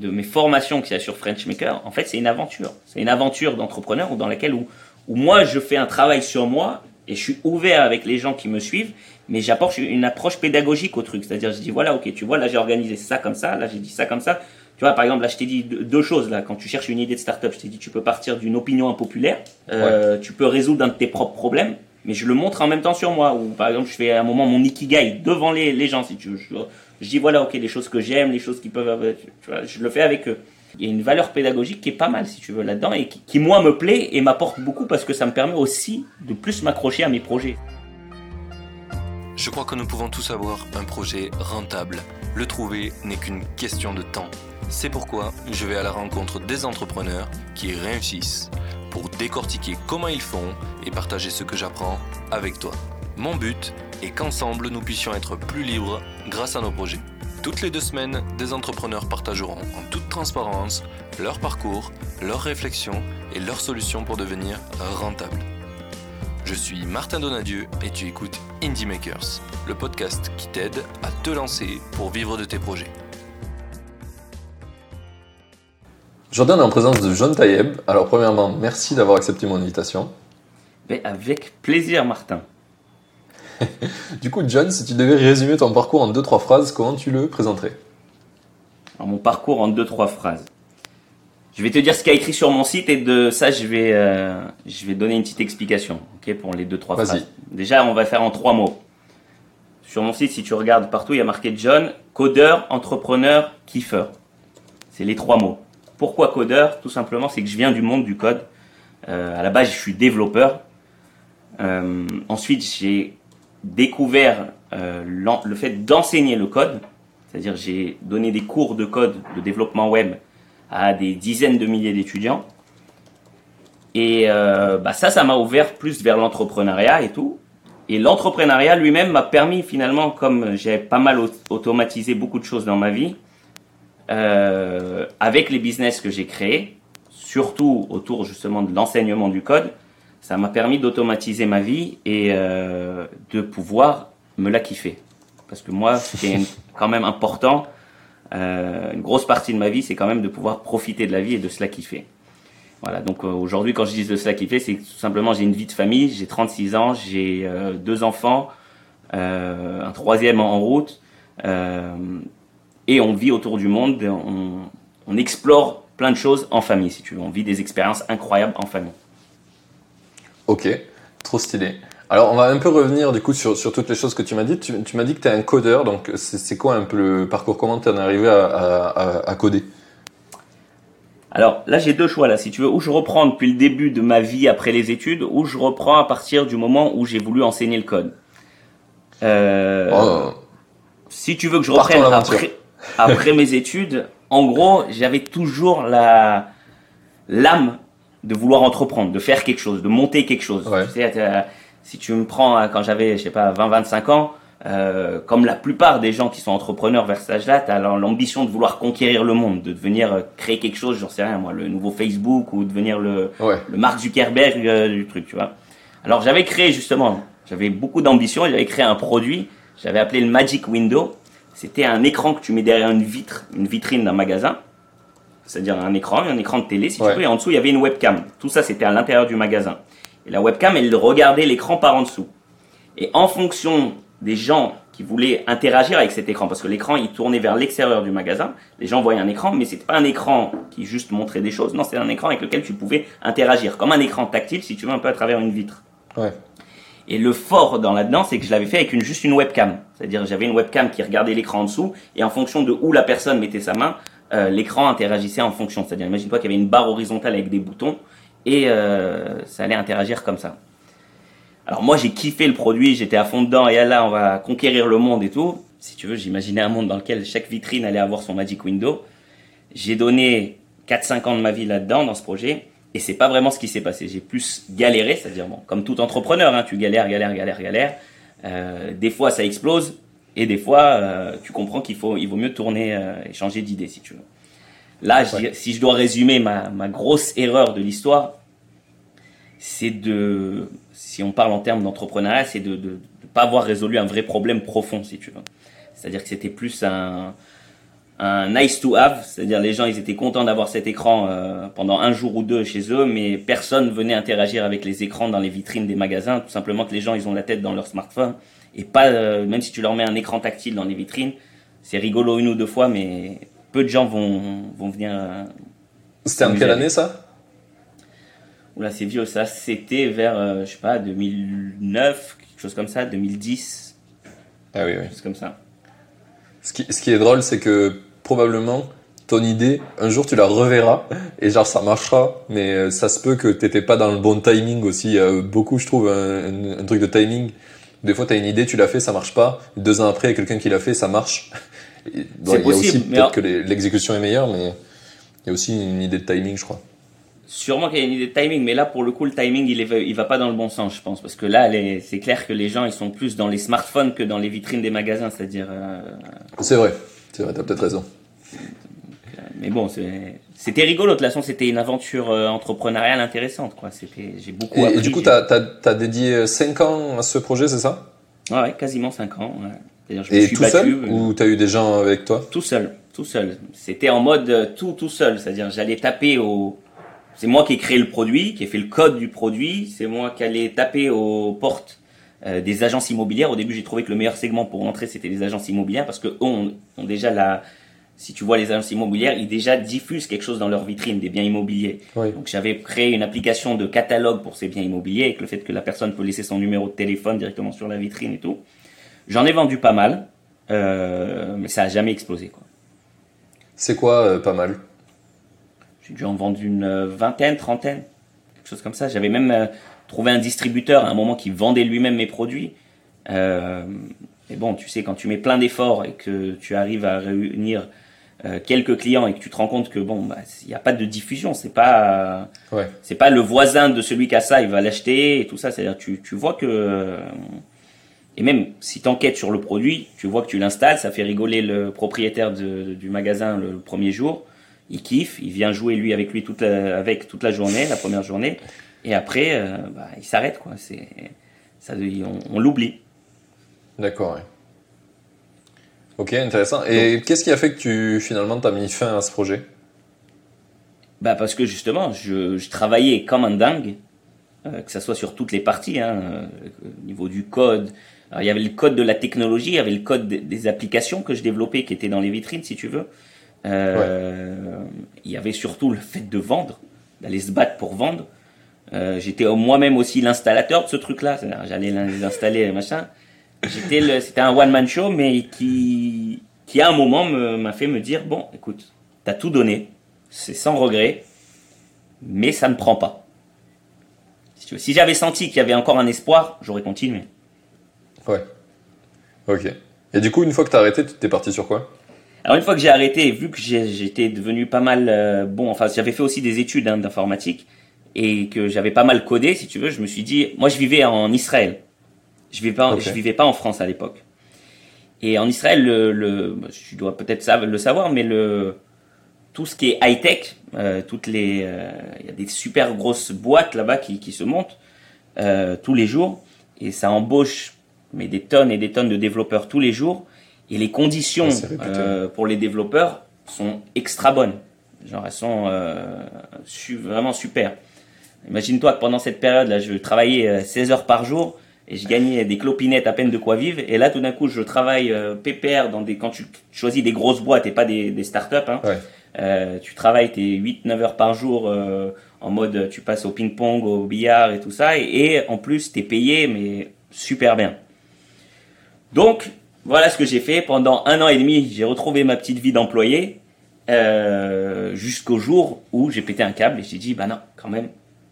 de mes formations qu'il y a sur Frenchmaker, en fait, c'est une aventure. C'est une aventure d'entrepreneur dans laquelle où, où moi, je fais un travail sur moi et je suis ouvert avec les gens qui me suivent, mais j'apporte une approche pédagogique au truc. C'est-à-dire, je dis, voilà, ok, tu vois, là, j'ai organisé ça comme ça, là, j'ai dit ça comme ça. Tu vois, par exemple, là, je t'ai dit deux choses, là, quand tu cherches une idée de start-up, je t'ai dit, tu peux partir d'une opinion impopulaire, euh, tu peux résoudre un de tes propres problèmes, mais je le montre en même temps sur moi, ou par exemple, je fais à un moment mon ikigai devant les, les gens, si tu veux. Je, je dis, voilà, ok, les choses que j'aime, les choses qui peuvent, tu vois, je le fais avec eux. Il y a une valeur pédagogique qui est pas mal, si tu veux, là-dedans, et qui, qui moi, me plaît et m'apporte beaucoup parce que ça me permet aussi de plus m'accrocher à mes projets. Je crois que nous pouvons tous avoir un projet rentable. Le trouver n'est qu'une question de temps. C'est pourquoi je vais à la rencontre des entrepreneurs qui réussissent pour décortiquer comment ils font et partager ce que j'apprends avec toi. Mon but est qu'ensemble nous puissions être plus libres grâce à nos projets. Toutes les deux semaines, des entrepreneurs partageront en toute transparence leur parcours, leurs réflexions et leurs solutions pour devenir rentables. Je suis Martin Donadieu et tu écoutes Indie Makers, le podcast qui t'aide à te lancer pour vivre de tes projets. Jordan est en présence de John Tayeb. Alors premièrement, merci d'avoir accepté mon invitation. Mais avec plaisir, Martin. du coup, John, si tu devais résumer ton parcours en deux trois phrases, comment tu le présenterais? Alors, Mon parcours en deux trois phrases. Je vais te dire ce qu'il y a écrit sur mon site et de ça, je vais, euh, je vais donner une petite explication ok, pour les deux trois Vas-y. phrases. Déjà, on va faire en trois mots. Sur mon site, si tu regardes partout, il y a marqué John, codeur, entrepreneur, kiffer. C'est les trois mots. Pourquoi codeur? Tout simplement, c'est que je viens du monde du code. Euh, à la base, je suis développeur. Euh, ensuite, j'ai découvert euh, le fait d'enseigner le code. C'est-à-dire, j'ai donné des cours de code, de développement web à des dizaines de milliers d'étudiants. Et euh, bah ça, ça m'a ouvert plus vers l'entrepreneuriat et tout. Et l'entrepreneuriat lui-même m'a permis finalement, comme j'ai pas mal au- automatisé beaucoup de choses dans ma vie, euh, avec les business que j'ai créés, surtout autour justement de l'enseignement du code, ça m'a permis d'automatiser ma vie et euh, de pouvoir me la kiffer. Parce que moi, c'est une- quand même important, euh, une grosse partie de ma vie, c'est quand même de pouvoir profiter de la vie et de se la kiffer. Voilà, donc euh, aujourd'hui, quand je dis de se la kiffer, c'est tout simplement, j'ai une vie de famille, j'ai 36 ans, j'ai deux enfants, un troisième en route, et on vit autour du monde, on, on explore plein de choses en famille, si tu veux. On vit des expériences incroyables en famille. Ok, trop stylé. Alors on va un peu revenir du coup sur, sur toutes les choses que tu m'as dit. Tu, tu m'as dit que tu es un codeur, donc c'est quoi un peu le parcours? Comment tu en es arrivé à, à- à- à coder? Alors là, j'ai deux choix là. Si tu veux, où je reprends depuis le début de ma vie après les études, ou je reprends à partir du moment où j'ai voulu enseigner le code. Euh, Oh, si tu veux que je reprenne après, après mes études, en gros, j'avais toujours la l'âme de vouloir entreprendre, de faire quelque chose, de monter quelque chose. Ouais. Tu sais, t'as- si tu me prends euh, quand j'avais, je sais pas, 20-25 ans, euh, comme la plupart des gens qui sont entrepreneurs vers cet âge-là, tu as l'ambition de vouloir conquérir le monde, de devenir euh, créer quelque chose, j'en sais rien moi, le nouveau Facebook ou devenir le, ouais. le Mark Zuckerberg euh, du truc, tu vois. Alors j'avais créé justement, j'avais beaucoup d'ambition, j'avais créé un produit, j'avais appelé le Magic Window. C'était un écran que tu mets derrière une vitre, une vitrine d'un magasin, c'est-à-dire un écran, un écran de télé si Ouais. tu veux, et en dessous il y avait une webcam. Tout ça c'était à l'intérieur du magasin. Et la webcam, elle regardait l'écran par en dessous. Et en fonction des gens qui voulaient interagir avec cet écran, parce que l'écran il tournait vers l'extérieur du magasin, les gens voyaient un écran, mais c'était pas un écran qui juste montrait des choses, non, c'était un écran avec lequel tu pouvais interagir, comme un écran tactile si tu veux, un peu à travers une vitre. Ouais. Et le fort dans là-dedans, c'est que je l'avais fait avec une, juste une webcam. C'est-à-dire, j'avais une webcam qui regardait l'écran en dessous, et en fonction de où la personne mettait sa main, euh, l'écran interagissait en fonction. C'est-à-dire, imagine-toi qu'il y avait une barre horizontale avec des boutons, et euh, ça allait interagir comme ça. Alors moi, j'ai kiffé le produit, j'étais à fond dedans, et là, on va conquérir le monde et tout. Si tu veux, j'imaginais un monde dans lequel chaque vitrine allait avoir son Magic Window. J'ai donné 4-5 ans de ma vie là-dedans, dans ce projet, et c'est pas vraiment ce qui s'est passé. J'ai plus galéré, c'est-à-dire, bon, comme tout entrepreneur, hein, tu galères, galères, galères, galères. Euh, des fois, ça explose, et des fois, euh, tu comprends qu'il faut, il vaut mieux tourner euh, et changer d'idée, si tu veux. Là, je si je dois résumer ma, ma grosse erreur de l'histoire, c'est de, si on parle en termes d'entrepreneuriat, c'est de ne pas avoir résolu un vrai problème profond, si tu veux. C'est-à-dire que c'était plus un, un nice to have, c'est-à-dire les gens ils étaient contents d'avoir cet écran euh, pendant un jour ou deux chez eux, mais personne venait interagir avec les écrans dans les vitrines des magasins, tout simplement que les gens ils ont la tête dans leur smartphone et pas euh, même si tu leur mets un écran tactile dans les vitrines, c'est rigolo une ou deux fois, mais peu de gens vont vont venir. Euh, C'était en quelle année ça? Oula c'est vieux ça, c'était vers je sais pas 2009, quelque chose comme ça, 2010. Ah oui oui. Quelque chose comme ça. Ce qui, ce qui est drôle c'est que probablement ton idée, un jour tu la reverras et genre ça marchera, mais euh, ça se peut que t'étais pas dans le bon timing aussi. beaucoup, je trouve, un, truc de timing. Des fois, tu as une idée, tu l'as fait, ça marche pas. Deux ans après, quelqu'un qui l'a fait, ça marche. C'est possible. Peut-être que l'exécution est meilleure, mais il y a aussi une idée de timing, je crois. Sûrement qu'il y a une idée de timing, mais là, pour le coup, le timing, il, est, il va pas dans le bon sens, je pense. Parce que là, c'est clair que les gens, ils sont plus dans les smartphones que dans les vitrines des magasins, c'est-à-dire... Euh, c'est vrai. C'est vrai, t'as peut-être raison. Mais bon, c'était rigolo. De toute façon, c'était une aventure euh, entrepreneuriale intéressante. Quoi. J'ai beaucoup et, Et du coup, tu as, dédié 5 ans à ce projet, c'est ça? Ouais, quasiment 5 ans. Je et suis tout seul euh, Ou tu as eu des gens avec toi? Tout seul, tout seul. C'était en mode euh, tout, tout seul. C'est-à-dire, j'allais taper au. C'est moi qui ai créé le produit, qui ai fait le code du produit. C'est moi qui allais taper aux portes des agences immobilières. Au début, j'ai trouvé que le meilleur segment pour entrer, c'était les agences immobilières parce que ont, ont déjà la, si tu vois les agences immobilières, ils déjà diffusent quelque chose dans leur vitrine, des biens immobiliers. Donc j'avais créé une application de catalogue pour ces biens immobiliers, avec le fait que la personne peut laisser son numéro de téléphone directement sur la vitrine et tout. J'en ai vendu pas mal, euh, mais ça a jamais explosé. Quoi. C'est quoi euh, pas mal? J'ai dû en vendre une euh, vingtaine, trentaine, quelque chose comme ça. J'avais même trouvé un distributeur à un moment qui vendait lui-même mes produits. mais bon, tu sais, quand tu mets plein d'efforts et que tu arrives à réunir euh, quelques clients et que tu te rends compte que bon, bah, il n'y a pas de diffusion, c'est pas, c'est pas le voisin de celui qui a ça, il va l'acheter et tout ça. C'est-à-dire, tu, tu vois que, et même si tu enquêtes sur le produit, tu vois que tu l'installes, ça fait rigoler le propriétaire de, du magasin le, premier jour. Il kiffe, il vient jouer lui avec lui toute la, avec toute la journée, la première journée, et après, euh, bah, il s'arrête quoi. C'est, ça, on, on l'oublie. D'accord. Ouais. Ok, intéressant. Et qu'est-ce qui a fait que tu finalement t'as mis fin à ce projet? Bah parce que justement, je, je travaillais comme un dingue, euh, que ça soit sur toutes les parties, hein, euh, au niveau du code. Alors, il y avait le code de la technologie, il y avait le code des, applications que je développais qui étaient dans les vitrines, si tu veux. Euh, Il y avait surtout le fait de vendre, d'aller se battre pour vendre. J'étais moi-même aussi l'installateur de ce truc-là. J'allais l'installer, machin c'était un one man show, mais qui, qui à un moment m'a fait me dire bon, écoute, t'as tout donné, c'est sans regret, mais ça ne prend pas. Si, si j'avais senti qu'il y avait encore un espoir, j'aurais continué. Ouais. Ok. Et du coup, une fois que t'as arrêté, t'es parti sur quoi? Alors une fois que j'ai arrêté, vu que j'étais devenu pas mal euh, bon, enfin j'avais fait aussi des études hein, d'informatique et que j'avais pas mal codé, si tu veux, je me suis dit, moi je vivais en Israël. Je vivais pas, je vivais pas en France à l'époque. Et en Israël, le, le je dois peut-être le savoir, mais le tout ce qui est high tech, euh, toutes les, euh, il y a des super grosses boîtes là-bas qui, qui se montent euh, tous les jours et ça embauche mais des tonnes et des tonnes de développeurs tous les jours et les conditions pour les développeurs sont extra bonnes. Genre elles sont vraiment super. Imagine-toi que pendant cette période là, je travaillais 16 heures par jour et je gagnais des clopinettes à peine de quoi vivre. Et là, tout d'un coup, je travaille euh, pépère dans des, quand tu choisis des grosses boîtes et pas des, des startups, hein, euh, tu travailles tes 8-9 heures par jour euh, en mode tu passes au ping-pong, au billard et tout ça. Et, en plus, tu es payé, mais super bien. Donc, voilà ce que j'ai fait. Pendant un an et demi, j'ai retrouvé ma petite vie d'employé euh, jusqu'au jour où j'ai pété un câble et j'ai dit, bah non, quand même,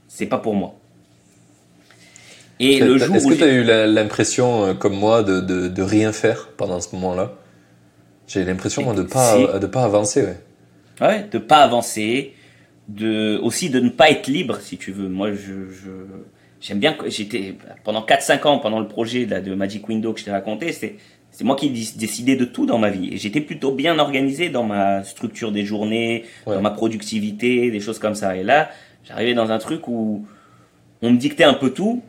c'est pas pour moi. Et le jour Est-ce que tu as eu l'impression, euh, comme moi, de, de, de, rien faire pendant ce moment-là? J'ai l'impression de pas de pas avancer. Ouais. ouais, de pas avancer, de aussi de ne pas être libre, si tu veux. Moi, je, je j'aime bien. J'étais pendant 4-5 ans pendant le projet de Magic Window que je t'ai raconté. C'est c'est moi qui décidais de tout dans ma vie. Et j'étais plutôt bien organisé dans ma structure des journées, dans ma productivité, des choses comme ça. Et là, j'arrivais dans un truc où on me dictait un peu tout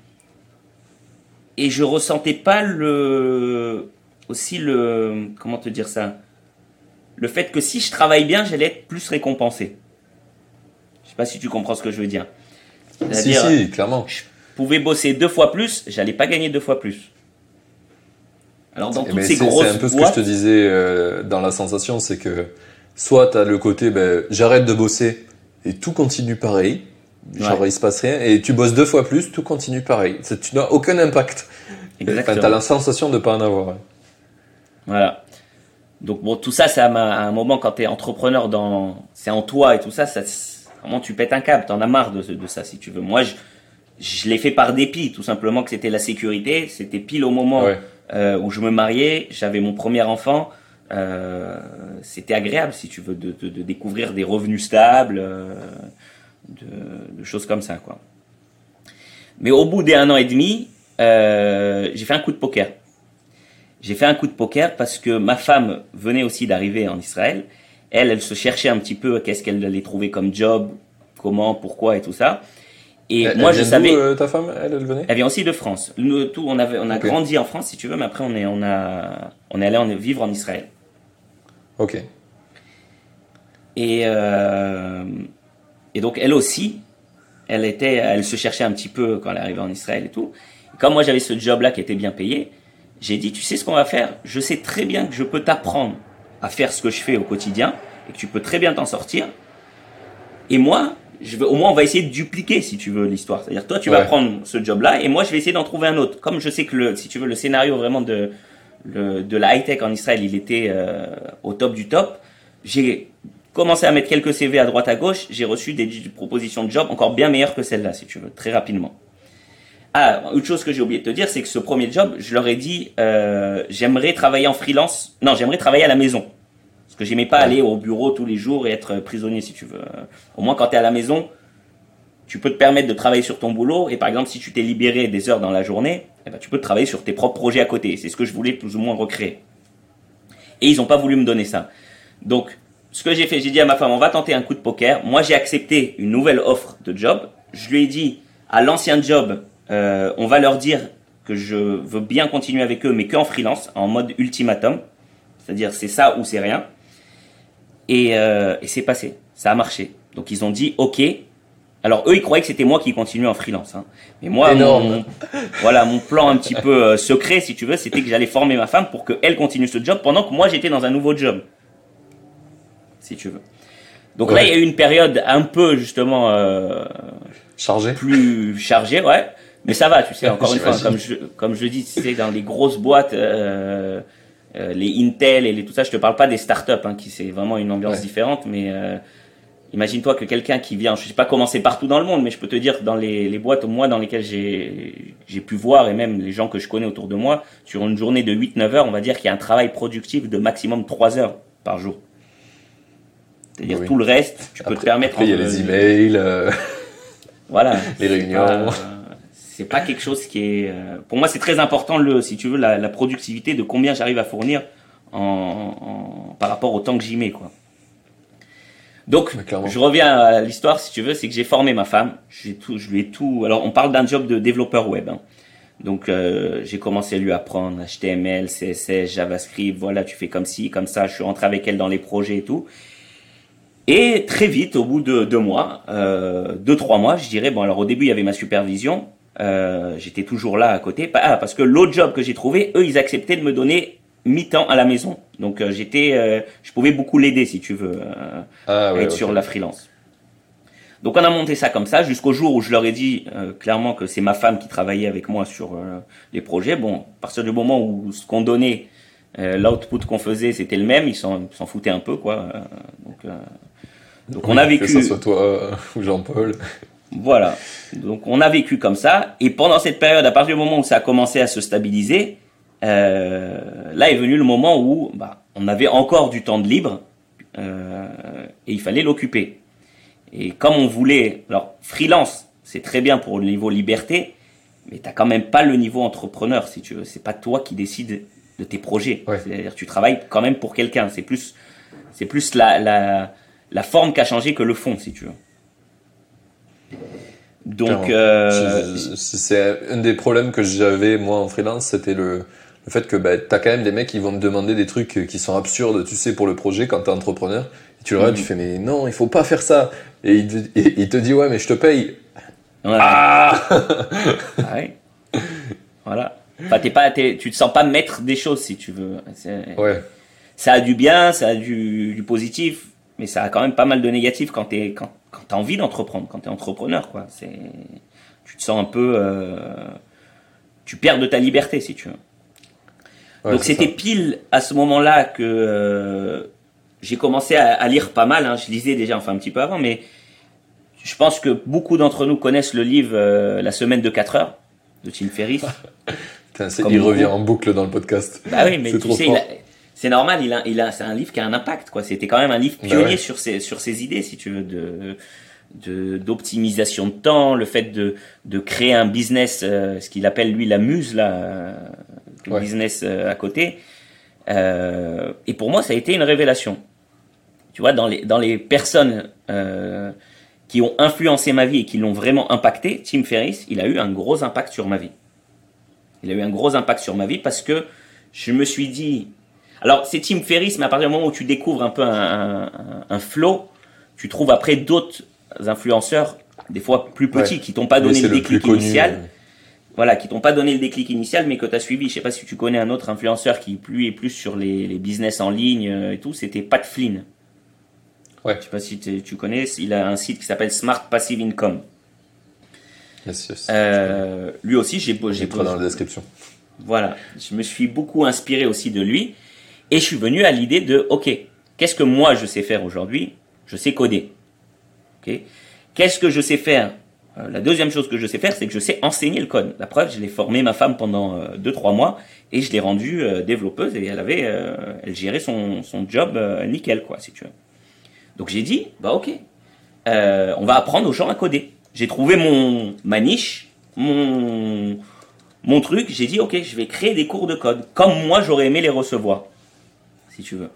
et je ressentais pas le aussi le comment te dire ça? Le fait que si je travaille bien, j'allais être plus récompensé. Je sais pas si tu comprends ce que je veux dire. Si, si, clairement. Je pouvais bosser deux fois plus, j'allais pas gagner deux fois plus. Alors dans toutes ces grosses C'est un peu ce que je te disais euh, dans la sensation, c'est que soit tu as le côté ben, j'arrête de bosser et tout continue pareil, genre il se passe rien, et tu bosses deux fois plus, tout continue pareil. Tu n'as aucun impact. Exactement. tu as la sensation de pas en avoir. Voilà. Donc bon, tout ça, c'est à, un moment quand tu es entrepreneur, dans, c'est en toi et tout ça, ça comment tu pètes un câble, t'en as marre de, de ça si tu veux. Moi, je, je l'ai fait par dépit, tout simplement que c'était la sécurité, c'était pile au moment euh, où je me mariais, j'avais mon premier enfant, euh, c'était agréable si tu veux de, de, de, découvrir des revenus stables, euh, de, choses comme ça quoi. Mais au bout d'un an et demi, euh, j'ai fait un coup de poker. J'ai fait un coup de poker parce que ma femme venait aussi d'arriver en Israël. Elle, elle se cherchait un petit peu qu'est-ce qu'elle allait trouver comme job, comment, pourquoi et tout ça. Et moi, je savais. Euh, ta femme, elle, elle venait? Elle vient aussi de France. Nous, tout, on avait, on a grandi en France, si tu veux, mais après, on est, on a, on est allé vivre en Israël. Ok. Et euh, et donc, elle aussi, elle était, elle se cherchait un petit peu quand elle arrivée en Israël et tout. comme moi, j'avais ce job-là qui était bien payé, j'ai dit, tu sais ce qu'on va faire? Je sais très bien que je peux t'apprendre à faire ce que je fais au quotidien et que tu peux très bien t'en sortir. Et moi, je vais, au moins on va essayer de dupliquer si tu veux l'histoire. C'est-à-dire toi tu vas prendre ce job-là et moi je vais essayer d'en trouver un autre. Comme je sais que le, si tu veux le scénario vraiment de le, de la high tech en Israël il était euh, au top du top. J'ai commencé à mettre quelques CV à droite à gauche. J'ai reçu des, propositions de job encore bien meilleures que celle-là si tu veux très rapidement. Ah, une chose que j'ai oublié de te dire, c'est que ce premier job, je leur ai dit, euh, j'aimerais travailler en freelance. Non, j'aimerais travailler à la maison que j'aimais pas aller au bureau tous les jours et être prisonnier si tu veux. Au moins quand tu es à la maison, tu peux te permettre de travailler sur ton boulot et par exemple si tu t'es libéré des heures dans la journée, eh ben, tu peux travailler sur tes propres projets à côté. C'est ce que je voulais plus ou moins recréer. Et ils n'ont pas voulu me donner ça. Donc ce que j'ai fait, j'ai dit à ma femme, on va tenter un coup de poker. Moi j'ai accepté une nouvelle offre de job. Je lui ai dit à l'ancien job, euh, on va leur dire que je veux bien continuer avec eux, mais qu'en freelance, en mode ultimatum. C'est-à-dire c'est ça ou c'est rien. Euh, et, c'est passé, ça a marché. Donc ils ont dit OK. Alors eux, ils croyaient que c'était moi qui continuais en freelance. Hein. Mais moi, mon, voilà, mon plan un petit peu euh, secret, si tu veux, c'était que j'allais former ma femme pour qu'elle continue ce job pendant que moi j'étais dans un nouveau job, si tu veux. Donc là, il y a eu une période un peu justement euh, chargée, plus chargée, ouais. Mais ça va, tu sais. Encore une fois, comme je comme je dis, tu sais, dans les grosses boîtes. Euh, euh, les Intel et les, tout ça, je te parle pas des startups, hein, qui c'est vraiment une ambiance différente, mais imagine-toi que quelqu'un qui vient, je sais pas comment c'est partout dans le monde, mais je peux te dire dans les, les boîtes au moins dans lesquelles j'ai pu voir et même les gens que je connais autour de moi, sur une journée de 8-9 heures, on va dire qu'il y a un travail productif de maximum 3 heures par jour. C'est-à-dire tout le reste, tu peux te permettre. Après, il y a les emails, euh, voilà, les réunions c'est pas quelque chose qui est. Euh, pour moi, c'est très important le, si tu veux, la, la productivité de combien j'arrive à fournir en, par rapport au temps que j'y mets, quoi. Donc, je reviens à l'histoire, si tu veux, c'est que j'ai formé ma femme. J'ai tout, je lui ai tout. Alors, on parle d'un job de développeur web. Hein. Donc, euh, j'ai commencé à lui apprendre HTML, CSS, JavaScript. Voilà, tu fais comme ci, comme ça. Je suis rentré avec elle dans les projets et tout. Et très vite, au bout de deux mois, euh, deux trois mois, je dirais. Bon, alors au début, il y avait ma supervision. Euh, j'étais toujours là à côté. Ah, parce que l'autre job que j'ai trouvé, eux, ils acceptaient de me donner mi-temps à la maison. Donc euh, j'étais, euh, je pouvais beaucoup l'aider si tu veux, ah, être sur la freelance. Donc on a monté ça comme ça jusqu'au jour où je leur ai dit clairement que c'est ma femme qui travaillait avec moi sur les projets. Bon, à partir du moment où ce qu'on donnait, l'output qu'on faisait, c'était le même, ils s'en foutaient un peu quoi. donc, donc on a vécu. Que ce soit toi ou Jean-Paul. Voilà. Donc on a vécu comme ça. Et pendant cette période, à partir du moment où ça a commencé à se stabiliser, euh, là est venu le moment où bah, on avait encore du temps de libre euh, et il fallait l'occuper. Et comme on voulait, alors freelance, c'est très bien pour le niveau liberté, mais t'as quand même pas le niveau entrepreneur si tu veux. C'est pas toi qui décides de tes projets. C'est-à-dire tu travailles quand même pour quelqu'un. C'est plus, c'est plus la, la, la forme qui a changé que le fond si tu veux. Donc, euh... c'est un des problèmes que j'avais moi en freelance, c'était le, le fait que bah, t'as quand même des mecs qui vont me demander des trucs qui sont absurdes, tu sais, pour le projet quand t'es entrepreneur. Et tu le regardes, Mhm. tu fais mais non, il faut pas faire ça. Et il te, et il te dit ouais, mais je te paye. Ouais. Ah Ah ouais. Voilà. Enfin, t'es pas, t'es- tu te sens pas maître des choses si tu veux. C'est- Ouais. Ça a du bien, ça a du, du positif, mais ça a quand même pas mal de négatif quand t'es, quand, quand t'as envie d'entreprendre, quand t'es entrepreneur, quoi. C'est, tu te sens un peu, euh, tu perds de ta liberté si tu veux. Ouais, Donc c'était ça. pile à ce moment-là que euh, j'ai commencé à, à lire pas mal. hein. Je lisais déjà, enfin un petit peu avant, mais je pense que beaucoup d'entre nous connaissent le livre euh, La semaine de 4 heures de Tim Ferriss. Putain, c'est- comme il beaucoup. revient en boucle dans le podcast. Bah oui, mais C'est tu trop sais, fort. il a- c'est normal, il a, il a, c'est un livre qui a un impact, quoi. C'était quand même un livre Bah pionnier ouais. sur ses, sur ses idées, si tu veux, de, de, d'optimisation de temps, le fait de, de créer un business, euh, ce qu'il appelle lui la muse, là, euh, le Ouais. business euh, à côté. Euh, et pour moi, ça a été une révélation. Tu vois, dans les, dans les personnes euh, qui ont influencé ma vie et qui l'ont vraiment impacté, Tim Ferriss, il a eu un gros impact sur ma vie. Il a eu un gros impact sur ma vie parce que je me suis dit. Alors, c'est Tim Ferriss, mais à partir du moment où tu découvres un peu un, un, un flow, tu trouves après d'autres influenceurs, des fois plus petits, Ouais. qui t'ont pas donné le le plus déclic connu. initial. Voilà, qui t'ont pas donné le déclic initial, mais que tu as suivi. Je sais pas si tu connais un autre influenceur qui, lui, est plus sur les, les business en ligne euh, et tout. C'était Pat Flynn. Ouais. Je sais pas si tu connais. Il a un site qui s'appelle Smart Passive Income. Yes, yes. Euh, lui aussi, j'ai j'ai J'ai dans la description. voilà, je me suis beaucoup inspiré aussi de lui et je suis venu à l'idée de OK, qu'est-ce que moi je sais faire aujourd'hui? Je sais coder. OK? Qu'est-ce que je sais faire? Euh, La deuxième chose que je sais faire, c'est que je sais enseigner le code. La preuve, je l'ai formé ma femme pendant 2-3 mois et je l'ai rendue euh, développeuse et elle avait, euh, elle gérait son, son job euh, nickel, quoi, si tu veux. Donc j'ai dit, bah ok, euh, on va apprendre aux gens à coder. J'ai trouvé mon ma niche, mon mon truc. J'ai dit, ok, je vais créer des cours de code comme moi j'aurais aimé les recevoir, si tu veux.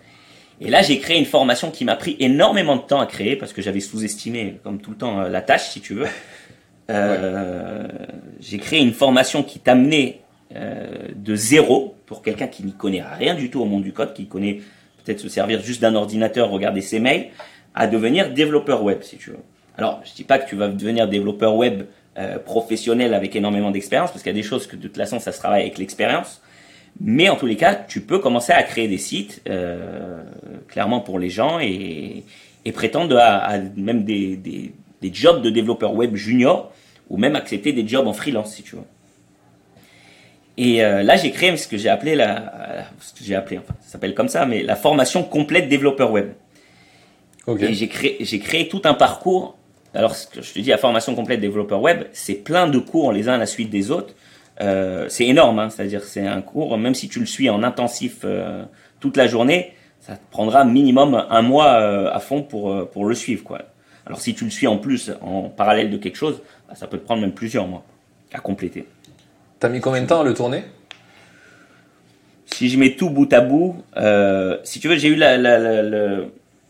Et là, j'ai créé une formation qui m'a pris énormément de temps à créer parce que j'avais sous-estimé, comme tout le temps, euh, la tâche, si tu veux. Euh, J'ai créé une formation qui t'amenait euh, de zéro pour quelqu'un qui n'y connaît rien du tout au monde du code, qui connaît peut-être se servir juste d'un ordinateur, regarder ses mails, à devenir développeur web, si tu veux. Alors, je dis pas que tu vas devenir développeur web euh, professionnel avec énormément d'expérience, parce qu'il y a des choses que de toute façon, ça se travaille avec l'expérience. Mais en tous les cas, tu peux commencer à créer des sites, euh, clairement pour les gens, et, et prétendre à, à même des, des, des jobs de développeur web junior, ou même accepter des jobs en freelance, si tu veux. Et euh, là, j'ai créé ce que j'ai appelé la, ce que j'ai appelé, enfin, ça s'appelle comme ça, mais la formation complète développeur web. Ok. Et j'ai créé, j'ai créé tout un parcours. Alors, ce que je te dis, la formation complète développeur web, c'est plein de cours les uns à la suite des autres. Euh, c'est énorme, hein, c'est-à-dire c'est un cours, même si tu le suis en intensif euh, toute la journée, ça te prendra minimum un mois euh, à fond pour, pour le suivre. Quoi. Alors si tu le suis en plus, en parallèle de quelque chose, bah, ça peut te prendre même plusieurs mois à compléter. T'as mis combien de temps à le tourner? Si je mets tout bout à bout, si tu veux, j'ai eu la, la, la, la,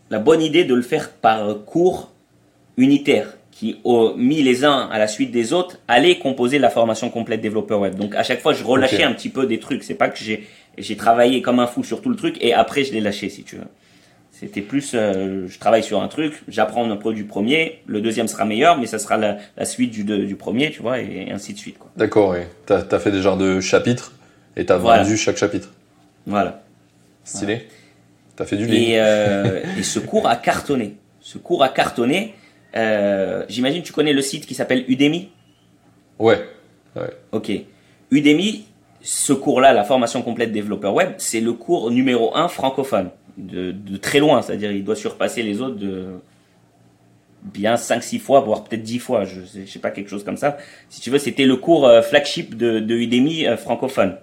la bonne idée de le faire par cours unitaire, qui, au, mis les uns à la suite des autres, allaient composer la formation complète développeur web. Donc à chaque fois, je relâchais un petit peu des trucs. C'est pas que j'ai j'ai travaillé comme un fou sur tout le truc et après je l'ai lâché, si tu veux. C'était plus, euh, je travaille sur un truc, j'apprends un peu du premier, le deuxième sera meilleur, mais ça sera la, la suite du, du premier, tu vois, et ainsi de suite. Quoi. D'accord, oui. T'as as fait des genres de chapitres et t'as Voilà. vendu chaque chapitre. Voilà. Stylé. T'as fait du lean. Et, euh, et ce cours a cartonné. Ce cours a cartonné. Euh, J'imagine tu connais le site qui s'appelle Udemy? Ouais. Ok. Udemy, ce cours-là, la formation complète développeur web, c'est le cours numéro un francophone. De, de très loin, c'est-à-dire il doit surpasser les autres de bien 5-6 fois, voire peut-être 10 fois, je sais, je sais pas, quelque chose comme ça. Si tu veux, c'était le cours euh, flagship de, de Udemy euh, francophone.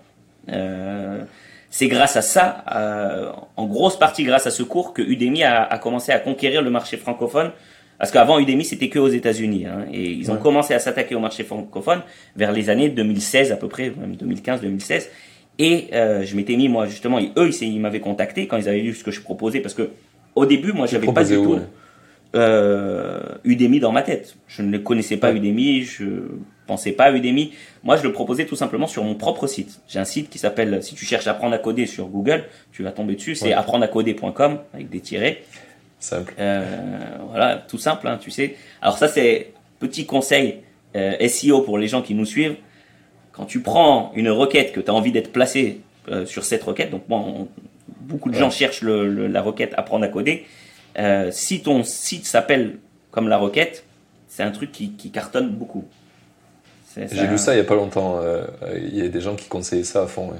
Euh, c'est grâce à ça, euh, en grosse partie grâce à ce cours, que Udemy a, a commencé à conquérir le marché francophone. Parce qu'avant Udemy, c'était que aux États-Unis. Hein, et ils ont Ouais. commencé à s'attaquer au marché francophone vers les années 2016 à peu près, même 2015-2016. Et euh, je m'étais mis, moi, justement, eux, ils, m'avaient contacté quand ils avaient vu ce que je proposais. Parce que au début, moi, j'avais pas du tout. ouais? euh, Udemy dans ma tête. Je ne connaissais pas Udemy, je pensais pas à Udemy. Moi, je le proposais tout simplement sur mon propre site. J'ai un site qui s'appelle, si tu cherches apprendre à coder sur Google, tu vas tomber dessus, c'est Ouais. apprendre-à-coder.com avec des tirets. Simple. Euh, voilà, tout simple, hein, tu sais. Alors ça, c'est petit conseil euh, SEO pour les gens qui nous suivent. Quand tu prends une requête que tu as envie d'être placé euh, sur cette requête, donc moi, on- beaucoup de Ouais. gens cherchent le- le- la requête apprendre à coder. Si ton site s'appelle comme la requête, c'est un truc qui, qui cartonne beaucoup. J'ai lu ça il y a pas longtemps. Il y a des gens qui conseillaient ça à fond. ouais.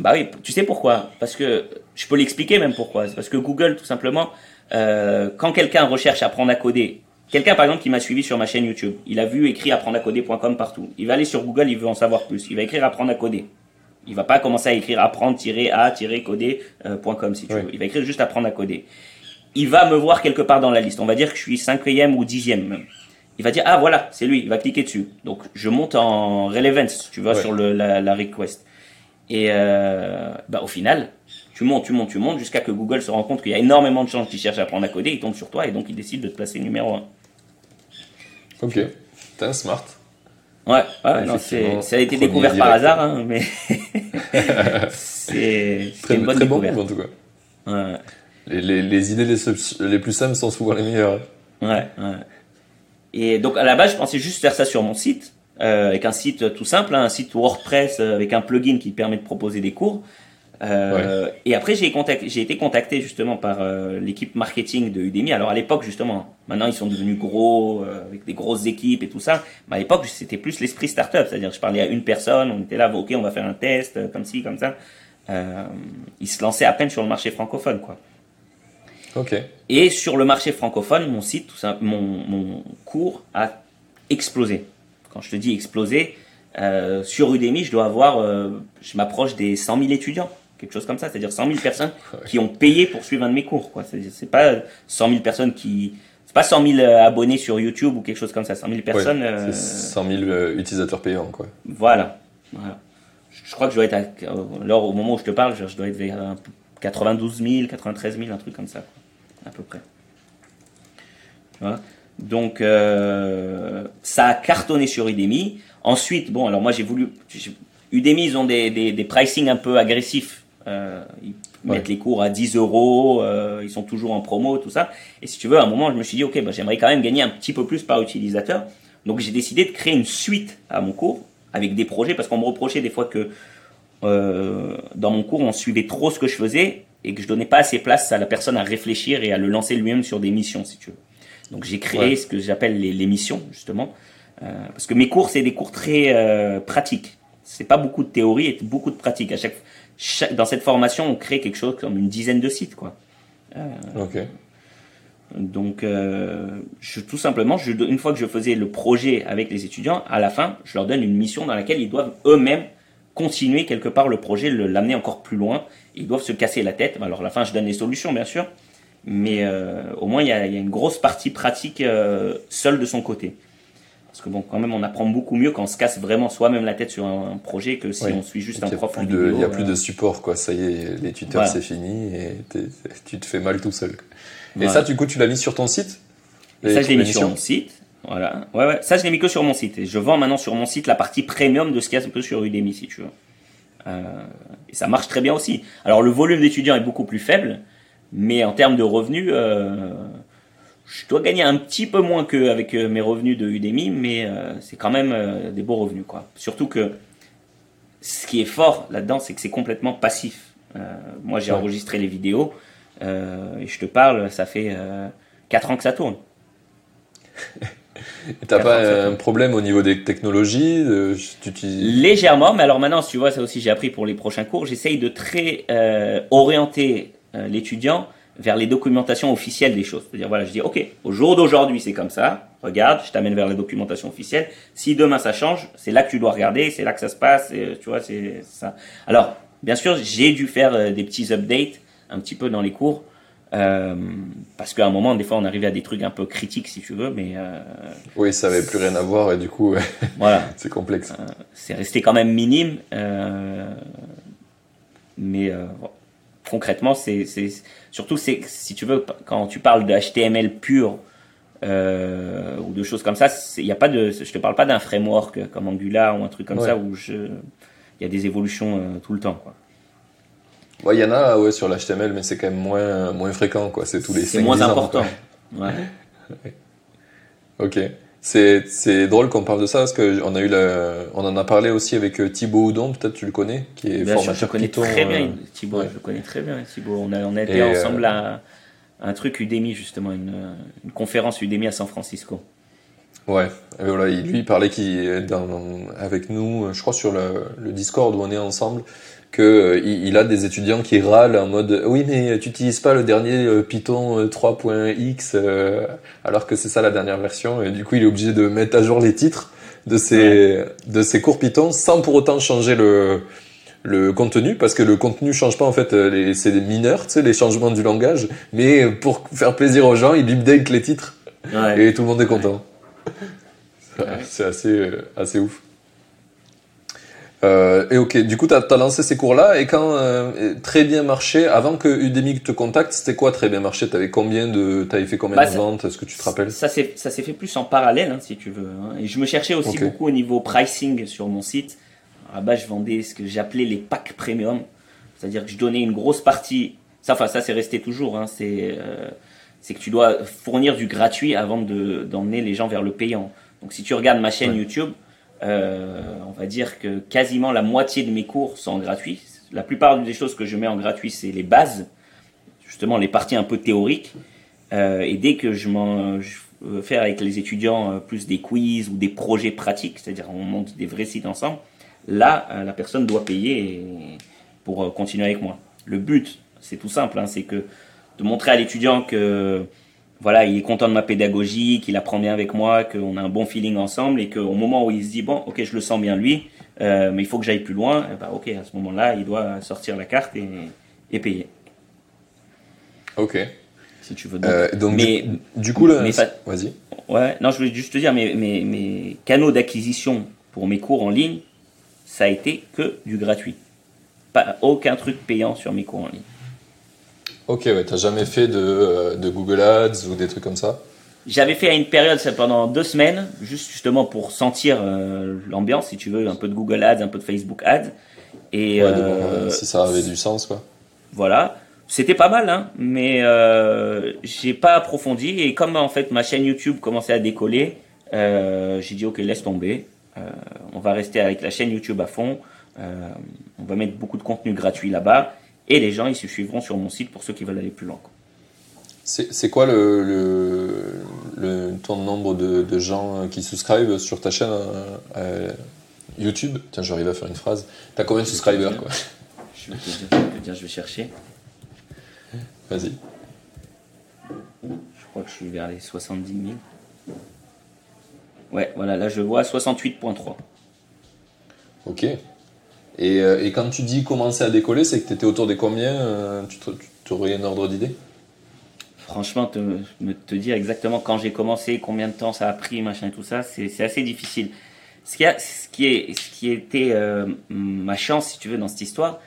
Bah oui, tu sais pourquoi? Parce que je peux l'expliquer même pourquoi. C'est parce que Google, tout simplement, euh, quand quelqu'un recherche apprendre à coder, quelqu'un par exemple qui m'a suivi sur ma chaîne YouTube, il a vu écrit apprendre à coder.com partout. Il va aller sur Google, il veut en savoir plus. Il va écrire apprendre à coder. Il va pas commencer à écrire apprendre-à-coder.com si tu Oui. veux. Il va écrire juste apprendre à coder. Il va me voir quelque part dans la liste. On va dire que je suis cinquième ou dixième même. Il va dire ah voilà c'est lui. Il va cliquer dessus. Donc je monte en relevance, tu vois sur le, la, la request. Et euh, bah, au final, tu montes, tu montes, tu montes, jusqu'à que Google se rend compte qu'il y a énormément de gens qui cherchent à apprendre à coder, ils tombent sur toi et donc ils décident de te placer numéro un. Ok. Putain, smart. Ouais, ouais non, ça a été découvert par hasard, hein, mais c'est, Très, une bonne très bon move, en tout cas. Ouais, Les, les, les idées les plus simples sont souvent les meilleures. ouais, ouais. Et donc à la base, je pensais juste faire ça sur mon site, euh, avec un site tout simple, hein, un site WordPress euh, avec un plugin qui permet de proposer des cours. Euh, Et après, j'ai été contacté justement par euh, l'équipe marketing de Udemy. Alors à l'époque, justement, maintenant ils sont devenus gros, euh, avec des grosses équipes et tout ça. Mais à l'époque, c'était plus l'esprit startup, c'est-à-dire je parlais à une personne, on était là, ok, on va faire un test, comme ci, comme ça. Ils se lançaient à peine sur le marché francophone, quoi. Ok. Et sur le marché francophone, mon site, tout ça, mon, mon cours a explosé. Quand je te dis explosé, sur Udemy, je dois avoir, je m'approche des 100 000 étudiants, quelque chose comme ça, c'est-à-dire 100 000 personnes qui ont payé pour suivre un de mes cours. Quoi. C'est, c'est pas 100 000 personnes qui, c'est pas 100 000 abonnés sur YouTube ou quelque chose comme ça, 100 000 personnes. Ouais, euh, C'est 100 000 euh, utilisateurs payants, quoi. voilà. voilà. Je, je crois que je dois être, à, euh, là, au moment où je te parle, je, je dois être vers un peu 92 000, 93 000, un truc comme ça, quoi, à peu près. Vois Donc, euh, ça a cartonné sur Udemy. Ensuite, bon, alors moi j'ai voulu. j'ai- Udemy, ils ont des, des, des pricing un peu agressifs. Euh, ils Ouais. mettent les cours à 10 euros, euh, ils sont toujours en promo, tout ça. Et si tu veux, à un moment, je me suis dit, ok, bah, j'aimerais quand même gagner un petit peu plus par utilisateur. Donc j'ai décidé de créer une suite à mon cours avec des projets parce qu'on me reprochait des fois que euh, dans mon cours on suivait trop ce que je faisais et que je donnais pas assez place à la personne à réfléchir et à le lancer lui-même sur des missions si tu veux. Donc j'ai créé Ouais. ce que j'appelle les, les missions justement Euh, parce que mes cours c'est des cours très pratiques. C'est pas beaucoup de théorie et beaucoup de pratique. À chaque, chaque dans cette formation on crée quelque chose comme une dizaine de sites quoi. Ok. Donc, euh, je, tout simplement, je, une fois que je faisais le projet avec les étudiants, à la fin, je leur donne une mission dans laquelle ils doivent eux-mêmes continuer quelque part le projet, l'amener encore plus loin. Ils doivent se casser la tête. Alors, à la fin, je donne les solutions, bien sûr, mais euh, au moins, il y, a, il y a une grosse partie pratique euh, seule de son côté. Parce que bon, quand même, on apprend beaucoup mieux quand on se casse vraiment soi-même la tête sur un, projet que si Oui. on suit juste un Il n'y a, prof plus de, il y a plus euh, de support, quoi. Ça y est, les tuteurs, Voilà. c'est fini et tu te fais mal tout seul. Et Voilà. ça, du coup, tu l'as mis sur ton site? Et ça, je l'ai mis sur mon site. Voilà. Ouais, ouais. Ça, je l'ai mis que sur mon site. Et je vends maintenant sur mon site la partie premium de ce qu'il y a un peu sur Udemy, si tu veux. Euh, et ça marche très bien aussi. Alors, le volume d'étudiants est beaucoup plus faible, mais en termes de revenus, euh, je dois gagner un petit peu moins qu'avec euh, mes revenus de Udemy, mais euh, c'est quand même euh, des beaux revenus, quoi. Surtout que ce qui est fort là-dedans, c'est que c'est complètement passif. Euh, moi, j'ai Ouais. enregistré les vidéos et je te parle, ça fait euh, 4 ans que ça tourne. T'as pas 87, un problème au niveau des technologies de- Légèrement, mais alors maintenant, si tu vois, ça aussi j'ai appris pour les prochains cours, j'essaye de très orienter l'étudiant vers les documentations officielles des choses. C'est-à-dire, voilà, je dis, ok, au jour d'aujourd'hui, c'est comme ça, regarde, je t'amène vers la documentation officielle. Si demain ça change, c'est là que tu dois regarder, c'est là que ça se passe, et, tu vois, c'est ça. Alors, bien sûr, j'ai dû faire euh, des petits updates un petit peu dans les cours, euh, parce qu'à un moment, des fois, on arrivait à des trucs un peu critiques, si tu veux, mais euh, Oui, ça avait plus rien à voir et du coup, voilà. c'est complexe. c'est resté quand même minime. mais bon. Concrètement, c'est surtout c'est si tu veux quand tu parles de HTML pur euh, ou de choses comme ça. Il y a pas de, je te parle pas d'un framework comme Angular ou un truc comme ça où je, il y a des évolutions euh, tout le temps. Quoi. Ouais, il y en a ouais, sur l'HTML, mais c'est quand même moins, moins fréquent. Quoi. C'est tous les C'est moins important. ouais. ok. C'est, c'est drôle qu'on parle de ça parce qu'on a eu la, on en a parlé aussi avec euh, Thibaut Houdon, peut-être tu le connais, qui est bien formateur sûr, je connais très bien Thibaut, je connais très bien Thibaut. On a, on a été ensemble à un truc Udemy justement, une, une conférence Udemy à San Francisco. Ouais, et voilà, lui il parlait qu'il avec nous, je crois sur le, le, Discord où on est ensemble, que euh, il, a des étudiants qui râlent en mode oui mais tu n'utilises pas le dernier euh, Python 3.x euh, alors que c'est ça la dernière version et du coup il est obligé de mettre à jour les titres de ses de ses cours Python sans pour autant changer le le contenu parce que le contenu change pas en fait c'est des mineurs tu sais les changements du langage. Mais pour faire plaisir aux gens il update les titres. Et tout le monde est content. C'est assez, assez ouf. Euh, et ok, du coup, tu as, lancé ces cours-là, et quand euh, très bien marché, avant que Udemy te contacte, c'était quoi très bien marché? Tu avais combien de, fait combien bah, de ventes? Est-ce que tu te rappelles? Ça s'est fait plus en parallèle, hein, si tu veux. Hein. Et je me cherchais aussi beaucoup au niveau pricing sur mon site. À bas, je vendais ce que j'appelais les packs premium, c'est-à-dire que je donnais une grosse partie. Ça, enfin, ça, c'est resté toujours. Hein, c'est c'est que tu dois fournir du gratuit avant d'emmener les gens vers le payant. Donc si tu regardes ma chaîne YouTube, euh, on va dire que quasiment la moitié de mes cours sont gratuits. La plupart des choses que je mets en gratuit, c'est les bases, justement les parties un peu théoriques. Euh, et dès que je, m'en, faire avec les étudiants euh, plus des quiz ou des projets pratiques, c'est-à-dire on monte des vrais sites ensemble, là, la personne doit payer pour continuer avec moi. Le but, c'est tout simple, hein, c'est que de montrer à l'étudiant que voilà, il est content de ma pédagogie, qu'il apprend bien avec moi, qu'on a un bon feeling ensemble et qu'au moment où il se dit bon, ok, je le sens bien lui, euh, mais il faut que j'aille plus loin, ben, ok, à ce moment-là, il doit sortir la carte et, et payer. Ok. Si tu veux. Donc, euh, mais, du, coup, là, vas-y. Ouais, non, je voulais juste te dire, mes, mes, mes canaux d'acquisition pour mes cours en ligne, ça a été que du gratuit. Pas aucun truc payant sur mes cours en ligne. Ok, ouais, t'as jamais fait de, euh, de, Google Ads ou des trucs comme ça? J'avais fait à une période, pendant deux semaines, juste justement pour sentir euh, l'ambiance, si tu veux, un peu de Google Ads, un peu de Facebook Ads. Et, ouais, euh, si ça avait du sens, quoi. Voilà. C'était pas mal, hein, mais euh, j'ai pas approfondi. Et comme en fait ma chaîne YouTube commençait à décoller, j'ai dit ok, laisse tomber. on va rester avec la chaîne YouTube à fond. on va mettre beaucoup de contenu gratuit là-bas et les gens, ils se suivront sur mon site pour ceux qui veulent aller plus loin. C'est quoi le, le, le, ton nombre de, de, gens qui subscribent sur ta chaîne euh, euh, YouTube? Tiens, j'arrive à faire une phrase. T'as combien de subscribers quoi? Je vais dire, je vais chercher. Vas-y. Je crois que je suis vers les 70 000. Ouais, voilà, là je vois 68.3. Ok. Et, euh, et, quand tu dis commencer à décoller, c'est que tu étais autour des combien euh, Tu aurais un ordre d'idée? Franchement, te, te dire exactement quand j'ai commencé, combien de temps ça a pris, machin et tout ça, c'est assez difficile. Ce qui, a, ce qui, est, ce qui était euh, ma chance, si tu veux, dans cette histoire,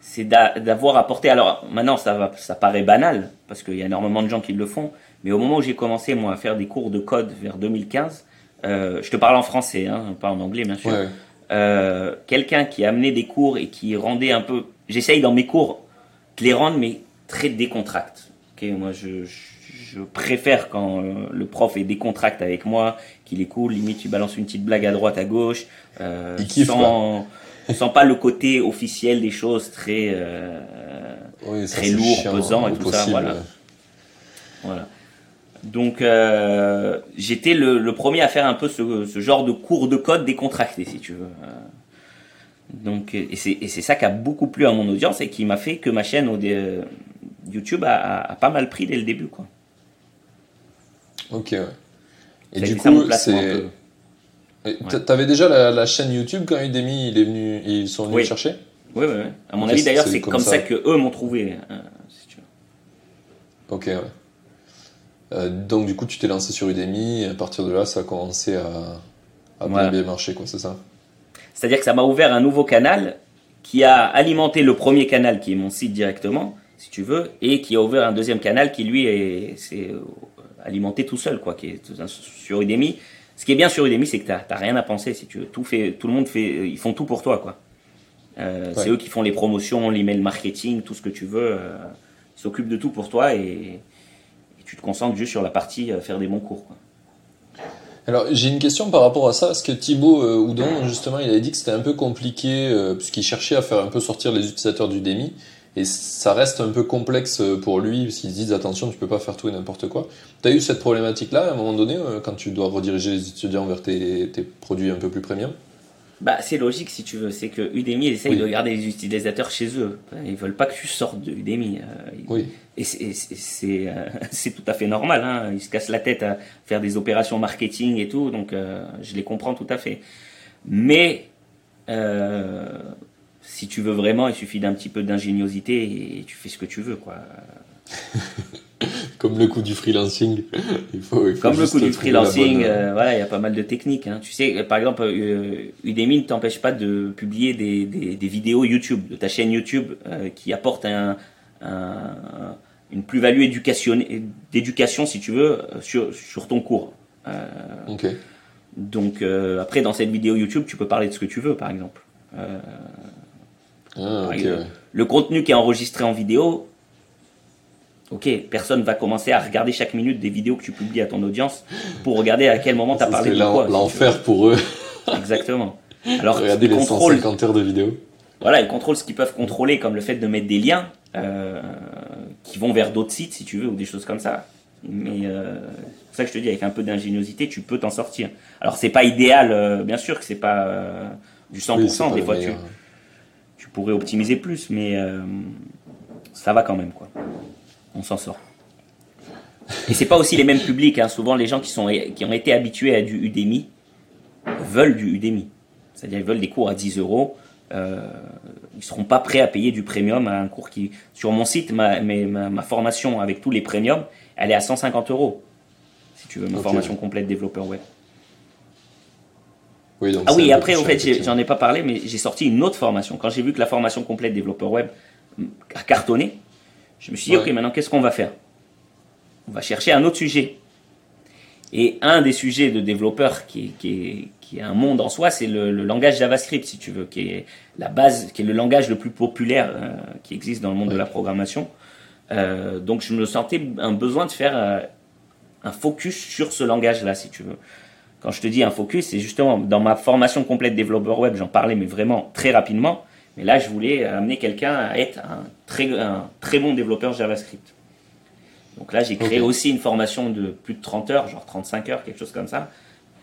c'est d'avoir apporté. Alors maintenant, ça, va, ça paraît banal, parce qu'il y a énormément de gens qui le font, mais au moment où j'ai commencé, moi, à faire des cours de code vers 2015, je te parle en français, hein, pas en anglais, bien sûr. Ouais. Euh, quelqu'un qui amenait des cours et qui rendait un peu. J'essaye dans mes cours de les rendre, mais très décontracte. moi, je, je, préfère quand euh, le prof est décontracte avec moi, qu'il est cool. Limite, tu balances une petite blague à droite, à gauche. Euh, Il sans, sans pas le côté officiel des choses très, euh, très lourd, pesant et tout ça. Voilà. voilà. Donc euh, j'étais le, premier à faire un peu ce, genre de cours de code décontracté, si tu veux. Euh, donc, et c'est ça qui a beaucoup plu à mon audience et qui m'a fait que ma chaîne euh, YouTube a, pas mal pris dès le début. Quoi. Ok, ouais. Et du coup, c'est. T'avais déjà la, chaîne YouTube quand Udemy il est venu, ils sont venus chercher? Oui, oui, oui. À mon avis, d'ailleurs, c'est comme, ça. que eux m'ont trouvé. Hein, si tu veux. Ok, ouais. Euh, donc du coup, tu t'es lancé sur Udemy et à partir de là, ça a commencé à, bien, marcher, quoi, c'est ça? C'est-à-dire que ça m'a ouvert un nouveau canal qui a alimenté le premier canal qui est mon site directement, si tu veux, et qui a ouvert un deuxième canal qui lui est, alimenter tout seul, quoi, qui est sur Udemy. Ce qui est bien sur Udemy, c'est que tu n'as rien à penser, si tu veux. Tout, fait, tout le monde fait, ils font tout pour toi, quoi. Euh, c'est eux qui font les promotions, l'email marketing, tout ce que tu veux. Euh, ils s'occupent de tout pour toi et, tu te concentres juste sur la partie faire des bons cours, quoi. Alors j'ai une question par rapport à ça, parce que Thibaut Houdon, justement, il avait dit que c'était un peu compliqué, puisqu'il cherchait à faire un peu sortir les utilisateurs d'Udemy. Et ça reste un peu complexe pour lui, s'ils disent attention, tu peux pas faire tout et n'importe quoi. Tu as eu cette problématique-là à un moment donné, euh, quand tu dois rediriger les étudiants vers tes, produits un peu plus premium? Bah, c'est logique si tu veux, c'est que Udemy essaye de garder les utilisateurs chez eux. Ils veulent pas que tu sortes de Udemy. Euh, oui. Et euh, c'est tout à fait normal. Hein. Ils se cassent la tête à faire des opérations marketing et tout, donc je les comprends tout à fait. Mais si tu veux vraiment, il suffit d'un petit peu d'ingéniosité et tu fais ce que tu veux, quoi. Comme le coup du freelancing. Il faut, Comme le coup du freelancing, euh, voilà, il y a pas mal de techniques. Hein. Tu sais, par exemple, euh, Udemy ne t'empêche pas de publier des, des, vidéos YouTube, de ta chaîne YouTube euh, qui apporte un, une plus-value d'éducation, si tu veux, sur, sur ton cours. ok. Donc, après, dans cette vidéo YouTube, tu peux parler de ce que tu veux, par exemple. Ah, le contenu qui est enregistré en vidéo, ok, personne va commencer à regarder chaque minute des vidéos que tu publies à ton audience pour regarder à quel moment tu as parlé de quoi. L'enfer pour eux. Exactement. Alors, Regardez les 150 heures de vidéos. Voilà, ils contrôlent ce qu'ils peuvent contrôler, comme le fait de mettre des liens euh, qui vont vers d'autres sites, si tu veux, ou des choses comme ça. Mais euh, c'est pour ça que je te dis, avec un peu d'ingéniosité, tu peux t'en sortir. Alors, c'est pas idéal, euh, bien sûr que c'est pas du 100%, des fois tu tu pourrais optimiser plus, mais ça va quand même, quoi. On s'en sort. Et c'est pas aussi les mêmes publics. Hein. Souvent, les gens qui, sont, qui ont été habitués à du Udemy veulent du Udemy. C'est-à-dire, ils veulent des cours à 10 euros. Euh, ils seront pas prêts à payer du premium à un cours qui. Sur mon site, ma, ma, formation avec tous les premiums, elle est à 150 euros. Si tu veux, ma formation complète développeur web ah oui, après, en fait, j'en ai pas parlé, mais j'ai sorti une autre formation. Quand j'ai vu que la formation complète développeur web a cartonné, je me suis dit, ok, maintenant, qu'est-ce qu'on va faire? On va chercher un autre sujet. Et un des sujets de développeur qui est, qui est, un monde en soi, c'est le, langage JavaScript, si tu veux, qui est la base, qui est le langage le plus populaire euh, qui existe dans le monde de la programmation. Euh, donc, je me sentais un besoin de faire euh, un focus sur ce langage-là, si tu veux. Quand je te dis un focus, c'est justement dans ma formation complète développeur web, j'en parlais, mais vraiment très rapidement. Mais là, je voulais amener quelqu'un à être un très, un très bon développeur JavaScript. Donc là, j'ai créé aussi une formation de plus de 30 heures, genre 35 heures, quelque chose comme ça,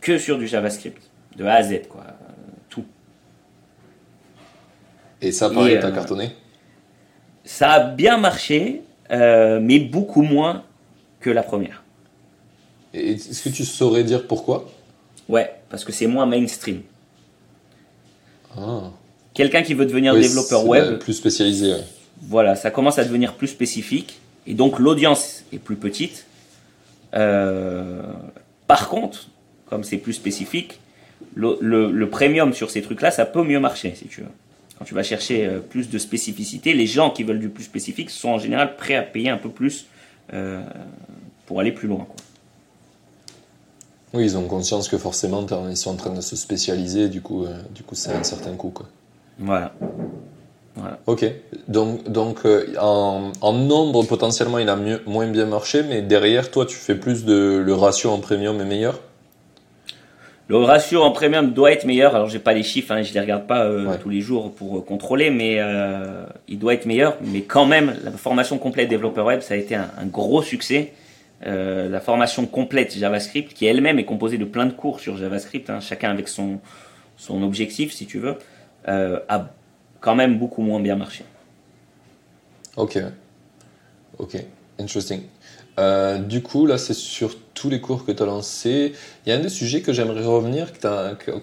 que sur du JavaScript, de A à Z, quoi, tout. Et ça, pareil, t'as euh, cartonné? Ça a bien marché, euh, mais beaucoup moins que la première. Est-ce que tu saurais dire pourquoi? Ouais, parce que c'est moins mainstream. Ah. Quelqu'un qui veut devenir développeur web. Plus spécialisé. Voilà, ça commence à devenir plus spécifique. Et donc l'audience est plus petite. Euh, par contre, comme c'est plus spécifique, le, premium sur ces trucs-là, ça peut mieux marcher, si tu veux. Quand tu vas chercher euh, plus de spécificité, les gens qui veulent du plus spécifique sont en général prêts à payer un peu plus euh, pour aller plus loin. Quoi. Oui, ils ont conscience que forcément, ils sont en train de se spécialiser, du coup, euh, du coup c'est un certain coût. Quoi. Voilà. Ok, donc, donc euh, en, nombre, potentiellement, il a mieux, moins bien marché, mais derrière, toi, tu fais plus de. Le ratio en premium est meilleur? Le ratio en premium doit être meilleur. Alors, j'ai pas les chiffres, hein, je les regarde pas euh, tous les jours pour contrôler, mais il doit être meilleur. Mais quand même, la formation complète développeur web, ça a été un gros succès. Euh, la formation complète JavaScript, qui elle-même est composée de plein de cours sur JavaScript, hein, chacun avec son, son objectif, si tu veux, euh, a quand même beaucoup moins bien marché. Ok. Ok. Interesting. Euh, du coup, là, c'est sur tous les cours que tu as lancés. Il y a un des sujets que j'aimerais revenir,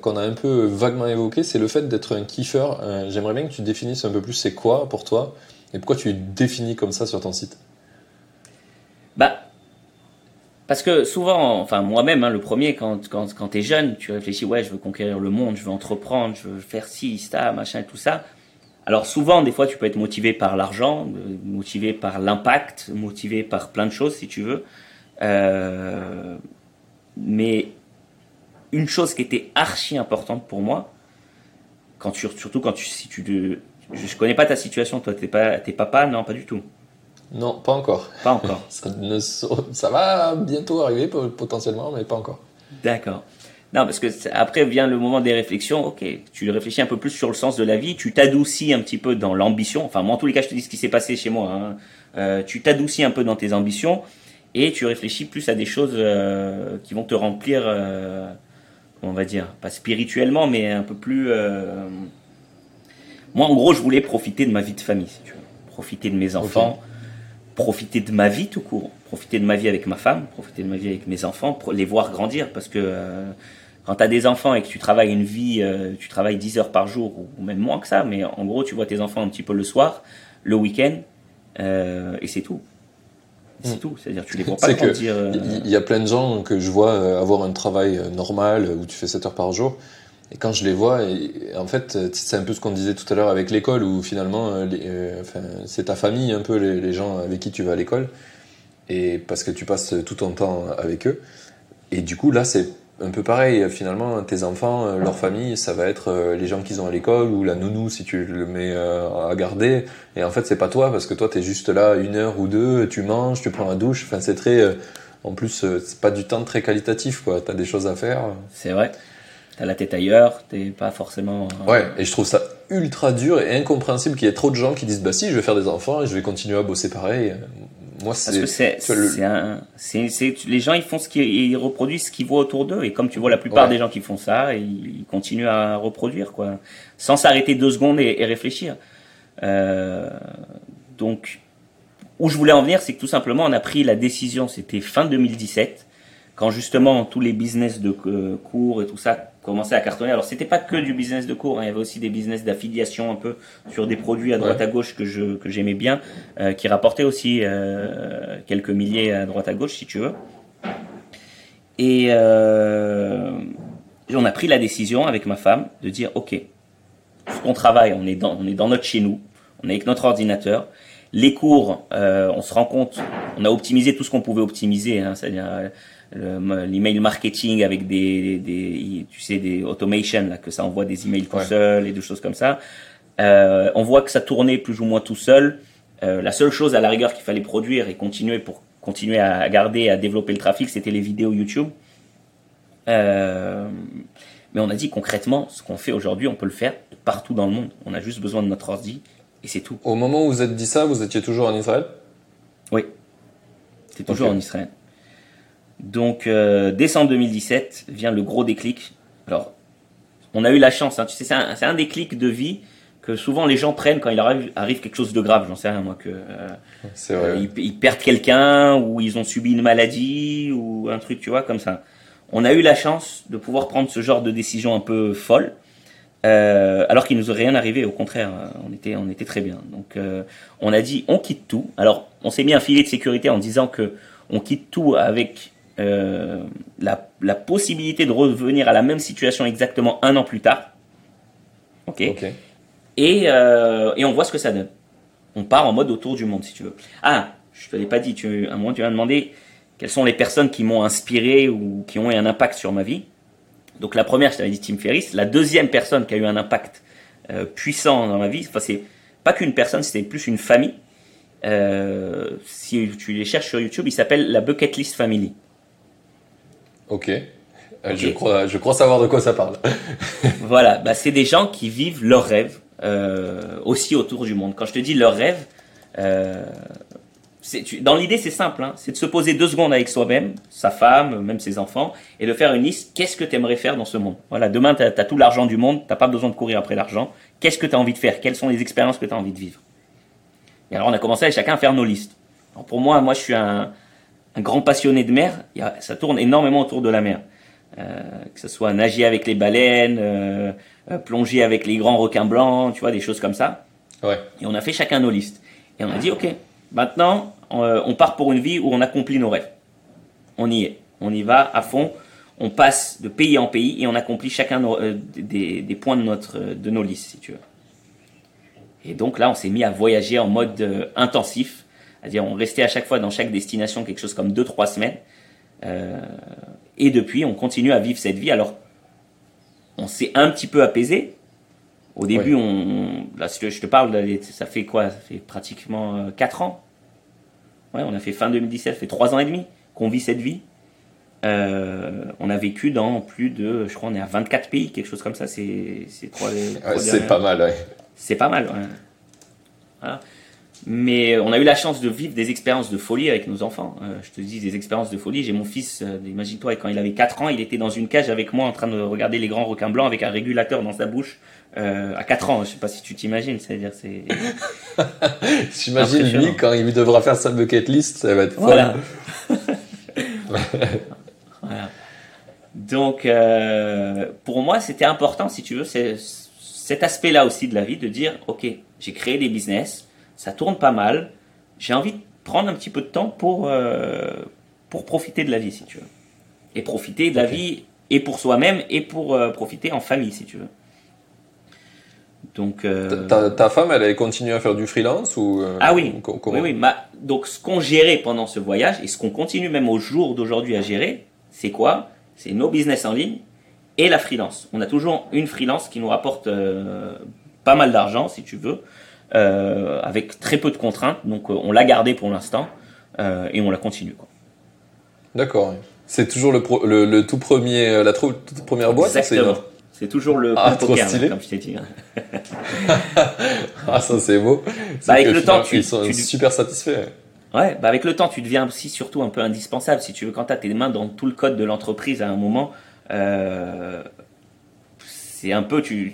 qu'on a un peu vaguement évoqué, c'est le fait d'être un kiffer. j'aimerais bien que tu définisses un peu plus c'est quoi pour toi et pourquoi tu définis comme ça sur ton site. Bah, parce que souvent, enfin moi-même, hein, le premier, quand, quand, quand tu es jeune, tu réfléchis, ouais, je veux conquérir le monde, je veux entreprendre, je veux faire ci, ça, machin, tout ça. Alors souvent, des fois, tu peux être motivé par l'argent, motivé par l'impact, motivé par plein de choses, si tu veux. Euh, mais une chose qui était archi importante pour moi, quand tu, surtout quand tu, si tu, je, je connais pas ta situation, toi, t'es pas, t'es papa, non, pas du tout. Non, pas encore. Pas encore. ça, ne, ça va bientôt arriver potentiellement, mais pas encore. D'accord. Non, parce que après vient le moment des réflexions. Ok, tu réfléchis un peu plus sur le sens de la vie, tu t'adoucis un petit peu dans l'ambition. Enfin, moi, en tous les cas, je te dis ce qui s'est passé chez moi. Hein. Euh, tu t'adoucis un peu dans tes ambitions et tu réfléchis plus à des choses euh, qui vont te remplir, euh, on va dire, pas spirituellement, mais un peu plus. Moi, en gros, je voulais profiter de ma vie de famille, si tu veux. profiter de mes enfants, profiter de ma vie tout court, profiter de ma vie avec ma femme, profiter de ma vie avec mes enfants, les voir grandir, parce que quand tu as des enfants et que tu travailles une vie, tu travailles 10 heures par jour, ou même moins que ça, mais en gros, tu vois tes enfants un petit peu le soir, le week-end, euh, et c'est tout. C'est hmm. tout. C'est-à-dire, tu les vois pas grandir. Euh, il y a plein de gens que je vois euh, avoir un travail normal où tu fais 7 heures par jour. Et quand je les vois, en fait, c'est un peu ce qu'on disait tout à l'heure avec l'école, où finalement, enfin, c'est ta famille, un peu les, les, gens avec qui tu vas à l'école, et parce que tu passes tout ton temps avec eux. Et du coup, là, c'est un peu pareil, finalement, tes enfants, euh, leur famille, ça va être euh, les gens qu'ils ont à l'école ou la nounou si tu le mets euh, à garder. Et en fait, c'est pas toi parce que toi, tu es juste là une heure ou deux, tu manges, tu prends la douche. Enfin, c'est très. En plus, c'est pas du temps très qualitatif, quoi. T'as des choses à faire. C'est vrai. T'as la tête ailleurs, t'es pas forcément. Ouais, et je trouve ça ultra dur et incompréhensible qu'il y ait trop de gens qui disent Bah si, je vais faire des enfants et je vais continuer à bosser pareil. Moi, Parce que c'est, c'est, les gens, ils font ce qu'ils reproduisent ce qu'ils voient autour d'eux. Et comme tu vois la plupart des gens qui font ça, ils, continuent à reproduire, quoi. Sans s'arrêter deux secondes et, réfléchir. Euh, donc, où je voulais en venir, c'est que tout simplement, on a pris la décision, c'était fin 2017, quand justement tous les business de euh, cours et tout ça commençaient à cartonner. Alors c'était pas que du business de cours, hein, il y avait aussi des business d'affiliation un peu sur des produits à droite à gauche que je que j'aimais bien, euh, qui rapportaient aussi euh, quelques milliers à droite à gauche si tu veux. Et on a pris la décision avec ma femme de dire ok, ce qu'on travaille, on est dans on est dans notre chez nous, on est avec notre ordinateur. Les cours, on se rend compte, on a optimisé tout ce qu'on pouvait optimiser, hein, c'est-à-dire l'email marketing avec des, des, tu sais, des automations, là, que ça envoie des emails tout seul et des choses comme ça. Euh, on voit que ça tournait plus ou moins tout seul. Euh, la seule chose à la rigueur qu'il fallait produire et continuer pour continuer à garder, à développer le trafic, c'était les vidéos YouTube. Euh, mais on a dit concrètement, ce qu'on fait aujourd'hui, on peut le faire partout dans le monde. On a juste besoin de notre ordi et c'est tout. Au moment où vous êtes dit ça, vous étiez toujours en Israël? Oui. C'était toujours en Israël. Donc, euh, décembre 2017 vient le gros déclic. Alors, on a eu la chance, hein, tu sais, c'est un, un, déclic de vie que souvent les gens prennent quand il arrive, arrive quelque chose de grave. J'en sais rien, moi, que euh, ils, perdent quelqu'un ou ils ont subi une maladie ou un truc, tu vois, comme ça. On a eu la chance de pouvoir prendre ce genre de décision un peu folle. Euh, alors qu'il nous aurait rien arrivé, au contraire, on était, on était très bien. Donc, euh, on a dit, on quitte tout. Alors, on s'est mis un filet de sécurité en disant que on quitte tout avec euh, la, la, possibilité de revenir à la même situation exactement un an plus tard. Ok. Et, euh, et on voit ce que ça donne. On part en mode autour du monde, si tu veux. Ah, je te l'ai pas dit. Tu, à un moment, tu m'as demandé quelles sont les personnes qui m'ont inspiré ou qui ont eu un impact sur ma vie. Donc la première, je t'avais dit Tim Ferriss. La deuxième personne qui a eu un impact euh, puissant dans ma vie, enfin c'est pas qu'une personne, c'était plus une famille. Euh, si tu les cherches sur YouTube, il s'appelle la Bucket List Family. Ok. Euh, je, crois, je crois savoir de quoi ça parle. voilà, bah, c'est des gens qui vivent leurs rêves euh, aussi autour du monde. Quand je te dis leurs rêves, euh, tu, dans l'idée c'est simple, hein, c'est de se poser deux secondes avec soi-même, sa femme, même ses enfants, et de faire une liste, qu'est-ce que tu aimerais faire dans ce monde? Voilà, demain tu as, tout l'argent du monde, tu pas besoin de courir après l'argent, qu'est-ce que tu as envie de faire? Quelles sont les expériences que tu as envie de vivre? Et alors on a commencé à chacun à faire nos listes. pour moi, moi je suis un, un grand passionné de mer, ça tourne énormément autour de la mer. Euh, que ce soit nager avec les baleines, euh, euh, plonger avec les grands requins blancs, tu vois, des choses comme ça. Ouais. Et on a fait chacun nos listes. Et on a dit, ok, maintenant, on part pour une vie où on accomplit nos rêves. On y est. On y va à fond. On passe de pays en pays et on accomplit chacun des, des, points de, notre, de nos listes, si tu veux. Et donc là, on s'est mis à voyager en mode intensif C'est-à-dire, on restait à chaque fois dans chaque destination quelque chose comme 2-3 semaines. Euh, et depuis, on continue à vivre cette vie. Alors, on s'est un petit peu apaisé. Au début, on, là, je te parle, ça fait quoi? Ça fait pratiquement 4 ans. Ouais, on a fait fin 2017, ça fait 3 ans et demi qu'on vit cette vie. Euh, on a vécu dans plus de, je crois, on est à 24 pays, quelque chose comme ça. C'est c'est pas mal, ouais. C'est pas mal, Voilà. Mais on a eu la chance de vivre des expériences de folie avec nos enfants. Euh, je te dis des expériences de folie. J'ai mon fils, euh, imagine-toi, quand il avait 4 ans, il était dans une cage avec moi en train de regarder les grands requins blancs avec un régulateur dans sa bouche. à 4 ans, je sais pas si tu t'imagines, c'est-à-dire c'est. J'imagine lui quand il devra faire sa bucket list, ça va être voilà. Donc, euh, pour moi, c'était important, si tu veux, cet aspect-là aussi de la vie, de dire, ok, j'ai créé des business, ça tourne pas mal, j'ai envie de prendre un petit peu de temps pour, euh, pour profiter de la vie, si tu veux. Et profiter de la vie et pour soi-même et pour euh, profiter en famille, si tu veux. Donc, ta, femme, elle a continué à faire du freelance ou Ah oui, oui, oui. donc ce qu'on gérait pendant ce voyage et ce qu'on continue même au jour d'aujourd'hui à gérer, c'est quoi? C'est nos business en ligne et la freelance. On a toujours une freelance qui nous rapporte euh, pas mal d'argent, si tu veux, euh, avec très peu de contraintes. Donc, euh, on l'a gardée pour l'instant et on la continue. D'accord. C'est toujours le, le, tout premier, la toute première boîte Exactement. C'est toujours le ah, poker, comme je t'ai dit. ah, ça c'est beau. Bah, avec le temps, tu, ils sont super satisfaits. Ouais, bah avec le temps, tu deviens aussi surtout un peu indispensable. Si tu veux, quand tu as tes mains dans tout le code de l'entreprise à un moment, euh, c'est un peu, tu,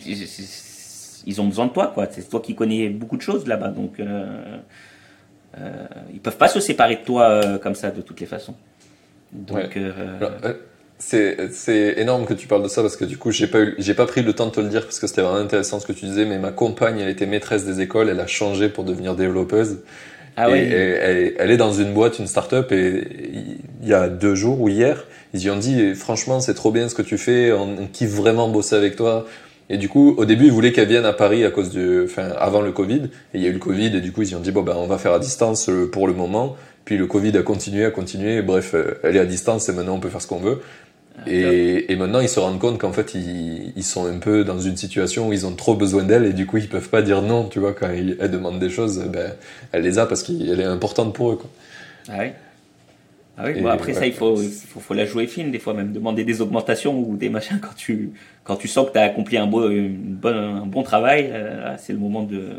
ils ont besoin de toi, quoi. C'est toi qui connais beaucoup de choses là-bas, donc euh, euh, ils peuvent pas se séparer de toi euh, comme ça de toutes les façons. Donc, c'est énorme que tu parles de ça parce que du coup j'ai pas j'ai pas pris le temps de te le dire parce que c'était vraiment intéressant ce que tu disais mais ma compagne elle était maîtresse des écoles elle a changé pour devenir développeuse ah et, elle, est dans une boîte, une start-up, et il y a deux jours ou hier, ils lui ont dit, franchement, c'est trop bien ce que tu fais, on, kiffe vraiment bosser avec toi. Et du coup, au début, ils voulaient qu'elle vienne à Paris à cause du, enfin, avant le Covid. Et il y a eu le Covid, et du coup, ils ont dit, bon, ben, on va faire à distance euh, pour le moment. Puis le Covid a continué, a continué. bref, euh, elle est à distance et maintenant on peut faire ce qu'on veut. Et, et, maintenant, ils se rendent compte qu'en fait, ils, ils, sont un peu dans une situation où ils ont trop besoin d'elle et du coup, ils peuvent pas dire non, tu vois, quand elle demande des choses, ben, elle les a parce qu'elle est importante pour eux, quoi. Ah oui. Ah oui, bon, après ça, il faut, il faut, faut, la jouer fine, des fois même, demander des augmentations ou des machins quand tu, quand tu sens que tu as accompli un, beau, une bonne, un bon travail, c'est le moment de,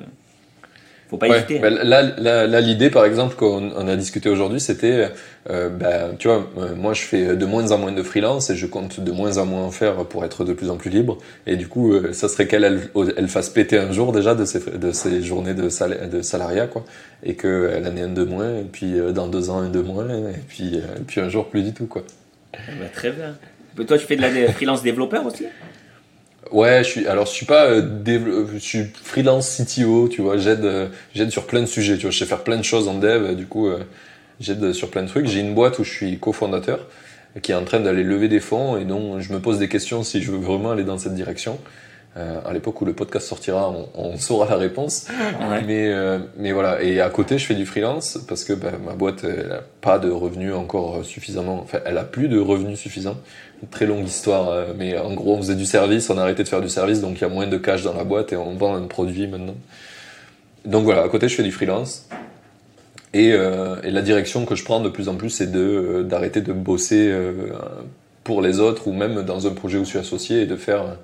faut pas hésiter. Bah, là, là, l'idée, par exemple, qu'on a discuté aujourd'hui, c'était, euh, bah, tu vois, euh, moi, je fais de moins en moins de freelance et je compte de moins en moins en faire pour être de plus en plus libre. Et du coup, euh, ça serait qu'elle elle, fasse péter un jour déjà de ses, de ses journées de, de salariat, quoi, et qu'elle en ait un de moins, et puis dans deux ans un de moins, et puis, et puis un jour plus du tout, quoi. Bah, très bien. Toi, tu fais de la freelance développeur aussi? Ouais, je suis. Alors, je suis pas. Euh, je suis freelance CTO, tu vois. J'aide, euh, j'aide sur plein de sujets. Tu vois, je sais faire plein de choses en dev. Du coup, euh, j'aide sur plein de trucs. J'ai une boîte où je suis cofondateur, qui est en train d'aller lever des fonds et donc je me pose des questions si je veux vraiment aller dans cette direction. Euh, à l'époque où le podcast sortira, on, on saura la réponse. Mais, euh, mais voilà. Et à côté, je fais du freelance parce que bah, ma boîte, elle a pas de revenus encore suffisamment. Enfin, elle a plus de revenus suffisants. Très longue histoire. Euh, mais en gros, on faisait du service, on a arrêté de faire du service, donc il y a moins de cash dans la boîte et on vend un produit maintenant. Donc voilà, à côté, je fais du freelance. Et, euh, et la direction que je prends de plus en plus, c'est de d'arrêter de bosser pour les autres ou même dans un projet où je suis associé et de faire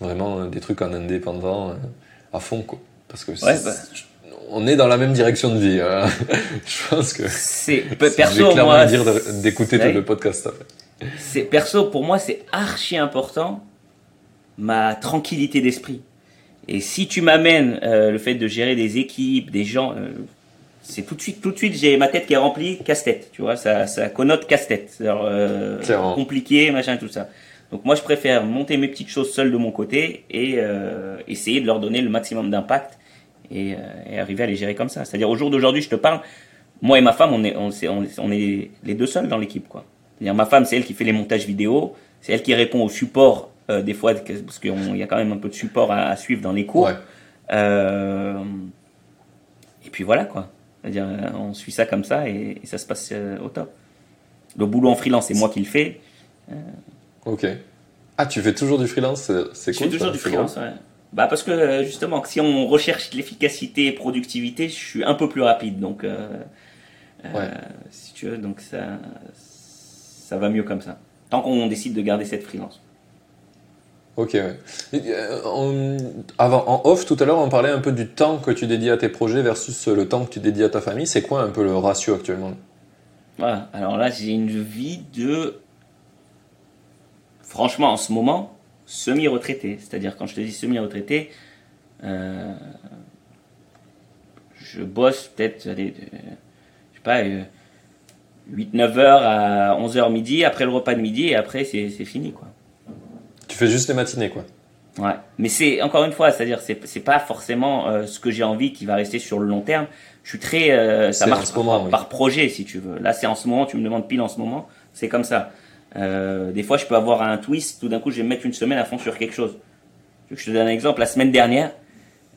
Vraiment euh, des trucs en indépendant euh, à fond, quoi. Parce que bah. on est dans la même direction de vie. Hein. je pense que c'est perso moi dire d'écouter tout le podcast. C'est perso pour moi c'est archi important ma tranquillité d'esprit. Et si tu m'amènes euh, le fait de gérer des équipes, des gens, c'est tout de suite, tout de suite, j'ai ma tête qui est remplie casse-tête. Tu vois, ça, ça connote casse-tête, compliqué, machin, tout ça. Donc moi, je préfère monter mes petites choses seul de mon côté et euh, essayer de leur donner le maximum d'impact et, euh, et, arriver à les gérer comme ça. C'est-à-dire au jour d'aujourd'hui, je te parle, moi et ma femme, on est, on est les deux seuls dans l'équipe. quoi. C'est-à-dire ma femme, c'est elle qui fait les montages vidéo, c'est elle qui répond au support euh, des fois, parce qu'il y a quand même un peu de support à, à suivre dans les cours. Ouais. Euh, et puis voilà quoi. C'est-à-dire, euh, on suit ça comme ça et, et ça se passe euh, au top. Le boulot en freelance, c'est moi qui le fais. Ok. Ah, tu fais toujours du freelance C'est c'est Je cool. fais toujours ça, du freelance, ouais. Bah parce que justement, si on recherche l'efficacité et productivité, je suis un peu plus rapide. Donc, euh, euh, Ouais. si tu veux, donc ça, ça va mieux comme ça. Tant qu'on décide de garder cette freelance. Ok, ouais. Euh, en, avant, en off, tout à l'heure, on parlait un peu du temps que tu dédies à tes projets versus le temps que tu dédies à ta famille. C'est quoi un peu le ratio actuellement? Voilà. Alors là, j'ai une vie de, franchement, en ce moment, semi-retraité. C'est-à-dire, quand je te dis semi-retraité, euh, je bosse peut-être, de- je sais pas, 8-9 heures à 11 heures midi, après le repas de midi, et après, c'est fini, quoi. Tu fais juste les matinées, quoi. Ouais. Mais c'est, encore une fois, c'est-à-dire, c'est c'est pas forcément euh, ce que j'ai envie qui va rester sur le long terme. Je suis très, euh, ça marche ce moment, par, oui. par projet, si tu veux. Là, c'est en ce moment, tu me demandes pile en ce moment, c'est comme ça. Euh, des fois, je peux avoir un twist, tout d'un coup, je vais me mettre une semaine à fond sur quelque chose. Je te donne un exemple? La semaine dernière,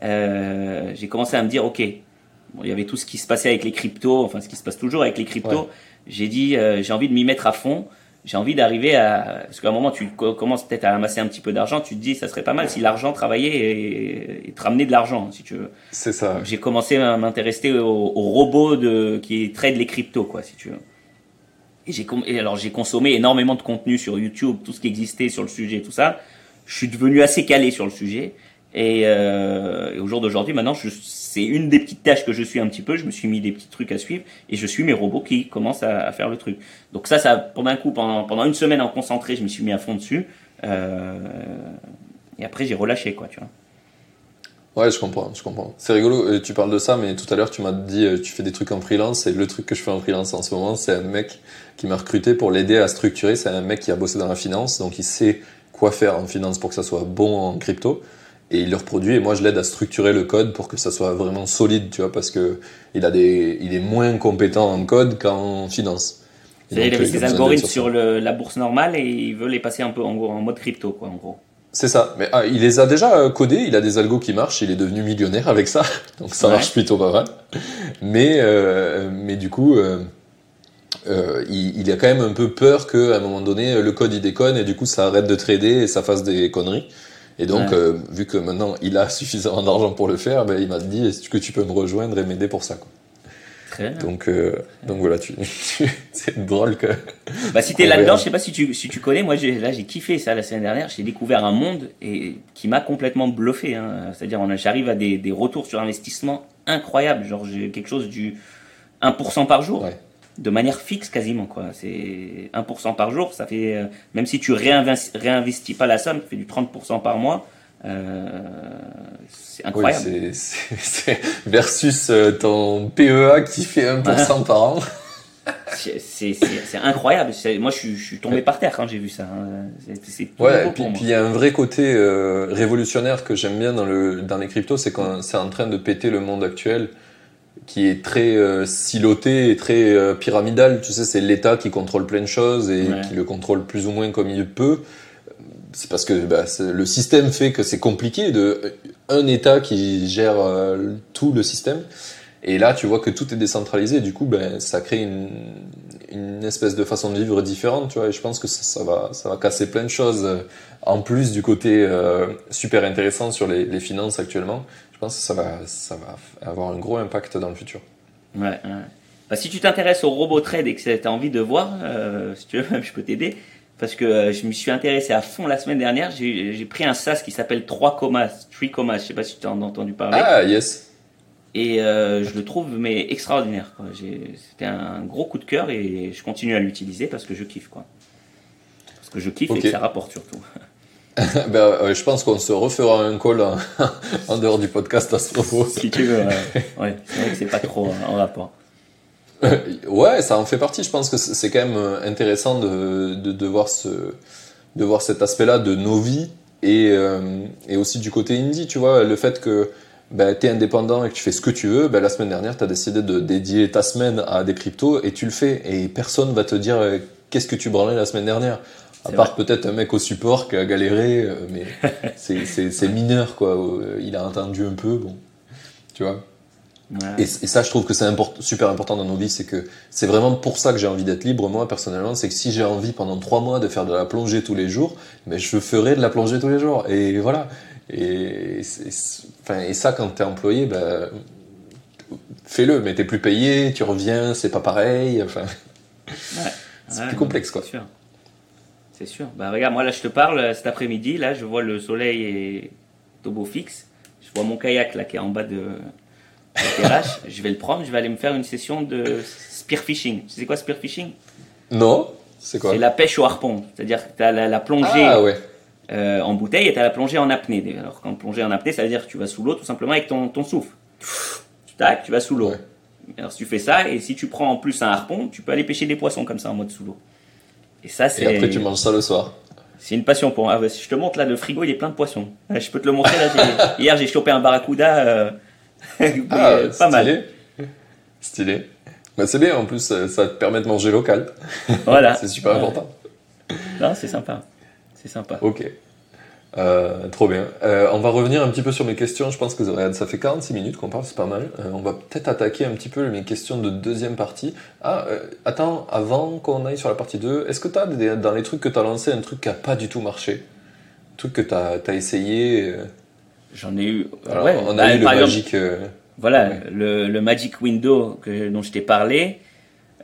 euh, j'ai commencé à me dire, ok, bon, il y avait tout ce qui se passait avec les cryptos, enfin, ce qui se passe toujours avec les cryptos. Ouais. J'ai dit, euh, j'ai envie de m'y mettre à fond. J'ai envie d'arriver à, parce qu'à un moment, tu co- commences peut-être à amasser un petit peu d'argent, tu te dis, ça serait pas mal si l'argent travaillait et, et te ramenait de l'argent, si tu veux. C'est ça. J'ai commencé à m'intéresser au, au robot de, qui trade les cryptos, quoi, si tu veux. Et j'ai alors j'ai consommé énormément de contenu sur YouTube, tout ce qui existait sur le sujet, tout ça. Je suis devenu assez calé sur le sujet. Et, euh, au jour d'aujourd'hui, maintenant, c'est une des petites tâches que je suis un petit peu. Je me suis mis des petits trucs à suivre et je suis mes robots qui commencent à, à faire le truc. Donc ça, ça pendant un coup, pendant, pendant une semaine en concentré, je me suis mis à fond dessus. Euh, et après, j'ai relâché, quoi, tu vois. Ouais, je comprends, je comprends. C'est rigolo, euh, tu parles de ça, mais tout à l'heure, tu m'as dit, euh, tu fais des trucs en freelance, et le truc que je fais en freelance en ce moment, c'est un mec qui m'a recruté pour l'aider à structurer. C'est un mec qui a bossé dans la finance, donc il sait quoi faire en finance pour que ça soit bon en crypto. Et il le reproduit, et moi, je l'aide à structurer le code pour que ça soit vraiment solide, tu vois, parce que il a des, il est moins compétent en code qu'en finance. Et il avait euh, ses algorithmes sur le- la bourse normale et il veut les passer un peu en, gros, en mode crypto, quoi, en gros. C'est ça. Mais ah, il les a déjà euh, codés, il a des algos qui marchent, il est devenu millionnaire avec ça, donc ça Ouais. marche plutôt pas mal. Mais, euh, mais du coup, euh, euh, il, il a quand même un peu peur qu'à un moment donné, le code il déconne et du coup ça arrête de trader et ça fasse des conneries. Et donc, Ouais. euh, vu que maintenant il a suffisamment d'argent pour le faire, ben, il m'a dit est-ce que tu peux me rejoindre et m'aider pour ça quoi. Très bien. Donc, euh, donc voilà, tu, tu- c'est drôle que. Bah, si t'es là-dedans, je sais pas si tu, si tu connais, moi j'ai- là j'ai kiffé ça la semaine dernière, j'ai découvert un monde et, qui m'a complètement bluffé. Hein. C'est-à-dire on j'arrive à des, des retours sur investissement incroyables, genre j'ai quelque chose du 1% par jour, Ouais. De manière fixe quasiment. quoi. C'est 1% par jour, ça fait, euh, même si tu réinvestis, réinvestis pas la somme, ça fait du 30% par mois. Euh, c'est incroyable. c'est- c'est c'est- versus euh, ton PEA qui fait 1% par an. C'est c'est- c'est- c'est incroyable. C'est- Moi, je suis, je suis tombé par terre quand j'ai vu ça. hein. C'est Ouais, et puis il y a un vrai côté euh, révolutionnaire que j'aime bien dans, le, dans les cryptos, c'est quand c'est en train de péter le monde actuel qui est très euh, siloté et très euh, pyramidal. Tu sais, c'est l'État qui contrôle plein de choses et Ouais. qui le contrôle plus ou moins comme il peut. C'est parce que bah, le système fait que c'est compliqué de un État qui gère euh, tout le système. Et là, tu vois que tout est décentralisé. Et du coup, ben, ça crée une, une espèce de façon de vivre différente, tu vois. Et je pense que ça, ça va, ça va casser plein de choses. euh, En plus du côté euh, super intéressant sur les, les finances actuellement, pense que ça va, ça va avoir un gros impact dans le futur. Ouais, ouais. Bah, si tu t'intéresses au robot trade et que tu as envie de voir, euh, si tu veux, je peux t'aider. Parce que euh, je m'y suis intéressé à fond la semaine dernière. J'ai pris un SaaS qui s'appelle 3 comas, 3 comas. Je sais pas si tu en as entendu parler. Ah, yes. Et euh, je le trouve mais extraordinaire. C'était un gros coup de cœur et je continue à l'utiliser parce que je kiffe. Quoi. Parce que je kiffe et que ça rapporte surtout. ben, euh, je pense qu'on se refera un call en, en dehors du podcast à ce propos. si tu veux. Ouais, c'est vrai que c'est pas trop euh, en rapport. Ouais, ça en fait partie. Je pense que c'est quand même euh, intéressant de, de, de voir, ce, de voir cet aspect-là de nos vies et, euh, et aussi du côté indie, tu vois, le fait que ben, tu es indépendant et que tu fais ce que tu veux, ben, la semaine dernière, tu as décidé de dédier ta semaine à des cryptos et tu le fais. Et personne va te dire euh, qu'est-ce que tu branlais la semaine dernière. À part peut-être un mec au support qui a galéré, euh, mais c'est- mineur, quoi. Euh, Il a entendu un peu, bon. Tu vois Et, ça, je trouve que c'est super important dans nos vies, c'est que c'est vraiment pour ça que j'ai envie d'être libre, moi, personnellement, c'est que si j'ai envie pendant trois mois de faire de la plongée tous les jours, mais je ferai de la plongée tous les jours. Et voilà. Et, enfin, et ça, quand t'es employé, ben, fais-le, mais t'es plus payé, tu reviens, c'est pas pareil. Enfin, c'est plus complexe, quoi. Sûr. C'est sûr. Bah, regarde, moi, là, je te parle, cet après-midi, là, je vois le soleil et beau fixe. Je vois mon kayak, là, qui est en bas de, je vais le prendre, je vais aller me faire une session de spearfishing. Tu sais quoi spearfishing Non, c'est quoi? C'est la pêche au harpon. C'est-à-dire que tu as la, plongée ah, euh, en bouteille et tu as la plongée en apnée. Alors quand plongée en apnée, ça veut dire que tu vas sous l'eau tout simplement avec ton, ton souffle. Tac, tu vas sous l'eau. Alors si tu fais ça, et si tu prends en plus un harpon, tu peux aller pêcher des poissons comme ça en mode sous l'eau. Et ça, c'est. Et après, tu manges ça le soir. C'est une passion pour moi. Ah, si je te montre là, le frigo, il est plein de poissons. Je peux te le montrer là. Hier, j'ai chopé un barracuda. Euh, ah, euh, pas mal. Stylé. Bah, c'est bien, en plus, ça, te permet de manger local. Voilà. c'est super important. Non, c'est sympa. C'est sympa. Ok. Euh, trop bien. Euh, on va revenir un petit peu sur mes questions. Je pense que ça fait 46 minutes qu'on parle, c'est pas mal. on va peut-être attaquer un petit peu mes questions de deuxième partie. Ah, attends, avant qu'on aille sur la partie 2, est-ce que tu as dans les trucs que tu as lancé un truc qui n'a pas du tout marché? Un truc que tu as, as, essayé J'en ai eu. ouais, on a bah, eu le Magic. Euh, voilà, le, le, Magic Window que, dont je t'ai parlé.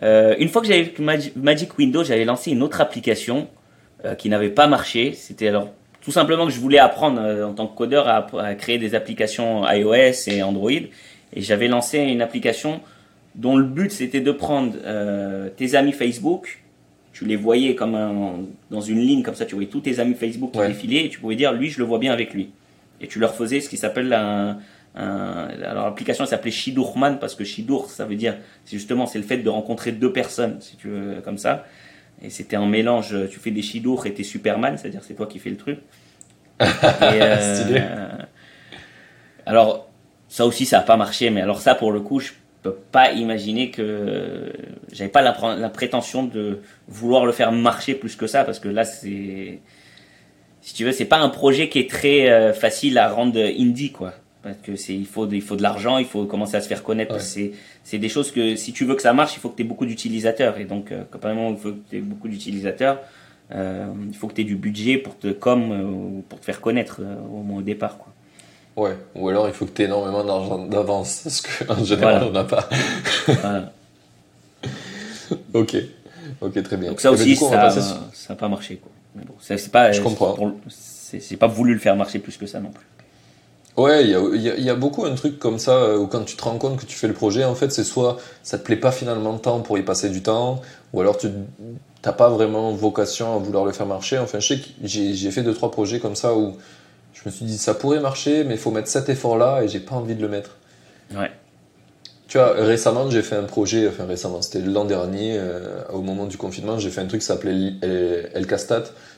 Euh, une fois que j'avais Magic Window, j'avais lancé une autre application euh, qui n'avait pas marché. C'était alors tout simplement que je voulais apprendre en tant que codeur à, à, créer des applications iOS et Android. Et j'avais lancé une application dont le but c'était de prendre tes amis Facebook. Tu les voyais comme un, dans une ligne comme ça, tu voyais tous tes amis Facebook qui défilaient et tu pouvais dire lui je le vois bien avec lui et tu leur faisais ce qui s'appelle un, alors l'application s'appelait Shidourman parce que Shidour ça veut dire c'est justement c'est le fait de rencontrer deux personnes si tu veux comme ça et c'était un mélange tu fais des Shidour et t'es Superman c'est-à-dire c'est toi qui fais le truc euh, alors ça aussi ça a pas marché mais alors ça pour le coup je peux pas imaginer que j'avais pas la, la prétention de vouloir le faire marcher plus que ça parce que là c'est si tu veux, c'est pas un projet qui est très euh, facile à rendre indie, quoi. Parce que c'est, il faut, il faut de l'argent, il faut commencer à se faire connaître. C'est, c'est des choses que, si tu veux que ça marche, il faut que tu aies beaucoup d'utilisateurs. Et donc, euh, il faut que tu aies beaucoup d'utilisateurs, euh, il faut que tu aies du budget pour te, comme, euh, pour te faire connaître, au moins au départ, quoi. Ouais, ou alors il faut que tu aies énormément d'argent d'avance, parce qu'en général, on n'a pas. ok, ok, très bien. Donc ça aussi, ça n'a pas marché, quoi. Mais bon, c'est pas. Je comprends. C'est pas voulu le faire marcher plus que ça non plus. Ouais, il y a, y a, beaucoup un truc comme ça euh, où quand tu te rends compte que tu fais le projet, en fait, c'est soit ça te plaît pas finalement de temps pour y passer du temps, ou alors tu n'as pas vraiment vocation à vouloir le faire marcher. Enfin, je sais que j'ai fait deux trois projets comme ça où je me suis dit ça pourrait marcher, mais il faut mettre cet effort-là et j'ai pas envie de le mettre. Ouais. Tu vois, récemment, j'ai fait un projet, enfin récemment, c'était l'an dernier, euh, au moment du confinement, j'ai fait un truc qui s'appelait.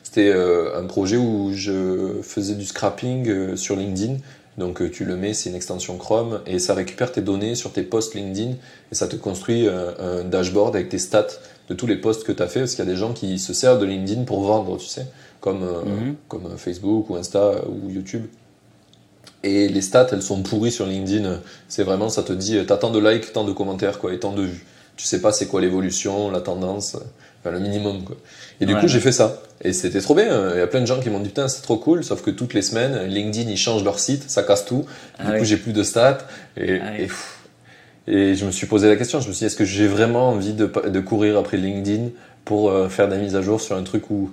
C'était euh, un projet où je faisais du scrapping euh, sur LinkedIn. Donc tu le mets, c'est une extension Chrome, et ça récupère tes données sur tes posts LinkedIn, et ça te construit un dashboard avec tes stats de tous les posts que tu as fait, parce qu'il y a des gens qui se servent de LinkedIn pour vendre, tu sais, comme, mm-hmm. comme Facebook ou Insta ou YouTube. Et les stats, elles sont pourries sur LinkedIn. C'est vraiment, ça te dit, t'as tant de likes, tant de commentaires, quoi, et tant de vues. Tu sais pas c'est quoi l'évolution, la tendance, enfin le minimum, quoi. Et du coup, j'ai fait ça. Et c'était trop bien. Il y a plein de gens qui m'ont dit, putain, c'est trop cool, sauf que toutes les semaines, LinkedIn, ils changent leur site, ça casse tout. Du ah coup, j'ai plus de stats. Et, ah et, et, je me suis posé la question, je me suis dit, est-ce que j'ai vraiment envie de, de courir après LinkedIn pour euh, faire des mises à jour sur un truc où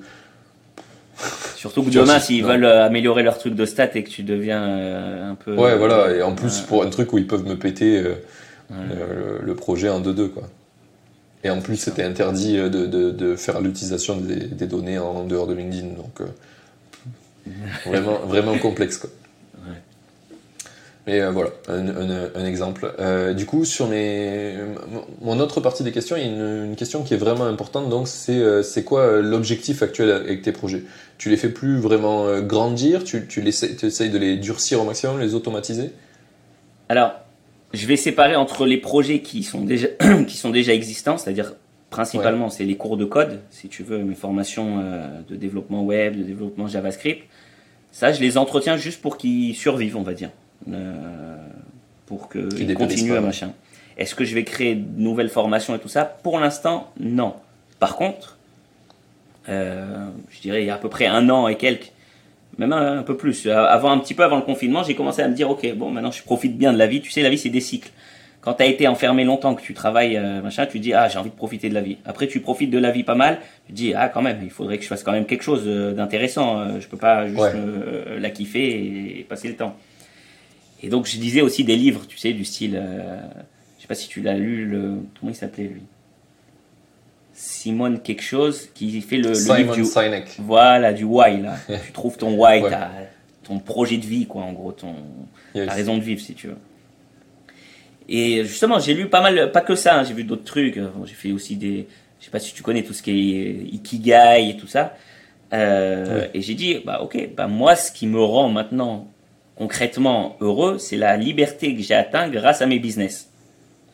Surtout que demain, s'ils veulent euh, améliorer leur truc de stats et que tu deviens euh, un peu. Ouais, voilà. Et en plus, pour un truc où ils peuvent me péter euh, le, projet en 2-2, quoi. Et en plus, c'était interdit de, de, faire l'utilisation des, des, données en dehors de LinkedIn. Donc, vraiment, vraiment complexe, quoi. Mais voilà, un, exemple. du coup, sur mes, mon autre partie des questions, il y a une, une question qui est vraiment importante. Donc, c'est c'est quoi l'objectif actuel avec tes projets? Tu les fais plus vraiment euh, grandir, tu, tu, essayes de les durcir au maximum, les automatiser? Alors, je vais séparer entre les projets qui sont déjà, qui sont déjà existants, c'est-à-dire principalement c'est les cours de code, si tu veux, mes formations euh, de développement web, de développement JavaScript. Ça, je les entretiens juste pour qu'ils survivent, on va dire. Euh, pour que Qui il dépérisse continue pas, à machin. Est-ce que je vais créer de nouvelles formations et tout ça? Pour l'instant, non. Par contre, euh, je dirais il y a à peu près un an et quelques, même un, un peu plus, avant un petit peu avant le confinement, j'ai commencé à me dire ok, bon, maintenant je profite bien de la vie. Tu sais, la vie c'est des cycles. Quand tu as été enfermé longtemps, que tu travailles, euh, machin, tu dis ah j'ai envie de profiter de la vie. Après tu profites de la vie pas mal, tu dis ah quand même, il faudrait que je fasse quand même quelque chose euh, d'intéressant. Euh, je peux pas juste Ouais. euh, la kiffer et passer le temps. Et donc je lisais aussi des livres, tu sais, du style, euh, je sais pas si tu l'as lu, le comment il s'appelait lui, Simone quelque chose, qui fait le, le livre Simon du, Sinek. voilà, du why là. tu trouves ton why, Ouais. ton projet de vie quoi, en gros, ton Yes. ta raison de vivre si tu veux. Et justement, j'ai lu pas mal, pas que ça, hein, j'ai vu d'autres trucs. Bon, J'ai fait aussi des, je sais pas si tu connais tout ce qui est ikigai et tout ça. Euh, Ouais. Et j'ai dit, bah ok, bah moi, ce qui me rend maintenant concrètement heureux, c'est la liberté que j'ai atteint grâce à mes business.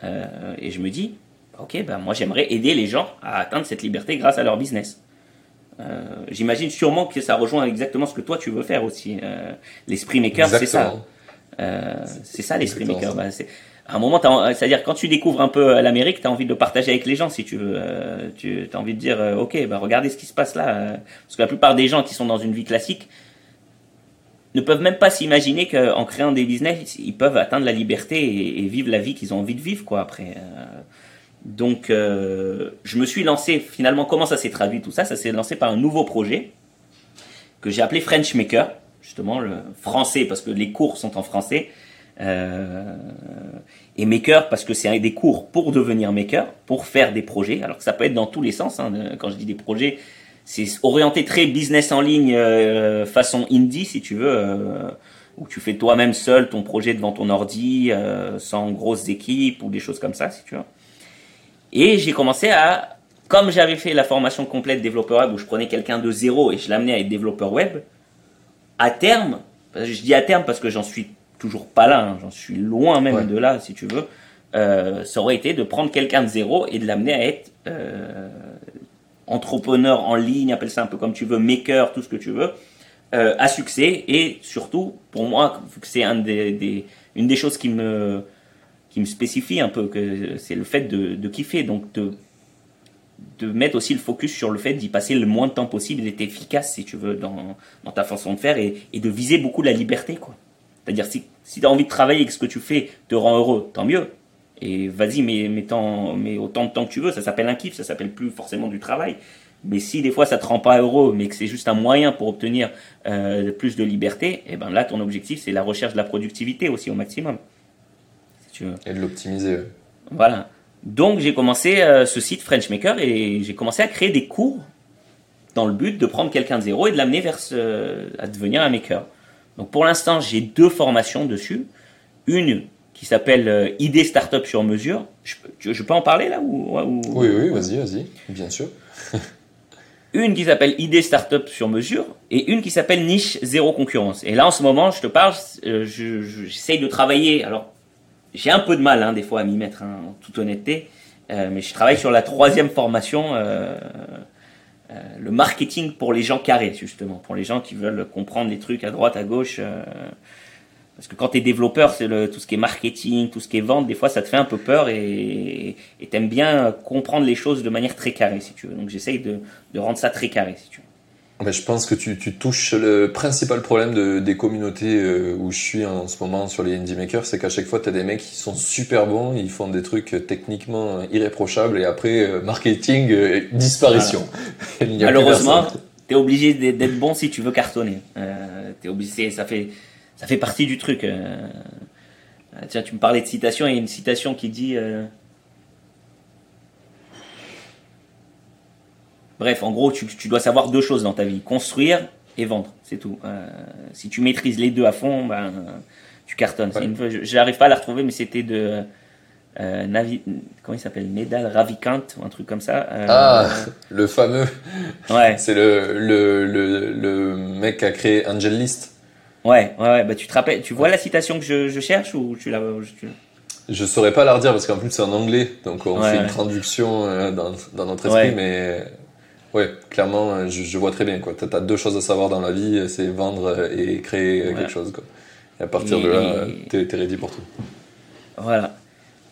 Euh, et je me dis, ok, bah moi j'aimerais aider les gens à atteindre cette liberté grâce à leur business. Euh, J'imagine sûrement que ça rejoint exactement ce que toi tu veux faire aussi. Euh, L'esprit maker, c'est ça. Euh, c'est ça l'esprit maker. C'est- à un moment, c'est-à-dire quand tu découvres un peu l'Amérique, tu as envie de le partager avec les gens si tu veux. Tu as envie de dire, ok, bah, regardez ce qui se passe là. parce que la plupart des gens qui sont dans une vie classique ne peuvent même pas s'imaginer qu'en créant des business, ils peuvent atteindre la liberté et, et vivre la vie qu'ils ont envie de vivre. quoi. Après, euh, donc, euh, je me suis lancé, finalement, comment ça s'est traduit tout ça? Ça s'est lancé par un nouveau projet que j'ai appelé French Maker, justement, le français, parce que les cours sont en français. Euh, et maker parce que c'est des cours pour devenir maker, pour faire des projets. Alors que ça peut être dans tous les sens. hein. Quand je dis des projets, c'est orienté très business en ligne, euh, façon indie si tu veux, euh, où tu fais toi-même seul ton projet devant ton ordi, euh, sans grosses équipes ou des choses comme ça si tu veux. Et j'ai commencé à, comme j'avais fait la formation complète développeur web où je prenais quelqu'un de zéro et je l'amenais à être développeur web, à terme, je dis à terme parce que j'en suis toujours pas là, hein, j'en suis loin même Ouais. de là si tu veux, euh, ça aurait été de prendre quelqu'un de zéro et de l'amener à être euh, entrepreneur en ligne, appelle ça un peu comme tu veux, maker, tout ce que tu veux, euh, à succès et surtout, pour moi, vu que c'est un des, des- une des choses qui me, qui me spécifie un peu, que c'est le fait de, kiffer, donc de, de mettre aussi le focus sur le fait d'y passer le moins de temps possible d'être efficace, si tu veux, dans, dans ta façon de faire et, de viser beaucoup la liberté, quoi. C'est-à-dire, si, si tu as envie de travailler et que ce que tu fais te rend heureux, tant mieux. Et vas-y, mets, mets, mets autant de temps que tu veux, ça s'appelle un kiff, ça s'appelle plus forcément du travail. Mais si des fois ça te rend pas heureux, mais que c'est juste un moyen pour obtenir euh, plus de liberté, et ben là ton objectif c'est la recherche de la productivité aussi au maximum. Si tu veux. Et de l'optimiser. Voilà. Donc j'ai commencé euh, ce site Frenchmaker et j'ai commencé à créer des cours dans le but de prendre quelqu'un de zéro et de l'amener vers ce- à devenir un maker. Donc pour l'instant j'ai deux formations dessus. Une qui s'appelle euh, Idée Startup sur mesure. Je, peux- tu- je peux en parler là ou, ou- Oui, oui, vas-y, vas-y, bien sûr. une qui s'appelle Idée Startup sur mesure et une qui s'appelle Niche Zéro Concurrence. Et là, en ce moment, je te parle, euh, je- je- j'essaye de travailler. Alors, j'ai un peu de mal, hein, des fois, à m'y mettre, hein, en toute honnêteté. Euh, mais je travaille sur la troisième formation, euh, euh, le marketing pour les gens carrés, justement, pour les gens qui veulent comprendre les trucs à droite, à gauche. euh, parce que quand tu es développeur, c'est tout ce qui est marketing, tout ce qui est vente, des fois ça te fait un peu peur et et t'aimes bien comprendre les choses de manière très carrée, si tu veux. Donc j'essaye de, de rendre ça très carré, si tu veux. Mais je pense que tu, tu touches le principal problème de- des communautés euh, où je suis en ce moment sur les indie makers, c'est qu'à chaque fois, tu as des mecs qui sont super bons, ils font des trucs techniquement irréprochables, et après, euh, marketing, euh, disparition. Il a Malheureusement, tu es obligé d'être bon si tu veux cartonner. Euh, obligé, ça fait, ça fait partie du truc. Euh, Tiens, tu me parlais de citation, il y a une citation qui dit. euh, Bref, en gros, tu, tu dois savoir deux choses dans ta vie construire et vendre, c'est tout. Euh, si tu maîtrises les deux à fond, ben, tu cartonnes. Ouais. une- je n'arrive pas à la retrouver, mais c'était de. euh, Navi, comment il s'appelle? Nedal Ravikant, ou un truc comme ça. Euh, Ah, le fameux, Ouais, c'est le, le, le, le mec qui a créé Angel List. Ouais, ouais, ouais, bah tu te rappelles, tu vois la citation que je, je cherche ou tu la tu- Je saurais pas la redire parce qu'en plus c'est en anglais, donc on Ouais, fait ouais. une traduction euh, dans, dans notre esprit, mais ouais, clairement, euh, je, je vois très bien. T'as as deux choses à savoir dans la vie, c'est vendre euh, et créer euh, quelque chose quoi. Et à partir Et- de là, et- t'es t'es ready pour tout. Voilà.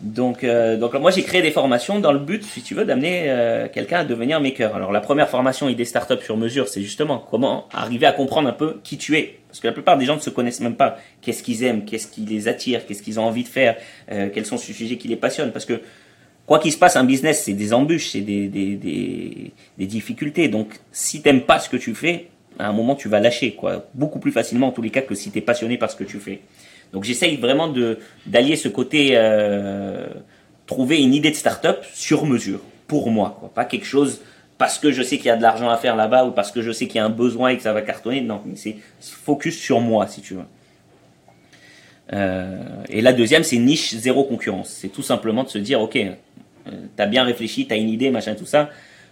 Donc, euh, donc moi j'ai créé des formations dans le but, si tu veux, d'amener euh, quelqu'un à devenir maker. Alors la première formation idée startup sur mesure, c'est justement comment arriver à comprendre un peu qui tu es. Parce que la plupart des gens ne se connaissent même pas. Qu'est-ce qu'ils aiment, qu'est-ce qui les attire, qu'est-ce qu'ils ont envie de faire, euh, quels sont ces sujets qui les passionnent? Parce que quoi qu'il se passe, un business, c'est des embûches, c'est des, des, des, difficultés. Donc si t'aimes pas ce que tu fais, à un moment tu vas lâcher, quoi. Beaucoup plus facilement en tous les cas que si tu es passionné par ce que tu fais. Donc j'essaye vraiment de d'allier ce côté euh, trouver une idée de start-up sur mesure pour moi, quoi. Pas quelque chose parce que je sais qu'il y a de l'argent à faire là-bas ou parce que je sais qu'il y a un besoin et que ça va cartonner. Non, c'est focus sur moi, si tu veux. Euh, et la deuxième, c'est niche zéro concurrence. C'est tout simplement de se dire, ok, t'as bien réfléchi, t'as une idée, machin, tout ça.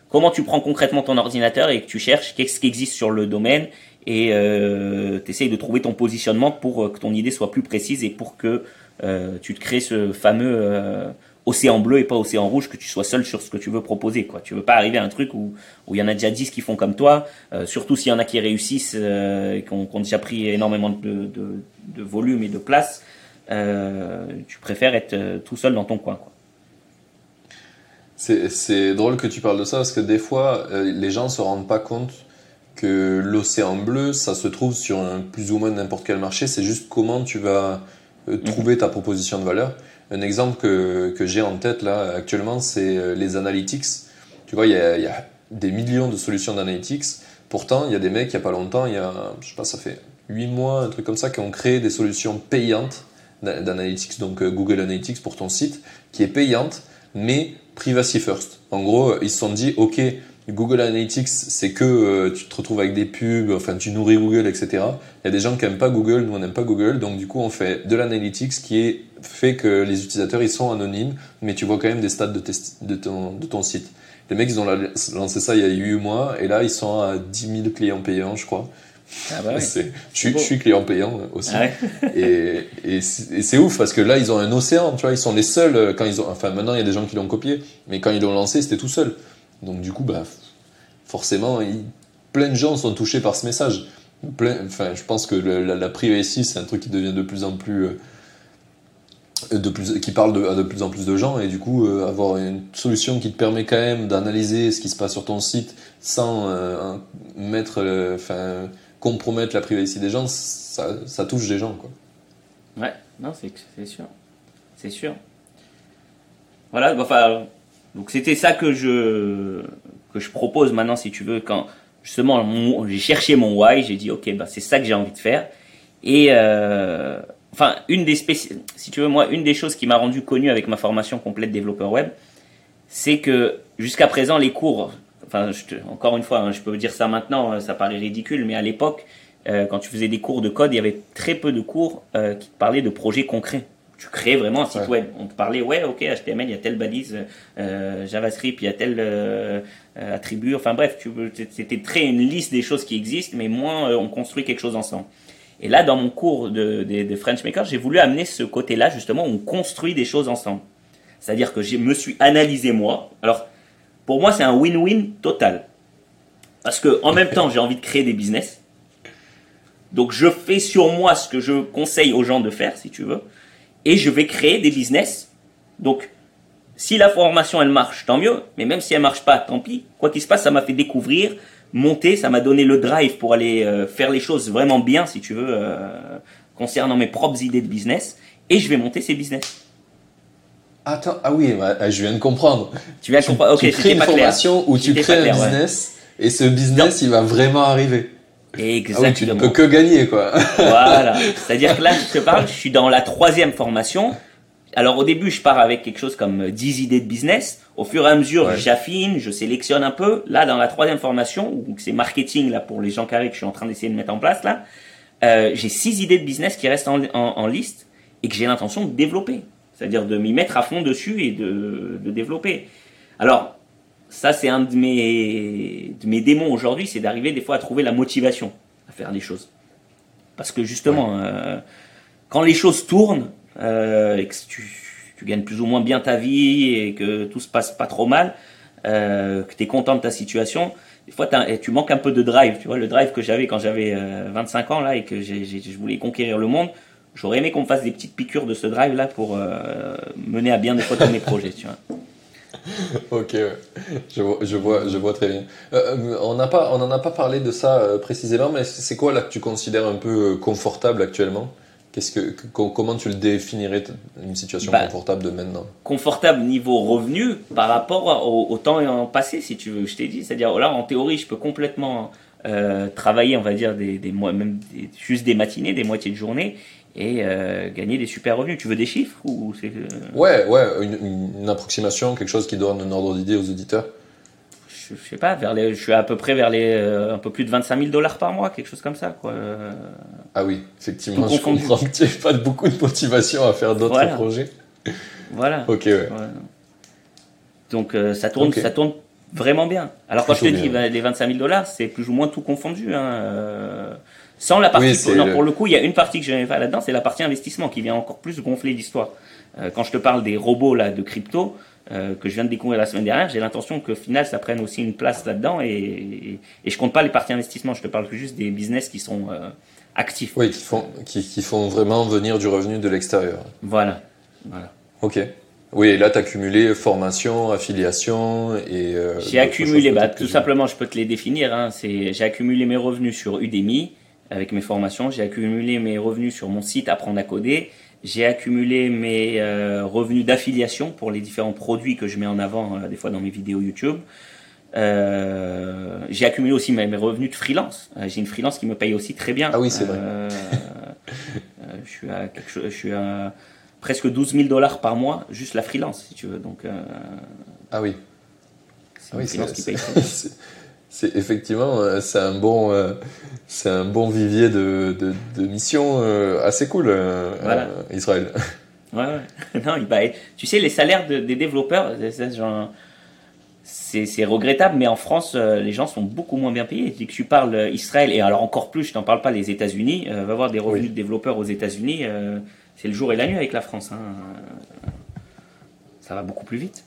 Comment tu prends concrètement ton ordinateur et que tu cherches qu'est-ce qui existe sur le domaine et euh, tu essayes de trouver ton positionnement pour euh, que ton idée soit plus précise et pour que euh, tu te crées ce fameux euh, océan bleu et pas océan rouge, que tu sois seul sur ce que tu veux proposer. Quoi. Tu veux pas arriver à un truc où il y en a déjà 10 qui font comme toi, euh, surtout s'il y en a qui réussissent euh, et qui ont, qui déjà pris énormément de, de, de volume et de place. Euh, tu préfères être tout seul dans ton coin. Quoi. C'est drôle que tu parles de ça parce que des fois, euh, les gens se rendent pas compte que l'océan bleu, ça se trouve sur un plus ou moins n'importe quel marché. C'est juste comment tu vas euh, trouver ta proposition de valeur. Un exemple que, que j'ai en tête là actuellement, c'est euh, les analytics. Tu vois, il y a, il y a des millions de solutions d'analytics. Pourtant, il y a des mecs, il y a pas longtemps, il y a, je sais pas, ça fait 8 mois, un truc comme ça, qui ont créé des solutions payantes d'a- d'analytics, donc Google Analytics pour ton site, qui est payante, mais privacy first. En gros, ils se sont dit, ok, Google Analytics, c'est que euh, tu te retrouves avec des pubs, enfin tu nourris Google, etc. Il y a des gens qui aiment pas Google, nous on n'aime pas Google, donc du coup on fait de l'analytics qui est fait que les utilisateurs ils sont anonymes, mais tu vois quand même des stats de, ton, de ton site. Les mecs ils ont la- lancé ça il y a 8 mois et là ils sont à 10 000 clients payants, je crois. Ah bah je, suis, beau. je suis client payant aussi. Ah ouais. Et, et c'est ouf parce que là, ils ont un océan, tu vois, ils sont les seuls euh, quand ils ont. Enfin, maintenant, il y a des gens qui l'ont copié, mais quand ils l'ont lancé, c'était tout seul. Donc, du coup, bah, forcément, plein de gens sont touchés par ce message. Plein, enfin, je pense que le- la, la privacy, c'est un truc qui devient de plus en plus. euh, de plus, qui parle de, à de plus en plus de gens, et du coup, euh, avoir une solution qui te permet quand même d'analyser ce qui se passe sur ton site sans euh, mettre. euh, compromettre la privacy des gens, ça, touche des gens. Quoi. Ouais, non, c'est sûr. C'est sûr. Voilà, enfin, donc c'était ça que je, que je propose maintenant, si tu veux, quand justement j'ai cherché mon why, j'ai dit, ok, bah, c'est ça que j'ai envie de faire. Et, euh, enfin, une des si tu veux, moi, une des choses qui m'a rendu connu avec ma formation complète développeur web, c'est que jusqu'à présent, les cours, enfin, je te- encore une fois, hein, je peux dire ça maintenant, euh, ça paraît ridicule, mais à l'époque, euh, quand tu faisais des cours de code, il y avait très peu de cours euh, qui te parlaient de projets concrets. Tu créais vraiment un site Ouais. web. On te parlait, ouais, ok, HTML, il y a telle balise, euh, JavaScript, il y a tel euh, attribut. Enfin bref, c'était très une liste des choses qui existent, mais moins euh, on construit quelque chose ensemble. Et là, dans mon cours de, de, de French Maker, j'ai voulu amener ce côté-là, justement, où on construit des choses ensemble. C'est-à-dire que je me suis analysé moi. Alors, pour moi, c'est un win-win total. Parce que en même temps, j'ai envie de créer des business. Donc, je fais sur moi ce que je conseille aux gens de faire, si tu veux. Et je vais créer des business. Donc, si la formation, elle marche, tant mieux. Mais même si elle marche pas, tant pis. Quoi qu'il se passe, ça m'a fait découvrir, monter, ça m'a donné le drive pour aller euh, faire les choses vraiment bien, si tu veux, euh, concernant mes propres idées de business. Et je vais monter ces business. Attends, ah oui, bah, je viens de comprendre. Tu vas comprendre. Ok, tu crées une pas formation où tu crées un ouais. business et ce business, il va vraiment arriver. Ah oui, tu ne Exactement. peux que gagner, quoi. Voilà. C'est-à-dire que là, je te parle, je suis dans la troisième formation. Alors au début, je pars avec quelque chose comme 10 idées de business. Au fur et à mesure, Ouais. j'affine, je sélectionne un peu. Là, dans la troisième formation, où c'est marketing là pour les gens carrés que je suis en train d'essayer de mettre en place là, euh, j'ai six idées de business qui restent en, en- en liste et que j'ai l'intention de développer. C'est-à-dire de m'y mettre à fond dessus et de, de développer. Alors, ça c'est un de mes, de mes démons aujourd'hui, c'est d'arriver des fois à trouver la motivation à faire des choses. Parce que justement, euh, quand les choses tournent, euh, et que tu, tu gagnes plus ou moins bien ta vie et que tout se passe pas trop mal, euh, que tu es content de ta situation, des fois tu manques un peu de drive. Tu vois, le drive que j'avais quand j'avais euh, 25 ans là et que j'ai- j'ai- je voulais conquérir le monde, j'aurais aimé qu'on me fasse des petites piqûres de ce drive là pour mener à bien des fois tous mes projets, tu vois. ok, je, vois, je, vois, je vois très bien. on n'en pas, on a pas parlé de ça précisément, mais c'est quoi là que tu considères un peu confortable actuellement? Qu'est-ce que, comment tu le définirais une situation bah, confortable de maintenant? Confortable niveau revenu par rapport au, temps passé, si tu veux. Je t'ai dit, c'est-à-dire là, en théorie, je peux complètement euh, travailler, on va dire des, des mois, même juste des matinées, des moitiés de journée, et euh, gagner des super revenus. Tu veux des chiffres ou c'est euh, Ouais, ouais, une, une, approximation, quelque chose qui donne un ordre d'idée aux auditeurs je, sais pas, vers les, je suis à peu près vers les euh, un peu plus de 25 000 dollars par mois, quelque chose comme ça. Quoi. Ah oui, effectivement, je comprends que tu n'as pas beaucoup de motivation à faire d'autres projets. Voilà. ok, ouais. Donc ça, tourne, ça tourne vraiment bien. Alors quand je te dis les 25 000 dollars, c'est plus ou moins tout confondu. Hein, sans la partie. non, pour le coup, il y a une partie que je n'avais pas là-dedans, c'est la partie investissement qui vient encore plus gonfler l'histoire. quand je te parle des robots là, de crypto, euh, que je viens de découvrir la semaine dernière, j'ai l'intention que final ça prenne aussi une place là-dedans et, et, et, je compte pas les parties investissement, je te parle juste des business qui sont euh, actifs. Oui, qui font, qui, qui, font vraiment venir du revenu de l'extérieur. Voilà. voilà. Ok. Oui, et là tu as cumulé formation, affiliation et. Euh, j'ai accumulé, bah, tout simplement, je peux te les définir. Hein, j'ai accumulé mes revenus sur Udemy avec mes formations, j'ai accumulé mes revenus sur mon site Apprendre à coder j'ai accumulé mes euh, revenus d'affiliation pour les différents produits que je mets en avant euh, des fois dans mes vidéos YouTube. Euh, j'ai accumulé aussi mes, revenus de freelance. j'ai une freelance qui me paye aussi très bien. Ah oui, c'est vrai. je suis à quelque chose, je suis à presque 12 000 dollars par mois, juste la freelance, si tu veux. Donc, ah oui. C'est ah oui, freelance qui paye. C'est effectivement, euh, c'est un bon, euh, c'est un bon vivier de, de, de missions euh, assez cool, Israël. Ouais, ouais. Non, bah, tu sais, les salaires des développeurs, c'est regrettable, mais en France, les gens sont beaucoup moins bien payés. Dès que tu parles Israël, et alors encore plus, je t'en parle pas les États-Unis, va voir des revenus de développeurs aux États-Unis, c'est le jour et la nuit avec la France. Hein. Ça va beaucoup plus vite.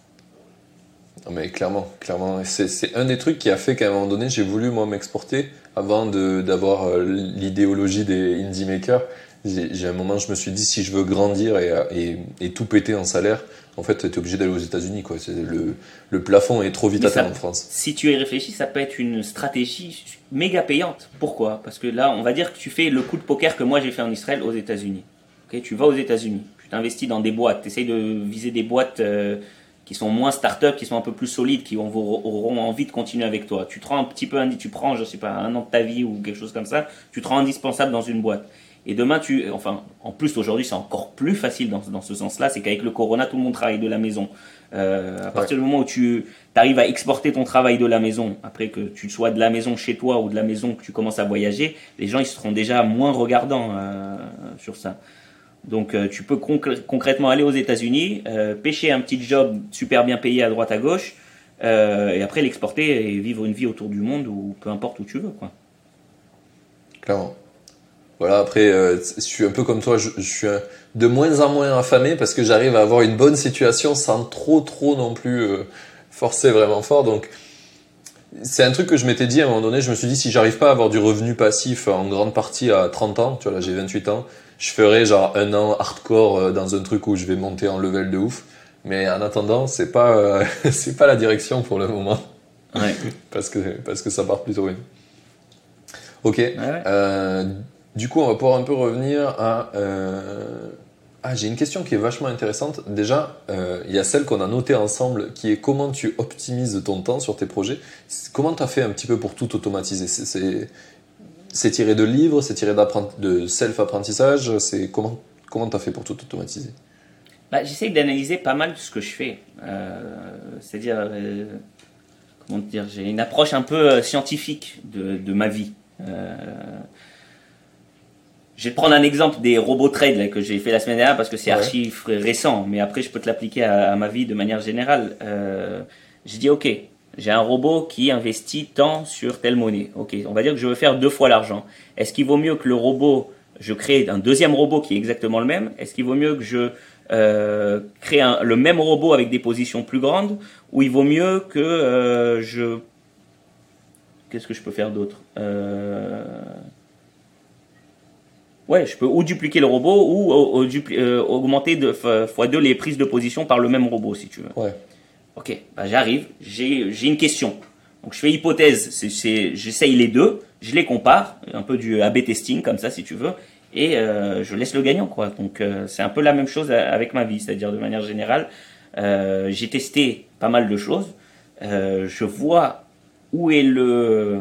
Non mais clairement, clairement. C'est un des trucs qui a fait qu'à un moment donné, j'ai voulu moi m'exporter avant d'avoir euh, l'idéologie des indie makers. J'ai un moment, je me suis dit, si je veux grandir et, et, et tout péter en salaire, en fait, tu es obligé d'aller aux États-Unis. quoi. Le, le plafond est trop vite atteint en France. Si tu y réfléchis, ça peut être une stratégie méga payante. Pourquoi? Parce que là, on va dire que tu fais le coup de poker que moi j'ai fait en Israël aux États-Unis. Okay tu vas aux États-Unis, tu t'investis dans des boîtes, tu essayes de viser des boîtes. Euh, qui sont moins start-up, qui sont un peu plus solides, qui auront envie de continuer avec toi. Tu te rends un petit peu, tu prends, je sais pas, un an de ta vie ou quelque chose comme ça, tu te rends indispensable dans une boîte. Et demain, tu, enfin, en plus aujourd'hui, c'est encore plus facile dans, dans ce sens-là, c'est qu'avec le corona, tout le monde travaille de la maison. Euh, à partir du moment où tu arrives à exporter ton travail de la maison, après que tu sois de la maison chez toi ou de la maison que tu commences à voyager, les gens ils seront déjà moins regardants euh, sur ça. Donc euh, tu peux concrètement aller aux États-Unis, euh, pêcher un petit job super bien payé à droite à gauche, euh, et après l'exporter et vivre une vie autour du monde ou peu importe où tu veux. Quoi. Clairement. Voilà, après, je suis un peu comme toi, je, suis de moins en moins affamé parce que j'arrive à avoir une bonne situation sans trop, trop non plus forcer vraiment fort. Donc, c'est un truc que je m'étais dit à un moment donné, je me suis dit, si j'arrive pas à avoir du revenu passif en grande partie à 30 ans, tu vois, là j'ai 28 ans, je ferai genre un an hardcore euh, dans un truc où je vais monter en level de ouf. Mais en attendant, c'est pas, euh, c'est pas la direction pour le moment. Ouais. parce, que, parce que ça part plutôt bien. Ok. Euh, du coup, on va pouvoir un peu revenir à. Ah, j'ai une question qui est vachement intéressante. Déjà, il y a celle qu'on a notée ensemble qui est comment tu optimises ton temps sur tes projets. Comment tu as fait un petit peu pour tout automatiser? C'est, c'est tiré de livres, c'est tiré de self-apprentissage, c'est comment comment as fait pour tout automatiser bah, J'essaie d'analyser pas mal ce que je fais. Euh, c'est-à-dire, euh, comment dire, j'ai une approche un peu euh, scientifique de, ma vie. je vais te prendre un exemple des robots trade que j'ai fait la semaine dernière parce que c'est archi récent, mais après je peux te l'appliquer à, à, ma vie de manière générale. je dis ok, j'ai un robot qui investit tant sur telle monnaie. Ok, on va dire que je veux faire deux fois l'argent. Est-ce qu'il vaut mieux que le robot, je crée un deuxième robot qui est exactement le même? Est-ce qu'il vaut mieux que je euh, crée le même robot avec des positions plus grandes? Ou il vaut mieux que euh, je... Qu'est-ce que je peux faire d'autre? Euh... Ouais, je peux ou dupliquer le robot ou augmenter de f- fois deux les prises de position par le même robot, si tu veux. Ouais. Ok, bah j'arrive, j'ai une question. Donc je fais hypothèse, j'essaye les deux, je les compare, un peu du A/B testing comme ça si tu veux, et euh, je laisse le gagnant quoi. Donc euh, c'est un peu la même chose a- avec ma vie, c'est-à-dire de manière générale, euh, j'ai testé pas mal de choses, euh, je vois où est le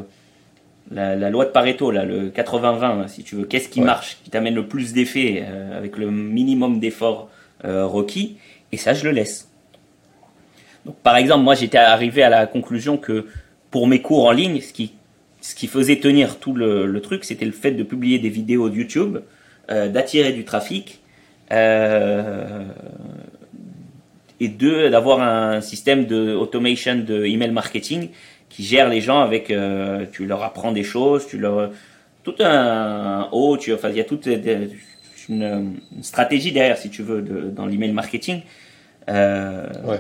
la, la loi de Pareto là, le 80-20 là, si tu veux, qu'est-ce qui Ouais. marche, qui t'amène le plus d'effets euh, avec le minimum d'efforts euh, requis, et ça je le laisse. Donc, par exemple, moi, j'étais arrivé à la conclusion que pour mes cours en ligne, ce qui, ce qui faisait tenir tout le, le truc, c'était le fait de publier des vidéos de YouTube, euh, d'attirer du trafic euh, et de d'avoir un système de automation de email marketing qui gère les gens avec. euh, tu leur apprends des choses, tu leur tout un haut, tu enfin il y a toute des- une, une stratégie derrière si tu veux de, dans l'email marketing. Euh, Ouais.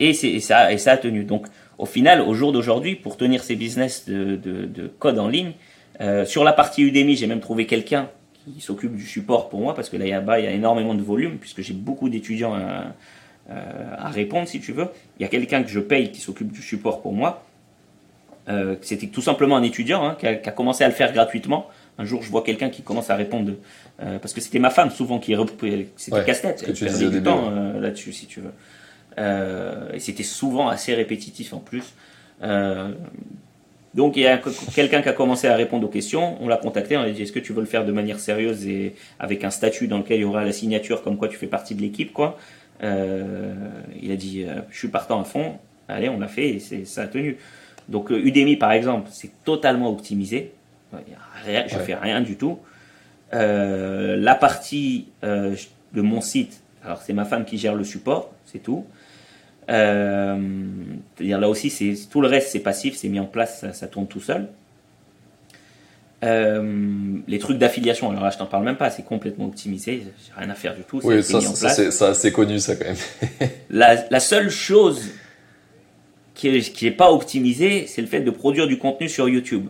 Et, ça, et ça a tenu. Donc, au final, au jour d'aujourd'hui, pour tenir ces business de, de, de code en ligne, euh, sur la partie Udemy, j'ai même trouvé quelqu'un qui s'occupe du support pour moi, parce que là, là-bas, il y a énormément de volume, puisque j'ai beaucoup d'étudiants à, euh, à répondre, si tu veux. Il y a quelqu'un que je paye qui s'occupe du support pour moi. Euh, C'était tout simplement un étudiant hein, qui, a, qui a commencé à le faire gratuitement. Un jour, je vois quelqu'un qui commence à répondre, euh, parce que c'était ma femme souvent qui c'était Ouais, casse-tête, elle tu perdait du début, temps euh, là-dessus, si tu veux. Euh, et c'était souvent assez répétitif en plus. Euh, donc il y a que- quelqu'un qui a commencé à répondre aux questions, on l'a contacté, on lui a dit est-ce que tu veux le faire de manière sérieuse et avec un statut dans lequel il y aura la signature comme quoi tu fais partie de l'équipe quoi. Euh, il a dit je suis partant à fond, allez on l'a fait et ça a tenu. Donc Udemy par exemple c'est totalement optimisé, rien- je Ouais. fais rien du tout. Euh, la partie euh, de mon site, alors c'est ma femme qui gère le support, c'est tout. Euh, C'est-à-dire là aussi, c'est tout le reste c'est passif, c'est mis en place, ça, ça tourne tout seul. Euh, les trucs d'affiliation, alors là je t'en parle même pas, c'est complètement optimisé, j'ai rien à faire du tout. Oui, c'est ça, c'est ça, c'est connu, ça, quand même. La, la seule chose qui est, qui est pas optimisée, c'est le fait de produire du contenu sur YouTube.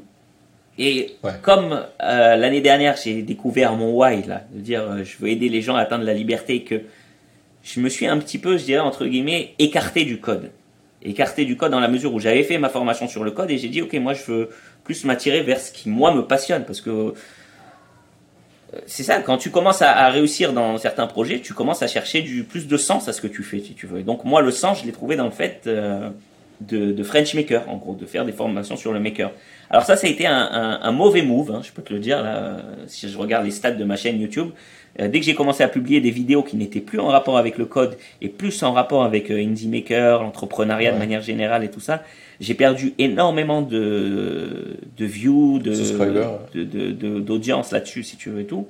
Et Ouais. comme euh, l'année dernière, j'ai découvert mon why, là, de dire euh, je veux aider les gens à atteindre la liberté, et que je me suis un petit peu, je dirais, entre guillemets, écarté du code. Écarté du code dans la mesure où j'avais fait ma formation sur le code et j'ai dit, ok, moi je veux plus m'attirer vers ce qui, moi, me passionne. Parce que euh, c'est ça, quand tu commences à, réussir dans certains projets, tu commences à chercher plus de sens à ce que tu fais, si tu veux. Et donc moi, le sens, je l'ai trouvé dans le fait euh, de, de French Maker, en gros, de faire des formations sur le Maker. Alors ça, ça a été un, mauvais move, hein, je peux te le dire, là, si je regarde les stats de ma chaîne YouTube. Euh, dès que j'ai commencé à publier des vidéos qui n'étaient plus en rapport avec le code et plus en rapport avec euh, Indie Maker, l'entrepreneuriat de manière générale et tout ça, j'ai perdu énormément de, de views, de, de- là-dessus, si tu veux et tout.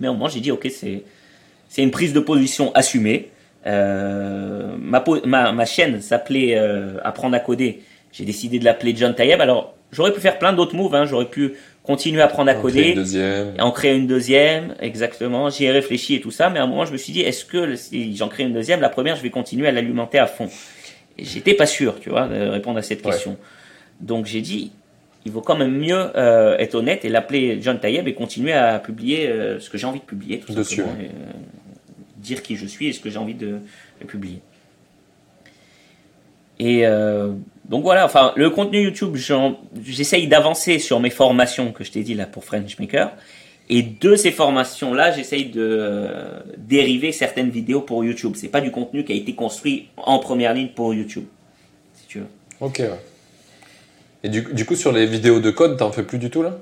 Mais au moins, j'ai dit, ok, c'est, c'est une prise de position assumée. Euh, ma, ma, ma chaîne s'appelait euh, Apprendre à coder. J'ai décidé de l'appeler John Tayeb. Alors, j'aurais pu faire plein d'autres moves. Hein. J'aurais pu continuer à apprendre à crée coder une deuxième. en créer une deuxième, exactement. J'y ai réfléchi et tout ça, mais à un moment, je me suis dit, est-ce que si j'en crée une deuxième, la première, je vais continuer à l'alimenter à fond? J'étais pas sûr, tu vois, de répondre à cette Ouais. question. Donc j'ai dit, il vaut quand même mieux euh, être honnête et l'appeler John Tayeb et continuer à publier euh, ce que j'ai envie de publier, tout simplement. Et, euh, dire qui je suis et ce que j'ai envie de, de publier. Et donc voilà, enfin, le contenu YouTube, j'essaye d'avancer sur mes formations que je t'ai dit là pour French Maker. Et de ces formations-là, j'essaye de euh, dériver certaines vidéos pour YouTube. C'est pas du contenu qui a été construit en première ligne pour YouTube, si tu veux. Ok. Et du, du coup, sur les vidéos de code, t'en fais plus du tout, là?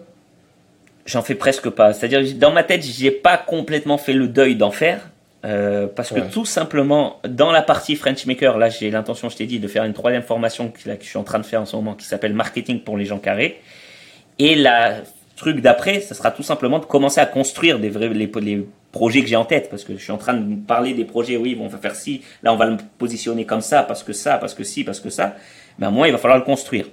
J'en fais presque pas. C'est-à-dire, dans ma tête, j'ai pas complètement fait le deuil d'en faire. Euh, parce que tout simplement, dans la partie French Maker, là, j'ai l'intention, je t'ai dit, de faire une troisième formation que, là, que je suis en train de faire en ce moment, qui s'appelle Marketing pour les gens carrés. Et la truc d'après, ça sera tout simplement de commencer à construire des vrais, les, les projets que j'ai en tête. Parce que je suis en train de parler des projets, oui, on va faire ci, là, on va le positionner comme ça, parce que ça, parce que ci, parce que ça. Mais à moment, il va falloir le construire.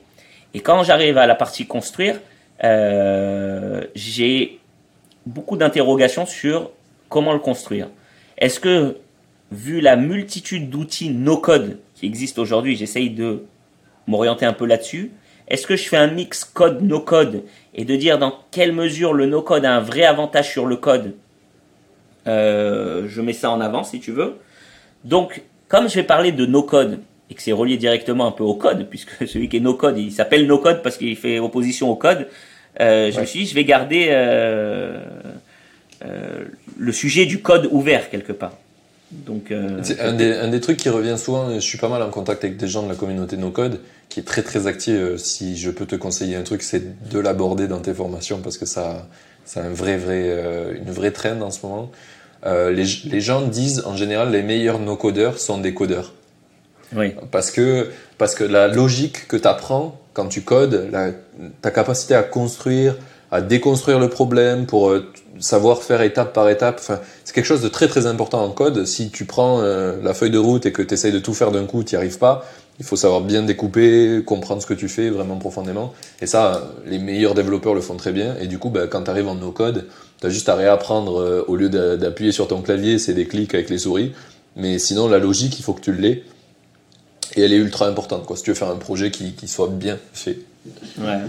Et quand j'arrive à la partie construire, euh, j'ai beaucoup d'interrogations sur comment le construire. Est-ce que, vu la multitude d'outils no-code qui existent aujourd'hui, j'essaye de m'orienter un peu là-dessus est-ce que je fais un mix code no code et de dire dans quelle mesure le no code a un vrai avantage sur le code. Euh, je mets ça en avant si tu veux. Donc, comme je vais parler de no code et que c'est relié directement un peu au code, puisque celui qui est no code, il s'appelle no code parce qu'il fait opposition au code. Euh, je me suis dit, je vais garder euh, le sujet du code ouvert quelque part. Donc, un, des, un, des, trucs qui revient souvent, je suis pas mal en contact avec des gens de la communauté no code, qui est très très actif. si je peux te conseiller un truc, c'est de l'aborder dans tes formations parce que ça, c'est un vrai, vrai, une vraie trend en ce moment. Euh, les, les, gens disent en général les meilleurs no-codeurs sont des codeurs. Oui. Parce que, parce que la logique que tu apprends quand tu codes, la, ta capacité à construire, à déconstruire le problème pour euh, savoir faire étape par étape, c'est quelque chose de très très important en code. Si tu prends euh, la feuille de route et que tu essayes de tout faire d'un coup, tu n'y arrives pas. Il faut savoir bien découper, comprendre ce que tu fais vraiment profondément. Et ça, les meilleurs développeurs le font très bien. Et du coup, bah, quand tu arrives en no-code, tu as juste à réapprendre, euh, au lieu d'appuyer sur ton clavier, c'est des clics avec les souris. Mais sinon, la logique, il faut que tu l'aies. Et elle est ultra importante, quoi, si tu veux faire un projet qui, qui soit bien fait. Ouais.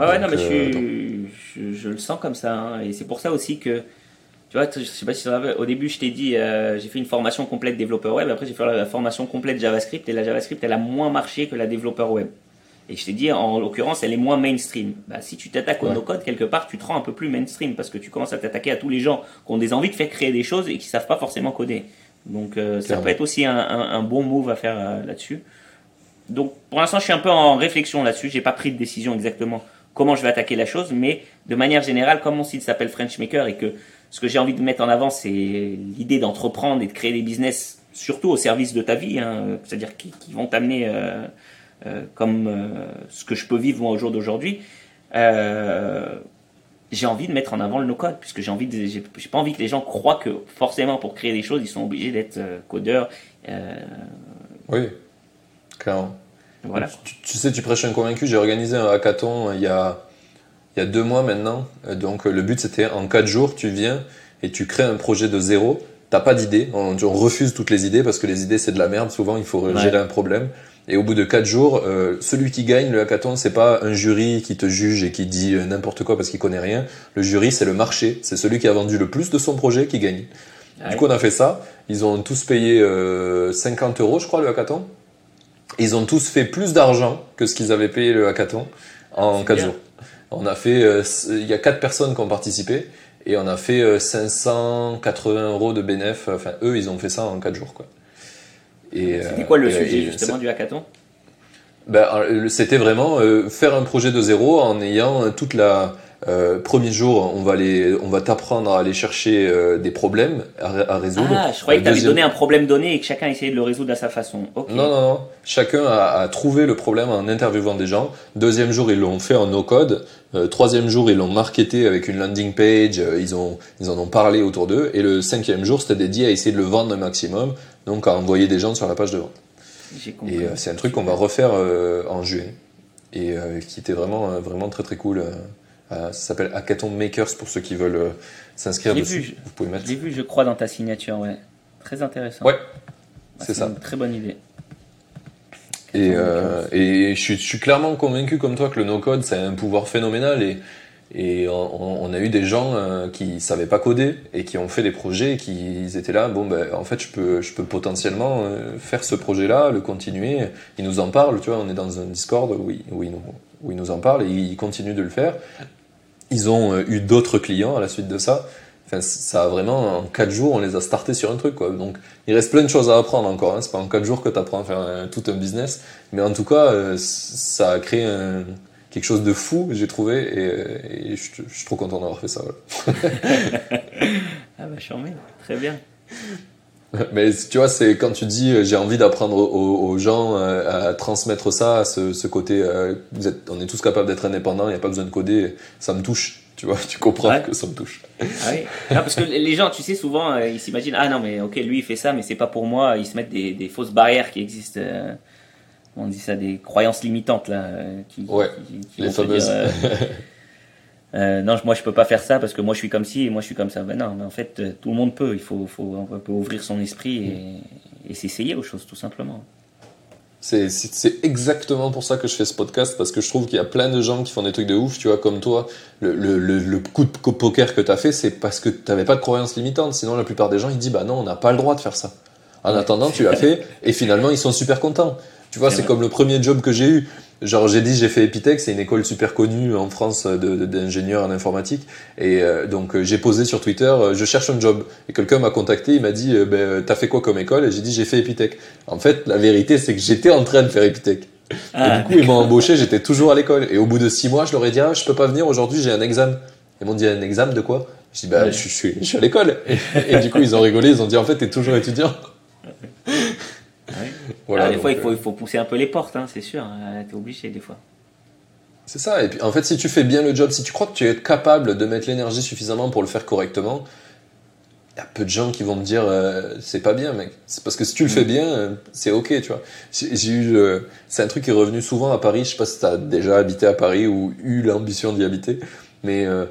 Ouais, ouais, non, mais euh, je, je, le sens comme ça. Hein. et c'est pour ça aussi que tu vois, je sais pas si au début je t'ai dit, euh, j'ai fait une formation complète développeur web, après j'ai fait la formation complète JavaScript, et la JavaScript elle a moins marché que la développeur web. Et je t'ai dit, en l'occurrence, elle est moins mainstream. Bah, si tu t'attaques au no-code, quelque part, tu te rends un peu plus mainstream, parce que tu commences à t'attaquer à tous les gens qui ont des envies de faire créer des choses et qui savent pas forcément coder. Donc euh, ça peut être aussi un, un, bon move à faire euh, là-dessus. Donc pour l'instant, je suis un peu en réflexion là-dessus, j'ai pas pris de décision exactement comment je vais attaquer la chose, mais de manière générale, comme mon site s'appelle Frenchmaker et que ce que j'ai envie de mettre en avant, c'est l'idée d'entreprendre et de créer des business, surtout au service de ta vie, hein, c'est-à-dire qui, vont t'amener euh, euh, comme euh, ce que je peux vivre au jour d'aujourd'hui. j'ai envie de mettre en avant le no-code, puisque j'ai envie j'ai, pas envie que les gens croient que forcément pour créer des choses, ils sont obligés d'être codeurs. Oui, clairement. Voilà. Tu, tu, sais, tu prêches un convaincu. J'ai organisé un hackathon il y a il y a deux mois maintenant. Euh, donc euh, le but c'était en quatre jours, tu viens et tu crées un projet de zéro. T'as pas d'idée, on, refuse toutes les idées parce que les idées c'est de la merde. Souvent il faut gérer un problème. Et au bout de quatre jours, euh, celui qui gagne le hackathon, c'est pas un jury qui te juge et qui dit n'importe quoi parce qu'il connaît rien. Le jury, c'est le marché. C'est celui qui a vendu le plus de son projet qui gagne. Du coup, on a fait ça. Ils ont tous payé 50 euros, je crois, le hackathon. Ils ont tous fait plus d'argent que ce qu'ils avaient payé le hackathon en quatre jours. On a fait, euh, il y a quatre personnes qui ont participé et on a fait 580 euh, euros de bénéf. Enfin, eux, ils ont fait ça en quatre jours, quoi. Et c'était quoi le euh, sujet justement du hackathon? Ben, c'était vraiment faire un projet de zéro en ayant toute la euh, premier jour, on va les, on va t'apprendre à aller chercher euh, des problèmes à, résoudre. Ah, je croyais que tu avais donné un problème donné et que chacun essayait de le résoudre à sa façon. Non, non, non. Chacun a, a, trouvé le problème en interviewant des gens. Deuxième jour, ils l'ont fait en no-code. Euh, troisième jour, ils l'ont marketé avec une landing page. Euh, ils, ont, ils en ont parlé autour d'eux. Et le cinquième jour, c'était dédié à essayer de le vendre un maximum. Donc, à envoyer des gens sur la page de vente. Et c'est un truc qu'on va refaire en juillet. Et qui était vraiment, vraiment très, très cool. Euh, ça s'appelle Hackathon Makers pour ceux qui veulent euh, s'inscrire dessus. Vu, Vous pouvez mettre. Je l'ai vu, je crois, dans ta signature. Ouais. Très intéressant. Ouais, c'est ça. Une très bonne idée. Et, euh, et je, suis, je, suis, clairement convaincu comme toi que le no-code, c'est un pouvoir phénoménal. Et, et on, on, a eu des gens qui savaient pas coder et qui ont fait des projets et qui étaient là. Bon, ben, en fait, je peux, je peux potentiellement faire ce projet-là, le continuer. Ils nous en parlent, tu vois. On est dans un Discord où ils, où ils, nous, où ils nous en parlent et ils continuent de le faire. Ils ont euh, eu d'autres clients à la suite de ça. Enfin, ça a vraiment, en 4 jours, on les a startés sur un truc, quoi. Donc, il reste plein de choses à apprendre encore. Hein. C'est pas en 4 jours que tu apprends à faire tout un business. Mais en tout cas, euh, ça a créé quelque chose de fou, j'ai trouvé. Et, je, suis trop content d'avoir fait ça. ah bah, je Très bien. Mais tu vois, c'est quand tu dis euh, j'ai envie d'apprendre aux, gens à transmettre ça, ce, ce côté, vous êtes, on est tous capables d'être indépendants, il n'y a pas besoin de coder, ça me touche. Tu vois, tu comprends que ça me touche. Ah oui. parce que les gens, tu sais, souvent, euh, ils s'imaginent, ah non, mais ok, lui il fait ça, mais c'est pas pour moi. Ils se mettent des, des fausses barrières qui existent. Euh, on dit ça, des croyances limitantes là. Euh, qui, ouais. Qui, les fameuses. non, moi je peux pas faire ça parce que moi je suis comme ci et moi je suis comme ça. Ben non, mais en fait, tout le monde peut. Il faut, faut un peu ouvrir son esprit et, et s'essayer aux choses, tout simplement. C'est, exactement pour ça que je fais ce podcast, parce que je trouve qu'il y a plein de gens qui font des trucs de ouf, tu vois, comme toi. Le, le, le, le coup de poker que tu as fait, c'est parce que tu n'avais pas de croyances limitantes. Sinon, la plupart des gens, ils disent, bah non, on n'a pas le droit de faire ça. En attendant, tu l'as fait, et finalement, ils sont super contents. Tu vois, c'est comme le premier job que j'ai eu. Genre, j'ai dit, j'ai fait Epitech, c'est une école super connue en France d'ingénieurs en informatique. Et euh, donc, euh, j'ai posé sur Twitter, euh, je cherche un job. Et quelqu'un m'a contacté, il m'a dit, ben, t'as fait quoi comme école? Et j'ai dit, j'ai fait Epitech. En fait, la vérité, c'est que j'étais en train de faire Epitech. Ah, et du coup, ils m'ont embauché, j'étais toujours à l'école. Et au bout de six mois, je leur ai dit, ah, je peux pas venir aujourd'hui, j'ai un examen. Ils m'ont dit, un examen de quoi? Je dis, bah, je, suis, je suis à l'école. Et, et, du coup, ils ont rigolé, ils ont dit, en fait, t'es toujours étudiant. Voilà, ah, des fois, il, faut, il faut pousser un peu les portes, hein, c'est sûr. Hein, t'es obligé des fois. C'est ça. Et puis, en fait, si tu fais bien le job, si tu crois que tu es capable de mettre l'énergie suffisamment pour le faire correctement, il y a peu de gens qui vont me dire euh, c'est pas bien, mec. C'est parce que si tu le fais mm. bien, euh, c'est ok, tu vois. J'ai eu, c'est un truc qui est revenu souvent à Paris. Je sais pas si tu as déjà habité à Paris ou eu l'ambition d'y habiter, mais euh,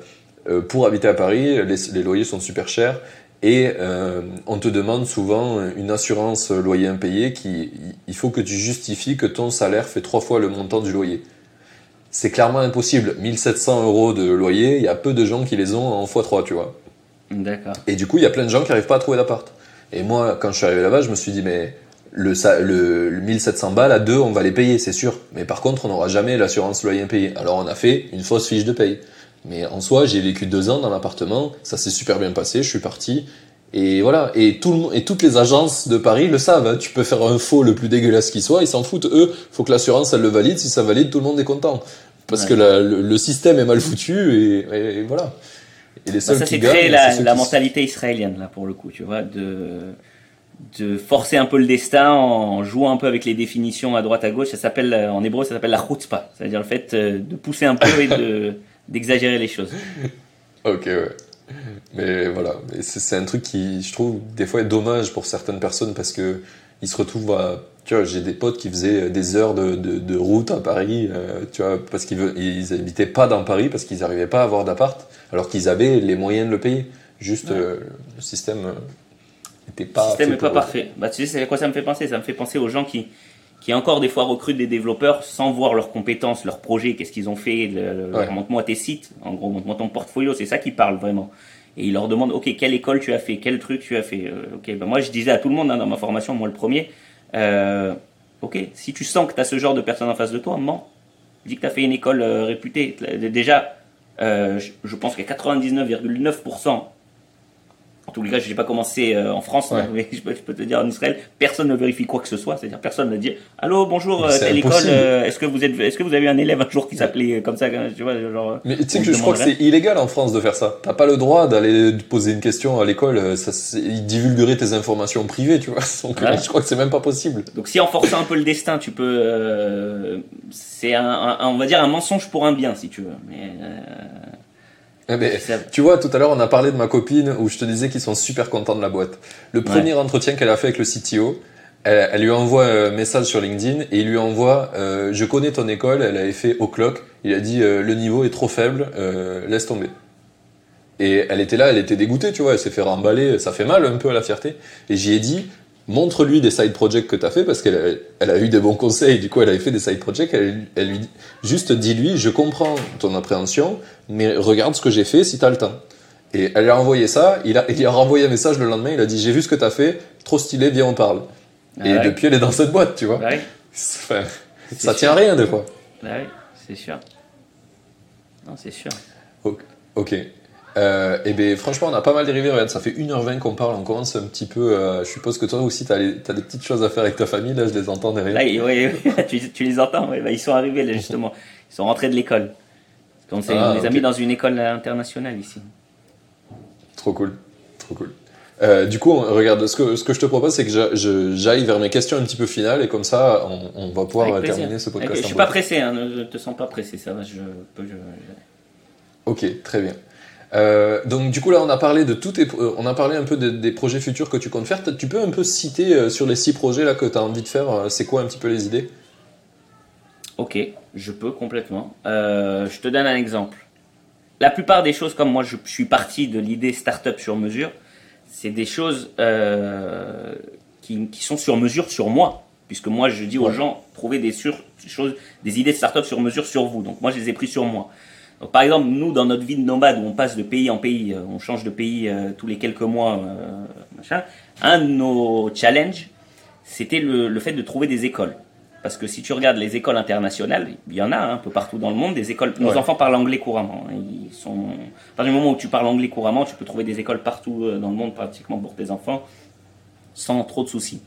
pour habiter à Paris, les, les, loyers sont super chers et euh, on te demande souvent une assurance loyer impayé qui il faut que tu justifies que ton salaire fait trois fois le montant du loyer. C'est clairement impossible. 1700 euros de loyer, il y a peu de gens qui les ont en x3, tu vois. D'accord. Et du coup, il y a plein de gens qui n'arrivent pas à trouver d'appart. Et moi, quand je suis arrivé là-bas, je me suis dit, mais le, le, le 1700 balles à deux, on va les payer, c'est sûr. Mais par contre, on n'aura jamais l'assurance loyer impayé. Alors on a fait une fausse fiche de paye. Mais en soi, j'ai vécu deux ans dans l'appartement, ça s'est super bien passé, je suis parti. Et voilà, et, tout le, et toutes les agences de Paris le savent. Hein. Tu peux faire un faux le plus dégueulasse qui soit, ils s'en foutent. Eux, faut que l'assurance elle le valide. Si ça valide, tout le monde est content. Parce que le, système est mal foutu et, voilà. Et les bah, ça, c'est créer la, la mentalité israélienne là pour le coup, tu vois, de de forcer un peu le destin en jouant un peu avec les définitions à droite à gauche. Ça s'appelle en hébreu, ça s'appelle la chutzpah, c'est-à-dire le fait euh, de pousser un peu et de d'exagérer les choses. Ok, ouais. Mais voilà, c'est un truc qui, je trouve, des fois est dommage pour certaines personnes parce que ils se retrouvent à. Tu vois, j'ai des potes qui faisaient des heures de, de, route à Paris, euh, tu vois, parce qu'ils ils habitaient pas dans Paris, parce qu'ils n'arrivaient pas à avoir d'appart, alors qu'ils avaient les moyens de le payer. Juste, euh, le système n'était pas. Le système n'est pas parfait. Bah, tu sais, c'est à quoi ça me fait penser? Ça me fait penser aux gens qui, qui encore des fois recrutent des développeurs sans voir leurs compétences, leurs projets, qu'est-ce qu'ils ont fait, le, montre-moi tes sites, en gros, montre-moi ton portfolio, c'est ça qui parle vraiment. Et ils leur demandent, ok, quelle école tu as fait, quel truc tu as fait. Euh, ok, ben moi je disais à tout le monde hein, dans ma formation, moi le premier, euh, ok, si tu sens que tu as ce genre de personne en face de toi, mens. Dis que tu as fait une école euh, réputée. Déjà, je pense que 99,9% en tout cas, je n'ai pas commencé euh, en France, mais je peux, te dire en Israël, personne ne vérifie quoi que ce soit. C'est-à-dire, personne ne dit Allô, bonjour, euh, telle école, euh, est-ce que, vous êtes, est-ce que vous avez un élève un jour qui s'appelait comme ça tu vois, genre, Mais tu sais que je crois que c'est illégal en France de faire ça. Tu n'as pas le droit d'aller poser une question à l'école, ça, ils divulgueraient tes informations privées, tu vois. Donc, je crois que c'est même pas possible. Donc, si en forçant un peu le destin, tu peux. c'est un, on va dire un mensonge pour un bien, si tu veux. Mais. Eh tu vois, tout à l'heure, on a parlé de ma copine où je te disais qu'ils sont super contents de la boîte. Le premier entretien qu'elle a fait avec le CTO, elle, lui envoie un message sur LinkedIn et il lui envoie euh, Je connais ton école, elle avait fait O'Clock. Il a dit euh, Le niveau est trop faible, euh, laisse tomber. Et elle était là, elle était dégoûtée, tu vois, elle s'est fait remballer, ça fait mal un peu à la fierté. Et j'y ai dit montre-lui des side projects que tu as fait parce qu'elle a, elle a eu des bons conseils, du coup elle avait fait des side projects, elle, elle lui juste dis-lui je comprends ton appréhension, mais regarde ce que j'ai fait si tu as le temps. Et elle lui a envoyé ça, il a, il a renvoyé un message le lendemain, il a dit j'ai vu ce que tu as fait, trop stylé, viens on parle. Ah et depuis elle est dans cette boîte, tu vois. Bah ça tient rien des fois. Bah oui, c'est sûr. Non, c'est sûr. Ok. Euh, et ben franchement, on a pas mal dérivé. Regarde, ça fait 1h20 qu'on parle. On commence un petit peu. Euh, je suppose que toi aussi, tu as, des petites choses à faire avec ta famille. Là, je les entends derrière. Là, oui, tu, les entends. Bah, ils sont arrivés là, justement. Ils sont rentrés de l'école. On, ah, les a mis dans une école internationale ici. Trop cool. Trop cool. Euh, du coup, regarde, ce que, ce que je te propose, c'est que j'aille vers mes questions un petit peu finales et comme ça, on, va pouvoir terminer ce podcast. je suis pas pressé, hein, ne te sens pas pressé, ça va. Je, peux, Ok, très bien. Euh, donc du coup là on a parlé de tout euh, on a parlé un peu des projets futurs que tu comptes faire. Tu peux un peu citer euh, sur les six projets là que tu as envie de faire, c'est quoi un petit peu les idées? Ok, je peux complètement. je te donne un exemple. La plupart des choses, comme moi je, suis parti de l'idée startup sur mesure, c'est des choses qui, qui, sont sur mesure sur moi. Puisque moi, je dis aux gens, trouvez des, sur, choses, des idées de start-up sur mesure sur vous. Donc moi, je les ai pris sur moi. Donc, par exemple, nous, dans notre vie de nomade, où on passe de pays en pays, euh, on change de pays euh, tous les quelques mois, euh, machin, un de nos challenges, c'était le, le fait de trouver des écoles. Parce que si tu regardes les écoles internationales, il y en a hein, un peu partout dans le monde, des écoles. Nos Ouais. enfants parlent anglais couramment. hein. Ils sont. À partir du moment où tu parles anglais couramment, tu peux trouver des écoles partout dans le monde, pratiquement pour tes enfants, sans trop de soucis.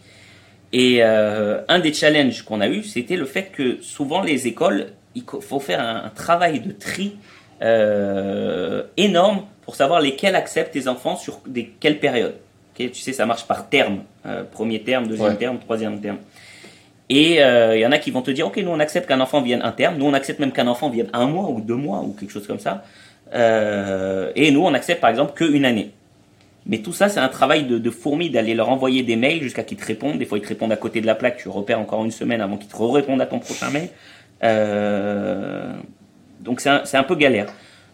Et euh, un des challenges qu'on a eu, c'était le fait que souvent les écoles, il faut faire un, un travail de tri euh, énorme pour savoir lesquels acceptent tes enfants sur des quelles périodes. Ok, tu sais, ça marche par terme. Euh, premier terme, deuxième Ouais. terme, troisième terme. Et euh, il y en a qui vont te dire, ok, nous on accepte qu'un enfant vienne un terme, nous on accepte même qu'un enfant vienne un mois ou deux mois ou quelque chose comme ça. Euh, et nous on accepte par exemple qu'une année. Mais tout ça, c'est un travail de, de fourmi d'aller leur envoyer des mails jusqu'à qu'ils te répondent. Des fois, ils te répondent à côté de la plaque. Tu repères encore une semaine avant qu'ils te répondent à ton prochain mail. Euh, donc, c'est un, peu galère.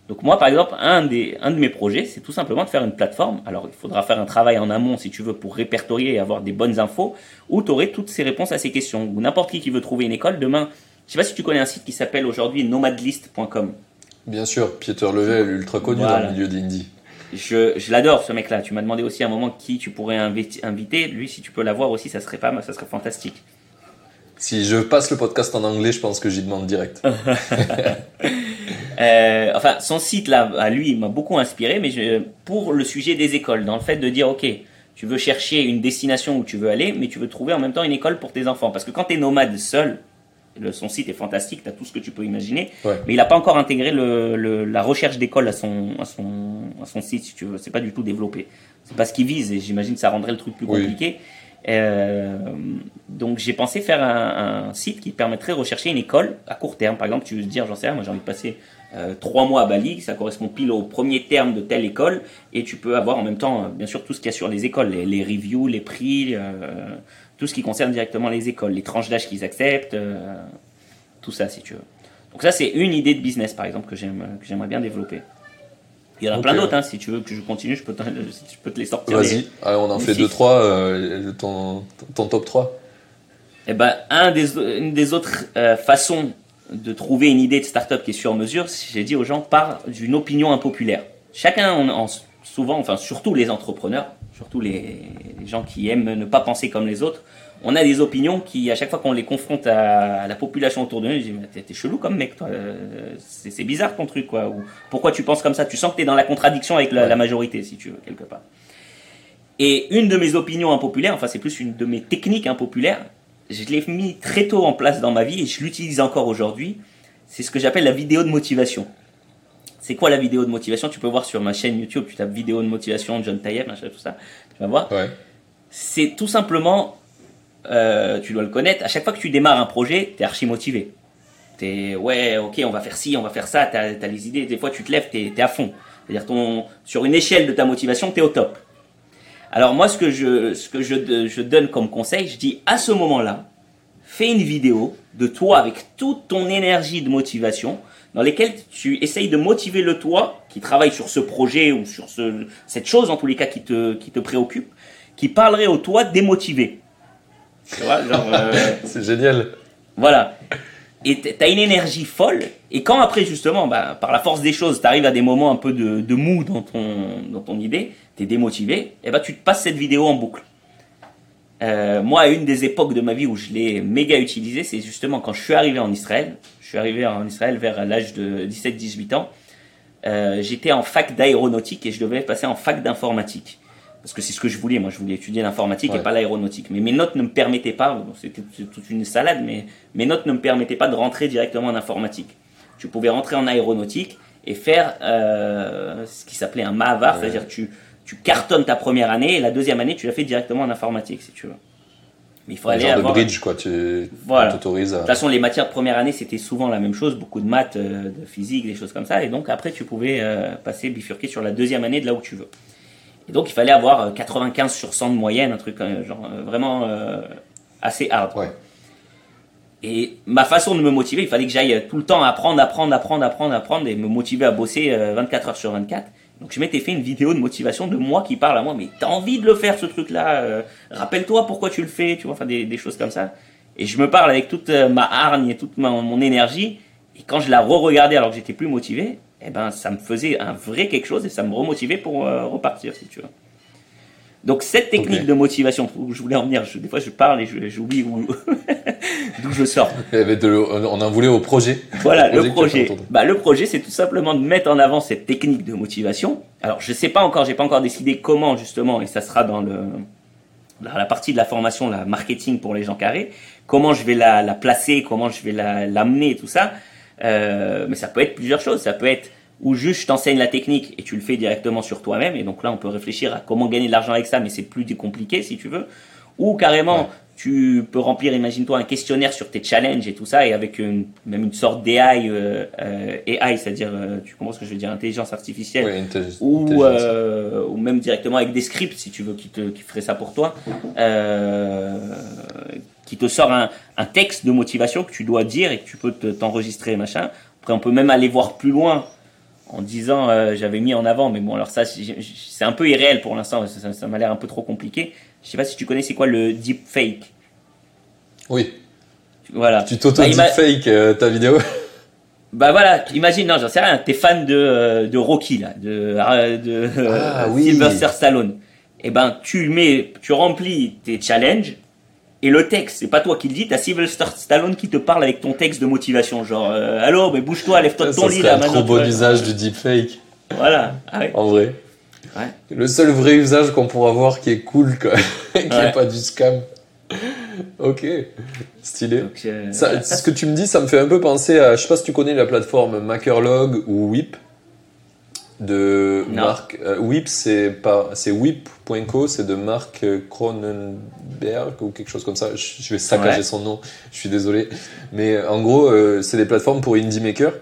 Donc, moi, par exemple, un, des, un de mes projets, c'est tout simplement de faire une plateforme. Alors, il faudra faire un travail en amont, si tu veux, pour répertorier et avoir des bonnes infos, où tu aurais toutes ces réponses à ces questions. Ou n'importe qui qui veut trouver une école, demain, je sais pas si tu connais un site qui s'appelle aujourd'hui nomadlist.com. Bien sûr, Pieter Level, ultra connu dans le milieu d'indie. Je, je l'adore ce mec-là. Tu m'as demandé aussi à un moment qui tu pourrais inviter. Lui, si tu peux l'avoir aussi, ça serait pas ça serait fantastique. Si je passe le podcast en anglais, je pense que j'y demande direct. Euh, enfin, son site là, à lui, m'a beaucoup inspiré, mais je- pour le sujet des écoles, dans le fait de dire, ok, tu veux chercher une destination où tu veux aller, mais tu veux trouver en même temps une école pour tes enfants, parce que quand tu es nomade seul, le- son site est fantastique, tu as tout ce que tu peux imaginer, Ouais. mais il n'a pas encore intégré le, le- la recherche d'école à son, à, son, à son site, si tu veux. C'est pas du tout développé. C'est pas ce qu'il vise, et j'imagine que ça rendrait le truc plus Oui. compliqué. Euh, donc j'ai pensé faire un, site qui permettrait de rechercher une école à court terme. Par exemple, tu veux te dire, j'en sais rien, moi j'ai envie de passer euh, trois mois à Bali, ça correspond pile au premier terme de telle école, et tu peux avoir en même temps, euh, bien sûr, tout ce qu'il y a sur les écoles, les, reviews, les prix, euh, tout ce qui concerne directement les écoles, les tranches d'âge qu'ils acceptent, tout ça si tu veux. Donc ça c'est une idée de business par exemple que j'aimerais bien développer. Il y en a plein d'autres, hein, si tu veux que je continue, je peux te, je peux te les sortir. Vas-y, Allez, on en fait six. deux, trois. euh, ton, ton top 3. Eh ben, un des, une des autres euh, façons de trouver une idée de start-up qui est sur mesure, j'ai dit aux gens, part d'une opinion impopulaire. Chacun, en- souvent, enfin surtout les entrepreneurs, surtout les, les gens qui aiment ne pas penser comme les autres, on a des opinions qui, à chaque fois qu'on les confronte à, la population autour de nous, ils disent, mais t'es, chelou comme mec, toi. euh, C'est, bizarre ton truc, quoi. Ou pourquoi tu penses comme ça? Tu sens que t'es dans la contradiction avec la, majorité, si tu veux, quelque part. Et une de mes opinions impopulaires, enfin c'est plus une de mes techniques impopulaires, je l'ai mis très tôt en place dans ma vie et je l'utilise encore aujourd'hui. C'est ce que j'appelle la vidéo de motivation. C'est quoi la vidéo de motivation? Tu peux voir sur ma chaîne YouTube, tu tapes vidéo de motivation, John Tayeb, machin, tout ça. Tu vas voir. Ouais. C'est tout simplement, euh, tu dois le connaître, à chaque fois que tu démarres un projet, tu es archi motivé. T'es ouais, ok, on va faire ci, on va faire ça, tu as, les idées, des fois tu te lèves, tu es, à fond. C'est-à-dire ton, sur une échelle de ta motivation, tu es au top. Alors moi, ce que, je, ce que je, je donne comme conseil, je dis à ce moment-là, fais une vidéo de toi avec toute ton énergie de motivation dans lesquelles tu essayes de motiver le toi qui travaille sur ce projet ou sur ce, cette chose en tous les cas qui te, qui te préoccupe, qui parlerait au toi démotivé. Tu vois, genre, euh, C'est génial. voilà. Et t'as une énergie folle. Et quand après, justement, bah, par la force des choses, t'arrives à des moments un peu de, de mou dans ton, dans ton idée, t'es démotivé, et bah, tu te passes cette vidéo en boucle. Euh, moi, à une des époques de ma vie où je l'ai méga utilisé, c'est justement quand je suis arrivé en Israël. Je suis arrivé en Israël vers l'âge de 17-18 ans. Euh, J'étais en fac d'aéronautique et je devais passer en fac d'informatique. Parce que c'est ce que je voulais. Moi, je voulais étudier l'informatique et pas l'aéronautique. Mais mes notes ne me permettaient pas, c'était toute une salade, mais mes notes ne me permettaient pas de rentrer directement en informatique. Tu pouvais rentrer en aéronautique et faire euh, ce qui s'appelait un Mahavar, Ouais. c'est-à-dire tu, tu cartonnes ta première année et la deuxième année, tu l'as fait directement en informatique, si tu veux. Mais il faut Un aller genre de avoir... bridge, quoi. Tu Voilà. on t'autorise De à. toute façon, les matières de première année, c'était souvent la même chose, beaucoup de maths, euh, de physique, des choses comme ça. Et donc, après, tu pouvais euh, passer, bifurquer sur la deuxième année de là où tu veux. Et donc, il fallait avoir euh, 95 sur 100 de moyenne, un truc euh, genre euh, vraiment euh, assez hard. Ouais. Et ma façon de me motiver, il fallait que j'aille tout le temps apprendre, apprendre, apprendre, apprendre, apprendre et me motiver à bosser euh, 24 heures sur 24. Donc je m'étais fait une vidéo de motivation de moi qui parle à moi, mais t'as envie de le faire ce truc-là, euh, rappelle-toi pourquoi tu le fais, tu vois, enfin des, des choses comme ça. et je me parle avec toute euh, ma hargne et toute ma- mon énergie. Et quand je la re-regardais alors que j'étais plus motivé, eh ben, ça me faisait un vrai quelque chose et ça me remotivait pour euh, repartir, si tu veux. Donc cette technique de motivation, où je voulais en venir, je- des fois je parle et j'oublie où- d'où je sors. De- on en voulait au projet. Voilà, Le le projet tu as projet. Bah, le projet, c'est tout simplement de mettre en avant cette technique de motivation. Alors, je sais pas encore, j'ai pas encore décidé comment justement, et ça sera dans le dans la partie de la formation, la marketing pour les gens carrés, comment je vais la, la placer, comment je vais la- l'amener, tout ça. Euh, mais ça peut être plusieurs choses. Ça peut être ou juste je t'enseigne la technique et tu le fais directement sur toi-même. Et donc là, on peut réfléchir à comment gagner de l'argent avec ça, mais c'est plus compliqué si tu veux. Ou carrément, Ouais. tu peux remplir, imagine-toi, un questionnaire sur tes challenges et tout ça, et avec une, même une sorte d'AI, euh, euh, AI, c'est-à-dire, euh, tu comprends ce que je veux dire, intelligence artificielle, Ouais, intelligence- ou, intelligence. euh, ou même directement avec des scripts, si tu veux, qui, te, qui ferait ça pour toi, euh, qui te sort un, un texte de motivation que tu dois dire et que tu peux te- t'enregistrer, machin. Après, on peut même aller voir plus loin en disant, euh, j'avais mis en avant, mais bon, alors ça, c'est un peu irréel pour l'instant, ça, ça- ça m'a l'air un peu trop compliqué. Je sais pas si tu connais, c'est quoi le deepfake? Oui, Voilà. tu t'auto Bah, fake euh, ta vidéo? Bah voilà, imagine, non, j'en sais rien, t'es fan de, euh, de Rocky, là, de, euh, de euh, Ah, oui. Sylvester Stallone. Eh ben, tu mets, tu remplis tes challenges, et le texte, c'est pas toi qui le dis, t'as Sylvester Stallone qui te parle avec ton texte de motivation, genre, euh, allô, mais bouge-toi, lève-toi de ton lit, là, un maintenant. trop bon usage du deepfake, Voilà, ah ouais. en vrai. Ouais. Le seul vrai usage qu'on pourra voir qui est cool, quoi, qui Ouais. n'est pas du scam. ok, stylé. Donc, euh, Ça, ce que tu me dis, ça me fait un peu penser à, je sais pas si tu connais la plateforme Makerlog ou Whip de Non. Marc. euh, Whip, c'est pas, c'est whip.co, c'est de Marc Cronenberg ou quelque chose comme ça. Je, je vais saccager Ouais. son nom. Je suis désolé, mais en gros, euh, c'est des plateformes pour indie makers.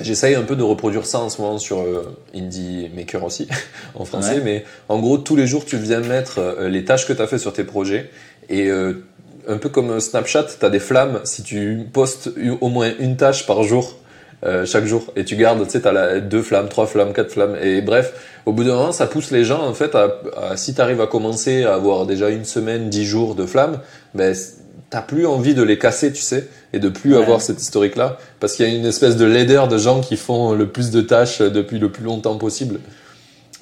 J'essaye un peu de reproduire ça en ce moment sur euh, Indie Maker aussi, en français, Ouais. mais en gros, tous les jours, tu viens mettre euh, les tâches que tu as fait sur tes projets, et euh, un peu comme Snapchat, tu as des flammes, si tu postes au moins une tâche par jour, euh, chaque jour, et tu gardes, tu sais, tu as deux flammes, trois flammes, quatre flammes, et bref, au bout d'un moment, ça pousse les gens, en fait, à, à- si tu arrives à commencer à avoir déjà une semaine, dix jours de flammes, ben, t'as plus envie de les casser, tu sais, et de plus Ouais. avoir cette historique-là, parce qu'il y a une espèce de leader de gens qui font le plus de tâches depuis le plus longtemps possible.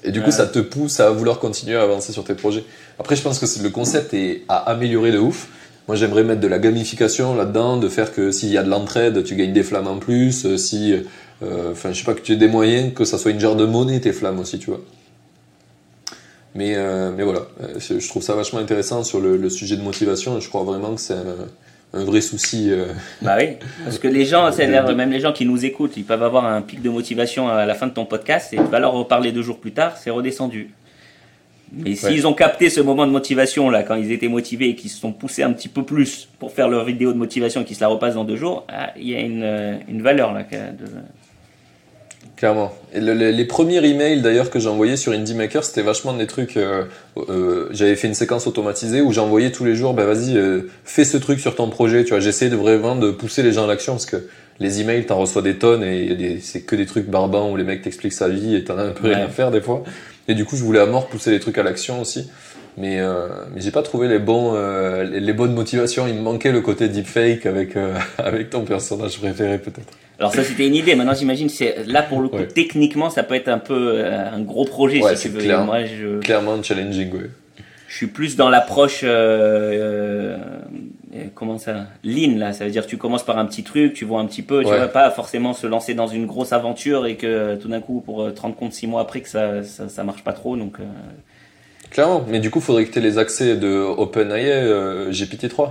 Et du coup, Ouais. ça te pousse à vouloir continuer à avancer sur tes projets. Après, je pense que le concept est à améliorer de ouf. Moi, j'aimerais mettre de la gamification là-dedans, de faire que s'il y a de l'entraide, tu gagnes des flammes en plus. euh, Si, euh, enfin, je sais pas, que tu aies des moyens, que ça soit une genre de monnaie tes flammes aussi, tu vois. Mais, euh, mais voilà, je trouve ça vachement intéressant sur le, le sujet de motivation. et Je crois vraiment que c'est un, un vrai souci. euh, Bah oui, parce que les gens, de- même les gens qui nous écoutent, ils peuvent avoir un pic de motivation à la fin de ton podcast et tu vas leur reparler deux jours plus tard, c'est redescendu. Mais s'ils ont capté ce moment de motivation là, quand ils étaient motivés et qu'ils se sont poussés un petit peu plus pour faire leur vidéo de motivation et qu'ils se la repassent dans deux jours, ah, il y a une, euh, une valeur là. de- Clairement. Et le- le- les premiers emails d'ailleurs que j'ai envoyés sur Indie Maker, c'était vachement des trucs. euh, euh, J'avais fait une séquence automatisée où j'envoyais tous les jours, bah vas-y, euh, fais ce truc sur ton projet. Tu vois, j'essayais de vraiment de pousser les gens à l'action parce que les emails, t'en reçois des tonnes et c'est que des trucs barbants où les mecs t'expliquent sa vie et t'en as un peu rien Ouais. à faire des fois. Et du coup, je voulais à mort pousser les trucs à l'action aussi. Mais, euh, mais j'ai pas trouvé les bons, euh, les, les bonnes motivations. Il me manquait le côté deepfake avec, euh, avec ton personnage préféré peut-être. Alors ça c'était une idée. Maintenant j'imagine c'est là pour le coup Ouais. techniquement ça peut être un peu un gros projet Ouais, si tu c'est veux. clair. Moi je, Clairement challenging, ouais. Je suis plus dans l'approche comment ça lean là? Ça veut dire tu commences par un petit truc tu vois un petit peu tu Ouais. vois pas forcément se lancer dans une grosse aventure et que euh, tout d'un coup pour euh, te rendre compte six mois après que ça ça, ça marche pas trop donc euh, Clairement, mais du coup, il faudrait que tu aies les accès de OpenAI euh, GPT-3.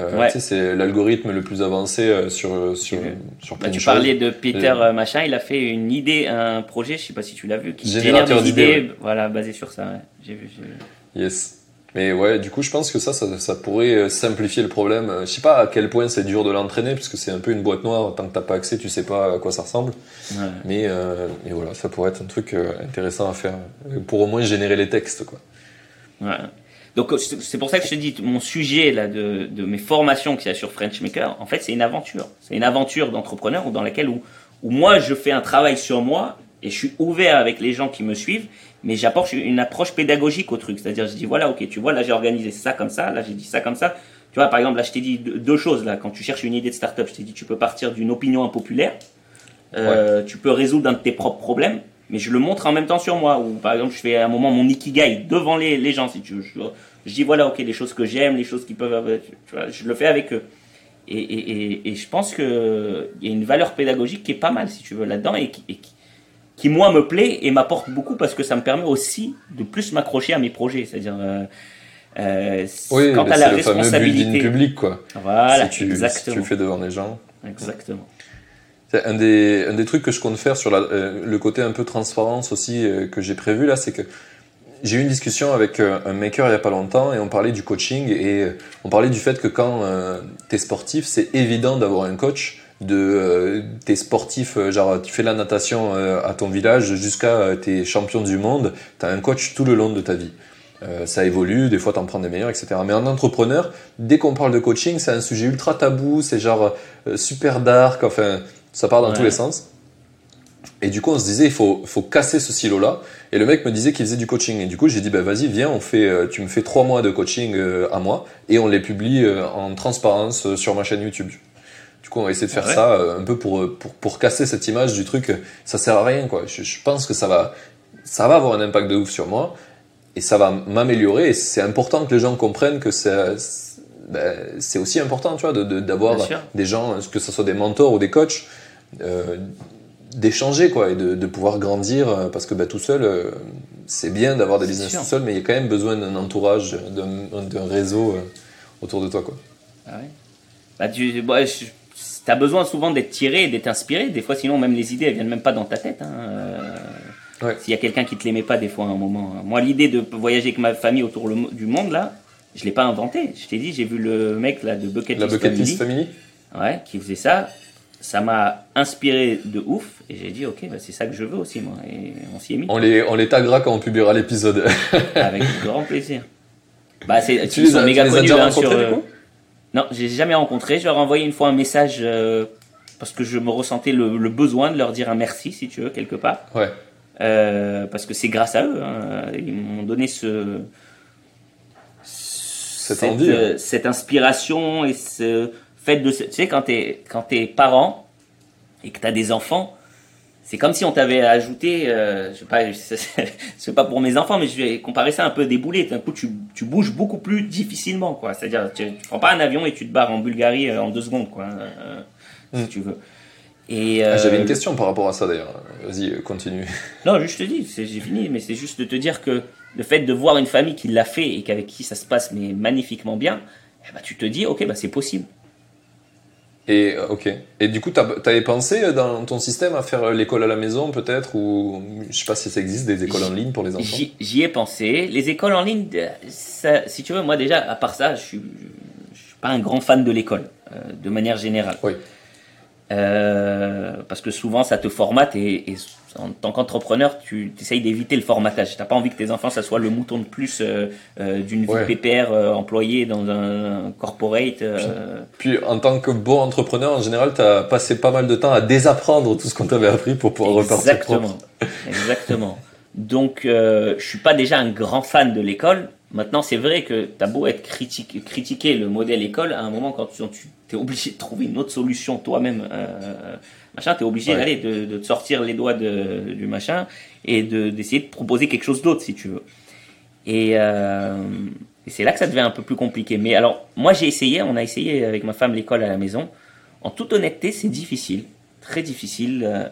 Euh, Ouais. C'est l'algorithme le plus avancé sur, sur, sur bah, tu choses. parlais de Peter machin il a fait une idée un projet je sais pas si tu l'as vu qui Générateur génère des idées voilà basé sur ça ouais. j'ai vu, j'ai vu. Yes. Mais ouais, du coup, je pense que ça, ça, ça pourrait euh, simplifier le problème. Euh, Je sais pas à quel point c'est dur de l'entraîner, parce que c'est un peu une boîte noire. Tant que t'as pas accès, tu sais pas à quoi ça ressemble. Ouais. Mais, euh, mais voilà, ça pourrait être un truc intéressant à faire. Pour au moins générer les textes, quoi. Ouais. Donc c'est pour ça que je te dis, mon sujet là de, de mes formations qu'il y a sur French Maker, en fait c'est une aventure. C'est une aventure d'entrepreneur dans laquelle où, où moi je fais un travail sur moi et je suis ouvert avec les gens qui me suivent, mais j'apporte une approche pédagogique au truc. C'est-à-dire je dis voilà ok tu vois là j'ai organisé ça comme ça, là j'ai dit ça comme ça. Tu vois, par exemple, là, je t'ai dit deux choses. Là, quand tu cherches une idée de start-up, je t'ai dit, tu peux partir d'une opinion impopulaire. Euh, Tu peux résoudre un de tes propres problèmes. Mais je le montre en même temps sur moi. Ou par exemple, je fais à un moment mon ikigai devant les, les gens, si tu veux. Je, je, dis, voilà, ok, les choses que j'aime, les choses qui peuvent. Tu vois, je le fais avec eux. Et, et, et, je pense qu'il y a une valeur pédagogique qui est pas mal, si tu veux, là-dedans. Et qui, qui, moi, me plaît et m'apporte beaucoup parce que ça me permet aussi de plus m'accrocher à mes projets. C'est-à-dire. Euh, euh, oui, quant à la le responsabilité. public, quoi. Voilà, si tu, exactement. tu le fais devant les gens. Exactement. C'est un des, un des trucs que je compte faire sur la, euh, le côté un peu transparence aussi euh, que j'ai prévu là, c'est que j'ai eu une discussion avec un maker il y a pas longtemps et on parlait du coaching et on parlait du fait que quand tu es sportif, c'est évident d'avoir un coach de t'es sportif genre tu fais la natation à ton village jusqu'à t'es champion du monde, tu as un coach tout le long de ta vie. Euh, ça évolue, des fois t'en prends des meilleurs, etc. Mais en entrepreneur, dès qu'on parle de coaching, c'est un sujet ultra tabou, c'est genre euh, super dark, enfin, ça part dans tous les sens. Et du coup, on se disait, il faut, faut casser ce silo-là. Et le mec me disait qu'il faisait du coaching. Et du coup, j'ai dit, bah, vas-y, viens, on fait, euh, tu me fais trois mois de coaching à moi et on les publie en transparence sur ma chaîne YouTube. Coup, on va essayer de faire ça un peu pour, pour, pour, casser cette image du truc. Ça sert à rien, quoi. Je, je pense que ça va, ça va avoir un impact de ouf sur moi et ça va m'améliorer. Et c'est important que les gens comprennent que c'est ben, aussi important, tu vois, d'avoir de, des gens, que ce soit des mentors ou des coachs, euh, d'échanger, quoi, et de, de, pouvoir grandir, euh, parce que ben, tout seul, euh, c'est bien d'avoir des business tout seul, mais il y a quand même besoin d'un entourage, d'un réseau euh, autour de toi, quoi. Ah ouais. Bah, tu bah, as besoin souvent d'être tiré, d'être inspiré. Des fois, sinon, même les idées, elles viennent même pas dans ta tête. Hein. S'il y a quelqu'un qui te l'aimait pas des fois à un moment. Hein. Moi, l'idée de voyager avec ma famille autour du monde, là, je l'ai pas inventé. Je t'ai dit, j'ai vu le mec là de Bucket La Bucket List Family. Ouais, qui faisait ça. Ça m'a inspiré de ouf. Et j'ai dit, ok, bah, c'est ça que je veux aussi, moi. Et on s'y est mis. On les, on les taguera quand on publiera l'épisode. Avec grand plaisir. Bah, c'est, tu ils sont méga connus hein, sur. Euh... Non, j'ai jamais rencontré. Je leur ai envoyé une fois un message euh, parce que je me ressentais le, le, besoin de leur dire un merci, si tu veux, quelque part. Ouais. Euh, parce que c'est grâce à eux. Hein. Ils m'ont donné ce, cette, euh, cette, inspiration et ce fait de... Tu sais, quand tu es, quand es parent et que tu as des enfants, c'est comme si on t'avait ajouté, euh, je sais pas, c'est pas pour mes enfants, mais je vais comparer ça un peu des boulets. D'un coup, tu, tu, bouges beaucoup plus difficilement, quoi. C'est-à-dire, tu, tu, prends pas un avion et tu te barres en Bulgarie en deux secondes, quoi, si mm. tu veux. Et ah, J'avais une question par rapport à ça d'ailleurs. Vas-y, continue. Non, juste je te dis, j'ai fini, mais c'est juste de te dire que le fait de voir une famille qui l'a fait et qu'avec qui ça se passe mais magnifiquement bien, eh ben, tu te dis, ok, bah, c'est possible. Et euh, ok. Et du coup, tu avais pensé euh, dans ton système à faire euh, l'école à la maison peut-être ou je sais pas si ça existe des écoles en ligne pour les enfants. J'y ai pensé. Les écoles en ligne, ça, si tu veux, moi déjà, à part ça, je suis, je suis pas un grand fan de l'école de manière générale. Oui. Euh, parce que souvent ça te formate et, et en tant qu'entrepreneur tu essayes d'éviter le formatage. Tu n'as pas envie que tes enfants ça soit le mouton de plus euh, euh d'une vie PPR euh, employé dans un corporate. Puis, en tant que bon entrepreneur en général tu as passé pas mal de temps à désapprendre tout ce qu'on t'avait appris pour pouvoir repartir propre. Exactement. Donc je suis pas déjà un grand fan de l'école. Maintenant c'est vrai que tu as beau être critiqué, le modèle école, à un moment quand tu, es obligé de trouver une autre solution toi-même. Euh, machin, tu es obligé d'aller, de, de, te sortir les doigts de, du machin et de, d'essayer de proposer quelque chose d'autre si tu veux. Et, euh, et, c'est là que ça devient un peu plus compliqué. Mais alors, moi j'ai essayé, on a essayé avec ma femme l'école à la maison. En toute honnêteté, c'est difficile, très difficile euh,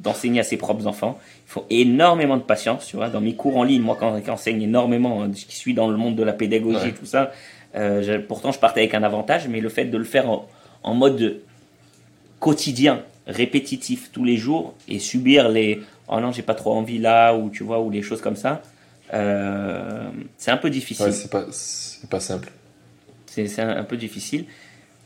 d'enseigner à ses propres enfants. Il faut énormément de patience, tu vois. Dans mes cours en ligne, moi quand j'enseigne énormément, hein, qui suis dans le monde de la pédagogie, tout ça, euh, pourtant, je partais avec un avantage, mais le fait de le faire en, mode quotidien, répétitif tous les jours et subir les oh non j'ai pas trop envie là ou tu vois ou les choses comme ça euh, c'est un peu difficile ouais, c'est pas pas simple c'est un, peu difficile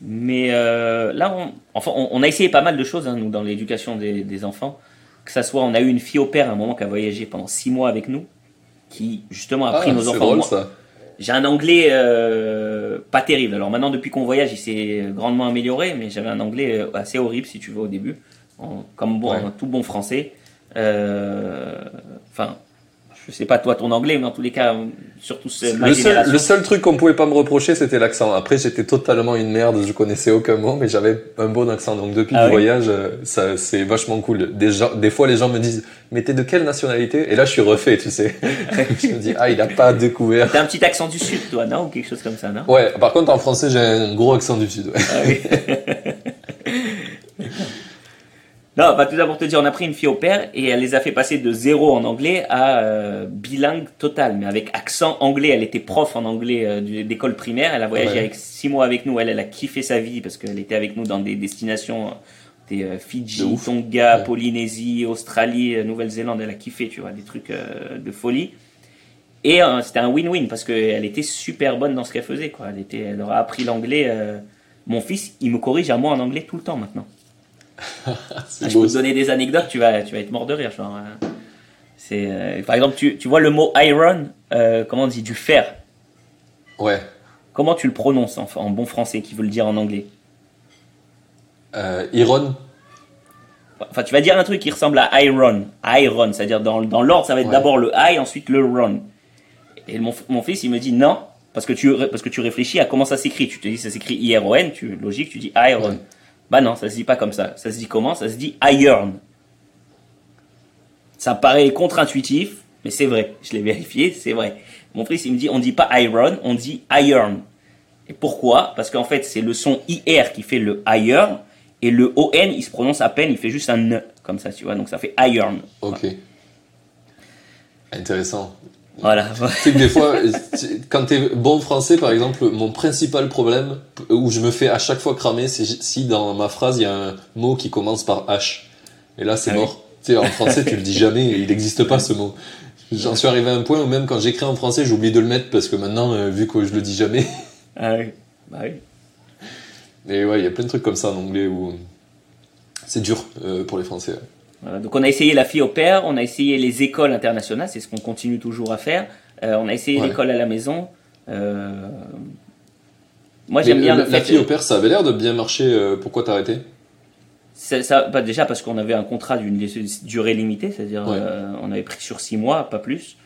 mais euh, là on, enfin on, a essayé pas mal de choses hein, nous dans l'éducation des, enfants. Que ça soit on a eu une fille au père à un moment qui a voyagé pendant six mois avec nous qui justement a pris ah, nos enfants. drôle, ça. J'ai un anglais euh, pas terrible. Alors maintenant, depuis qu'on voyage, il s'est grandement amélioré, mais j'avais un anglais euh, assez horrible, si tu veux, au début, comme bon, tout bon français. Euh, enfin, je sais pas toi ton anglais, mais en tous les cas, surtout ce- ma Le seul, le seul truc qu'on pouvait pas me reprocher, c'était l'accent. Après, j'étais totalement une merde, je connaissais aucun mot, mais j'avais un bon accent. Donc depuis Ah le oui voyage, euh, ça, c'est vachement cool. Des, gens, des fois, les gens me disent, mais t'es de quelle nationalité? Et là, je suis refait, tu sais. je me dis, ah, il a pas découvert. T'as un petit accent du sud, toi, non? Ou quelque chose comme ça, non? Ouais, par contre, en français, j'ai un gros accent du sud. ouais. Ah oui. non, bah, tout d'abord te dire, on a pris une fille au père et elle les a fait passer de zéro en anglais à euh, bilingue total, mais avec accent anglais. Elle était prof en anglais euh, d'école primaire. Elle a voyagé Ouais. avec six mois avec nous. Elle, elle a kiffé sa vie parce qu'elle était avec nous dans des destinations, des euh, Fidji. Tonga, Ouais. Polynésie, Australie, Nouvelle-Zélande. Elle a kiffé, tu vois, des trucs de folie. Et c'était un win-win parce qu'elle était super bonne dans ce qu'elle faisait. Quoi. Elle, était, elle leur a appris l'anglais. Mon fils, il me corrige à moi en anglais tout le temps maintenant. Ah, C'est je beau. peux te donner des anecdotes, tu vas, tu vas être mort de rire. Genre, euh, c'est, euh, par exemple, tu, tu vois le mot iron, euh, comment on dit, du fer. Ouais. Comment tu le prononces en, en bon français qui veut le dire en anglais? Euh, Iron. Enfin, tu vas dire un truc qui ressemble à iron. Iron, c'est-à-dire dans, dans l'ordre, ça va être Ouais. d'abord le I, ensuite le run. Et mon, fils, il me dit non, parce que tu, parce que tu réfléchis à comment ça s'écrit. Tu te dis, ça s'écrit I-R-O-N, tu, logique, tu dis iron. Ouais. Bah non, ça se dit pas comme ça. Ça se dit comment? Ça se dit iron. Ça paraît contre-intuitif, mais c'est vrai. Je l'ai vérifié, c'est vrai. Mon fils, il me dit, on dit pas iron, on dit iron. Et pourquoi? Parce qu'en fait, c'est le son IR qui fait le iron, et le ON, il se prononce à peine, il fait juste un N, comme ça, tu vois. Donc ça fait iron. Ok. Intéressant. Voilà. Tu sais que des fois, quand t'es bon français, par exemple, mon principal problème, où je me fais à chaque fois cramer, c'est si dans ma phrase, il y a un mot qui commence par H. Et là, c'est Ah oui. mort. Tu sais, en français, tu le dis jamais, il n'existe pas ce mot. J'en suis arrivé à un point où même quand j'écris en français, j'oublie de le mettre parce que maintenant, euh, vu que je le dis jamais, Ah oui. Bah oui. et ouais, il y a plein de trucs comme ça en anglais où c'est dur euh, pour les français. Voilà, donc on a essayé la fille au père, on a essayé les écoles internationales, c'est ce qu'on continue toujours à faire. Euh, on a essayé Ouais. l'école à la maison. Euh, Moi j'aime bien la, le la fait fille au père, ça avait l'air de bien marcher. euh, pourquoi t'as arrêté? Ça, ça- bah, déjà parce qu'on avait un contrat d'une durée limitée, c'est-à-dire Ouais. on avait pris sur six mois, pas plus.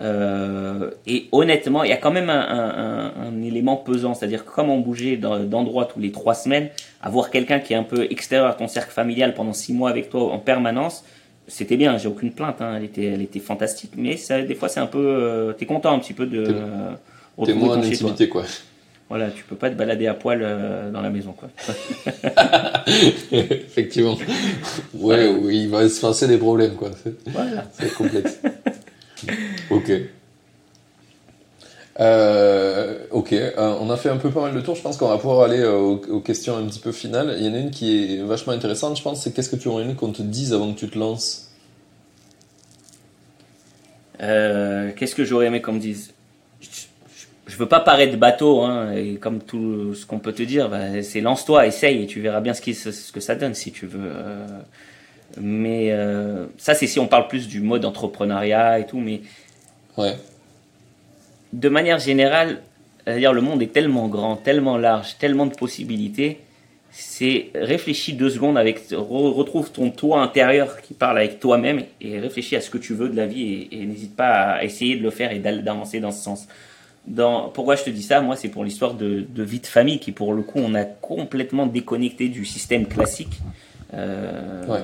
Euh, et honnêtement, il y a quand même un, un- un- un élément pesant, c'est-à-dire que comme on bougeait d'endroit tous les trois semaines, avoir quelqu'un qui est un peu extérieur à ton cercle familial pendant six mois avec toi en permanence, c'était bien. J'ai aucune plainte, hein, elle était, elle était fantastique, mais ça, des fois c'est un peu, euh, t'es content un petit peu de T'es- euh, T'es moins en intimité, quoi. Voilà, tu peux pas te balader à poil euh, dans la maison, quoi. Effectivement. Ouais, oui, il va se passer des problèmes, quoi. Voilà. C'est complexe. ok. Euh, ok, euh, on a fait un peu pas mal de tours. Je pense qu'on va pouvoir aller euh, aux, questions un petit peu finales. Il y en a une qui est vachement intéressante, je pense. C'est qu'est-ce que tu aurais aimé qu'on te dise avant que tu te lances? Euh, Qu'est-ce que j'aurais aimé qu'on me dise? Je, je- je veux pas paraître bateau, hein, et comme tout ce qu'on peut te dire, bah, c'est lance-toi, essaye, et tu verras bien ce, qui, ce que ça donne si tu veux. Mais euh, ça, c'est si on parle plus du mode entrepreneuriat et tout, mais Ouais, de manière générale, c'est-à-dire le monde est tellement grand, tellement large, tellement de possibilités. C'est réfléchis deux secondes avec, re- retrouve ton toi intérieur qui parle avec toi-même et réfléchis à ce que tu veux de la vie et, et n'hésite pas à essayer de le faire et d'avancer dans ce sens. Dans, pourquoi je te dis ça? Moi, c'est pour l'histoire de, de vie de famille qui, pour le coup, on a complètement déconnecté du système classique. Euh, Ouais.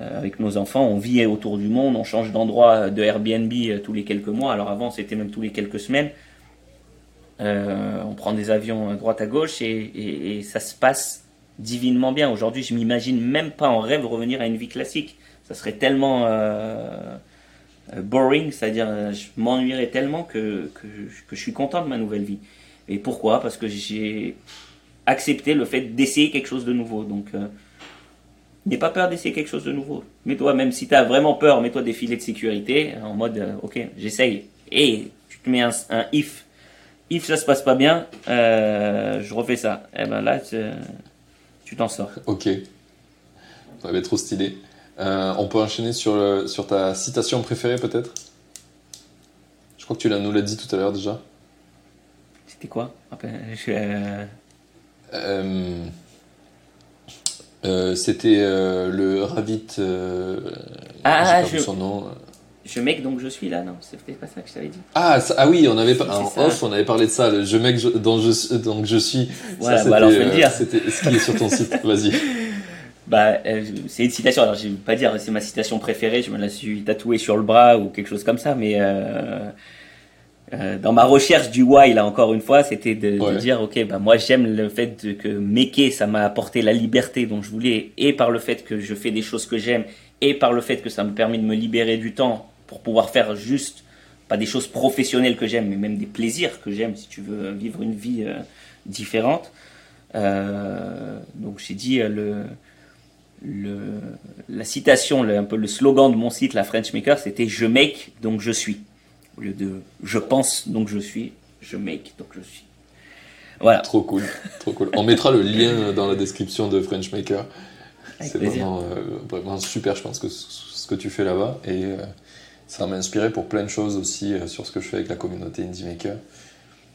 euh, avec nos enfants, on vit autour du monde, on change d'endroit de Airbnb euh, tous les quelques mois. Alors avant, c'était même tous les quelques semaines. Euh, on prend des avions à droite à gauche et, et- et ça se passe divinement bien. Aujourd'hui, je m'imagine même pas en rêve revenir à une vie classique. Ça serait tellement euh, euh, boring, c'est-à-dire euh, je m'ennuierais tellement que, que, je- que je suis content de ma nouvelle vie. Et pourquoi? Parce que j'ai accepté le fait d'essayer quelque chose de nouveau. Donc, euh, n'aie pas peur d'essayer quelque chose de nouveau. Mets-toi, même si tu as vraiment peur, mets-toi des filets de sécurité en mode, euh, ok, j'essaye. Et tu te mets un, un if. If ça se passe pas bien, euh, je refais ça. Et ben là, tu t'en sors. ok. Ça va être trop stylé. Euh, on peut enchaîner sur, le- sur ta citation préférée, peut-être? Je crois que tu l'as- nous l'as dit tout à l'heure déjà. C'était quoi? Je- euh, Euh, C'était euh, le Ravit. euh, Ah, perdu je- son nom. je mec donc je suis là, non C'était pas ça que je t'avais dit Ah, ça- ah oui, on avait C'est en ça. off, on avait parlé de ça, le je mec je- dont je, donc je suis. Voilà, ça, bah alors, c'était, faut le euh, dire. C'était ce qui est sur ton site. Vas-y. Bah, c'est une citation. Alors, je vais pas dire c'est ma citation préférée. Je me la suis tatouée sur le bras ou quelque chose comme ça. Mais euh, euh, dans ma recherche du why, là encore une fois, c'était de, dire ok, bah moi j'aime le fait de, que maker, ça m'a apporté la liberté dont je voulais, et par le fait que je fais des choses que j'aime, et par le fait que ça me permet de me libérer du temps pour pouvoir faire juste pas des choses professionnelles que j'aime, mais même des plaisirs que j'aime. Si tu veux vivre une vie euh, différente. Euh, donc j'ai dit euh, le le, la citation, le- un peu le slogan de mon site, la French Maker, c'était je make donc je suis. Au lieu de je pense donc je suis, je make donc je suis. Voilà, Trop cool, trop cool. On mettra le lien dans la description de French Maker. C'est vraiment, euh, vraiment super, je pense, que ce que tu fais là-bas. Et euh, ça m'a inspiré pour plein de choses aussi euh, sur ce que je fais avec la communauté Indie Maker.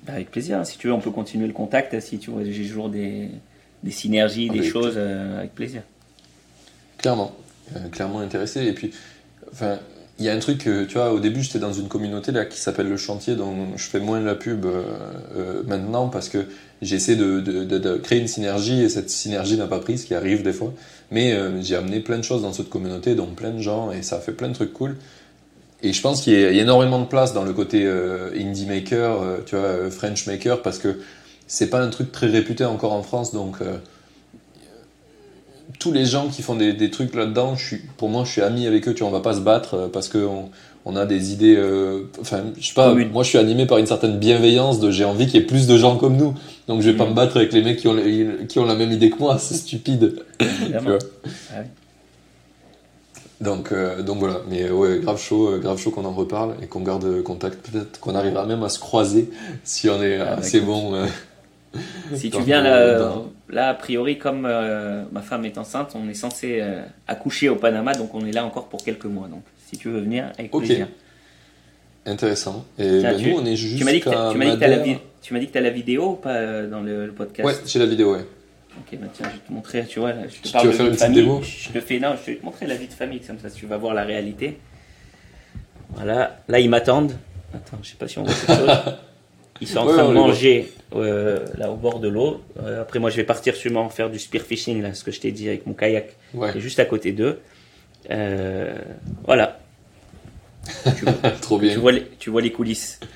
Bah, avec plaisir, hein. si tu veux, on peut continuer le contact. Si tu vois, j'ai toujours des, des synergies, des Avec- choses, avec plaisir. Clairement, clairement intéressé. Et puis, enfin, il y a un truc, tu vois, au début, j'étais dans une communauté là qui s'appelle Le Chantier, dont je fais moins de la pub euh, euh, maintenant parce que j'essaie de, de, de- créer une synergie et cette synergie n'a pas pris, ce qui arrive des fois. Mais euh, j'ai amené plein de choses dans cette communauté, dont plein de gens, et ça a fait plein de trucs cool. Et je pense qu'il y, a énormément de place dans le côté euh, indie maker, euh, tu vois, euh, French maker, parce que c'est pas un truc très réputé encore en France, donc tous les gens qui font des, des trucs là-dedans, je suis, pour moi, je suis ami avec eux, tu vois, on va pas se battre euh, parce que on, on a des idées, euh, enfin, je sais pas, moi je suis animé par une certaine bienveillance de j'ai envie qu'il y ait plus de gens comme nous, donc je vais pas Mhm. me battre avec les mecs qui ont, les- qui ont la même idée que moi, c'est stupide. Tu vois. Ah oui. Donc, euh, donc voilà, mais ouais, grave chaud, euh, grave chaud qu'on en reparle et qu'on garde contact. Peut-être qu'on arrivera même à se croiser si on est Ah, assez écoute. bon. euh. Si tu viens là, dans- là, a priori, comme euh, ma femme est enceinte, on est censé euh, accoucher au Panama, donc on est là encore pour quelques mois. Donc, si tu veux venir, avec Ok. plaisir. Intéressant. Et Tiens, ben, tu- nous, on est juste Tu m'as dit que tu m'as dit que t'as la, vidéo ou pas euh, dans le, le podcast? Ouais, j'ai la vidéo, ouais. Ok, bah tiens, je vais te montrer, tu vois, je te Tu parle de faire vie une de famille. démo? Je te fais, non, je vais te montrer la vie de famille, comme ça, tu vas voir la réalité. Voilà, là, ils m'attendent. Attends, je sais pas si on voit quelque chose. Ils sont en train de manger euh, là au bord de l'eau. Euh, après, moi, je vais partir sûrement faire du spearfishing, là, ce que je t'ai dit avec mon kayak, Ouais, qui est juste à côté d'eux. Euh, voilà. Tu vois, trop bien. tu vois les, tu vois les coulisses.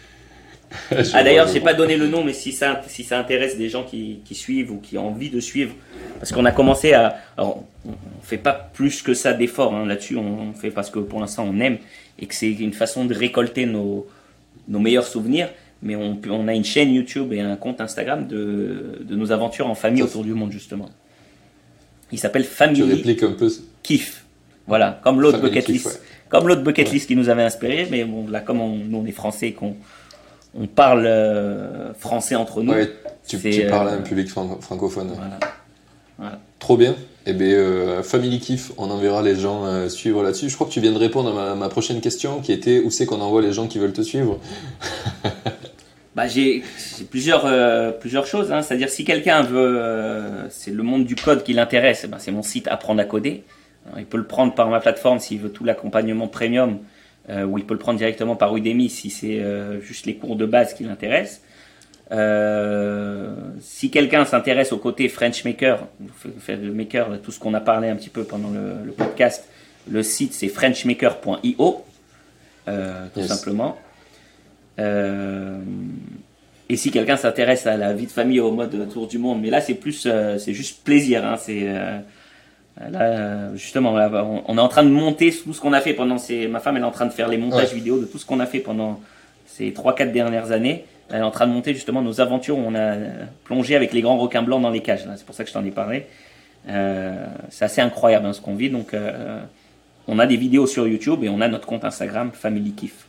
Ah d'ailleurs, je j'ai pas donné le nom, mais si ça, si ça intéresse des gens qui, qui suivent ou qui ont envie de suivre, parce qu'on a commencé à, alors, on, on fait pas plus que ça d'efforts hein, là-dessus, on, on fait parce que pour l'instant on aime et que c'est une façon de récolter nos, nos meilleurs souvenirs. Mais on, peut- on a une chaîne YouTube et un compte Instagram de, de nos aventures en famille autour du monde justement. Il s'appelle Tu Family répliques un peu. Kiff. Voilà, comme l'autre bucket Kiff, list. ouais. Comme l'autre bucket Ouais. list qui nous avait inspiré, mais bon, là, comme on, nous on est français et qu'on on parle euh, français entre nous. Ouais, tu, tu parles à euh, un public franco- francophone. Voilà. Trop bien. Eh bien, euh, Family Kiff, on enverra les gens euh, suivre là-dessus. Je crois que tu viens de répondre à ma, ma prochaine question qui était où c'est qu'on envoie les gens qui veulent te suivre? Bah, j'ai plusieurs, euh, plusieurs choses. Hein. C'est-à-dire, si quelqu'un veut, euh, c'est le monde du code qui l'intéresse, ben, c'est mon site Apprendre à coder. Alors, il peut le prendre par ma plateforme s'il veut tout l'accompagnement premium, euh, ou il peut le prendre directement par Udemy si c'est juste les cours de base qui l'intéressent. Si quelqu'un s'intéresse au côté French Maker, le maker, tout ce qu'on a parlé un petit peu pendant le, le podcast, le site c'est frenchmaker.io, tout Yes. simplement. Euh, et si quelqu'un s'intéresse à la vie de famille au mode tour du monde, mais là c'est plus, euh, c'est juste plaisir. Hein, c'est euh, là justement, là, on, on est en train de monter tout ce qu'on a fait pendant ces. Ma femme elle est en train de faire les montages Ouais. vidéo de tout ce qu'on a fait pendant ces 3-4 dernières années. Elle est en train de monter justement nos aventures où on a plongé avec les grands requins blancs dans les cages. C'est pour ça que je t'en ai parlé. Euh, c'est assez incroyable hein, ce qu'on vit. Donc, euh, on a des vidéos sur YouTube et on a notre compte Instagram Family Kiff.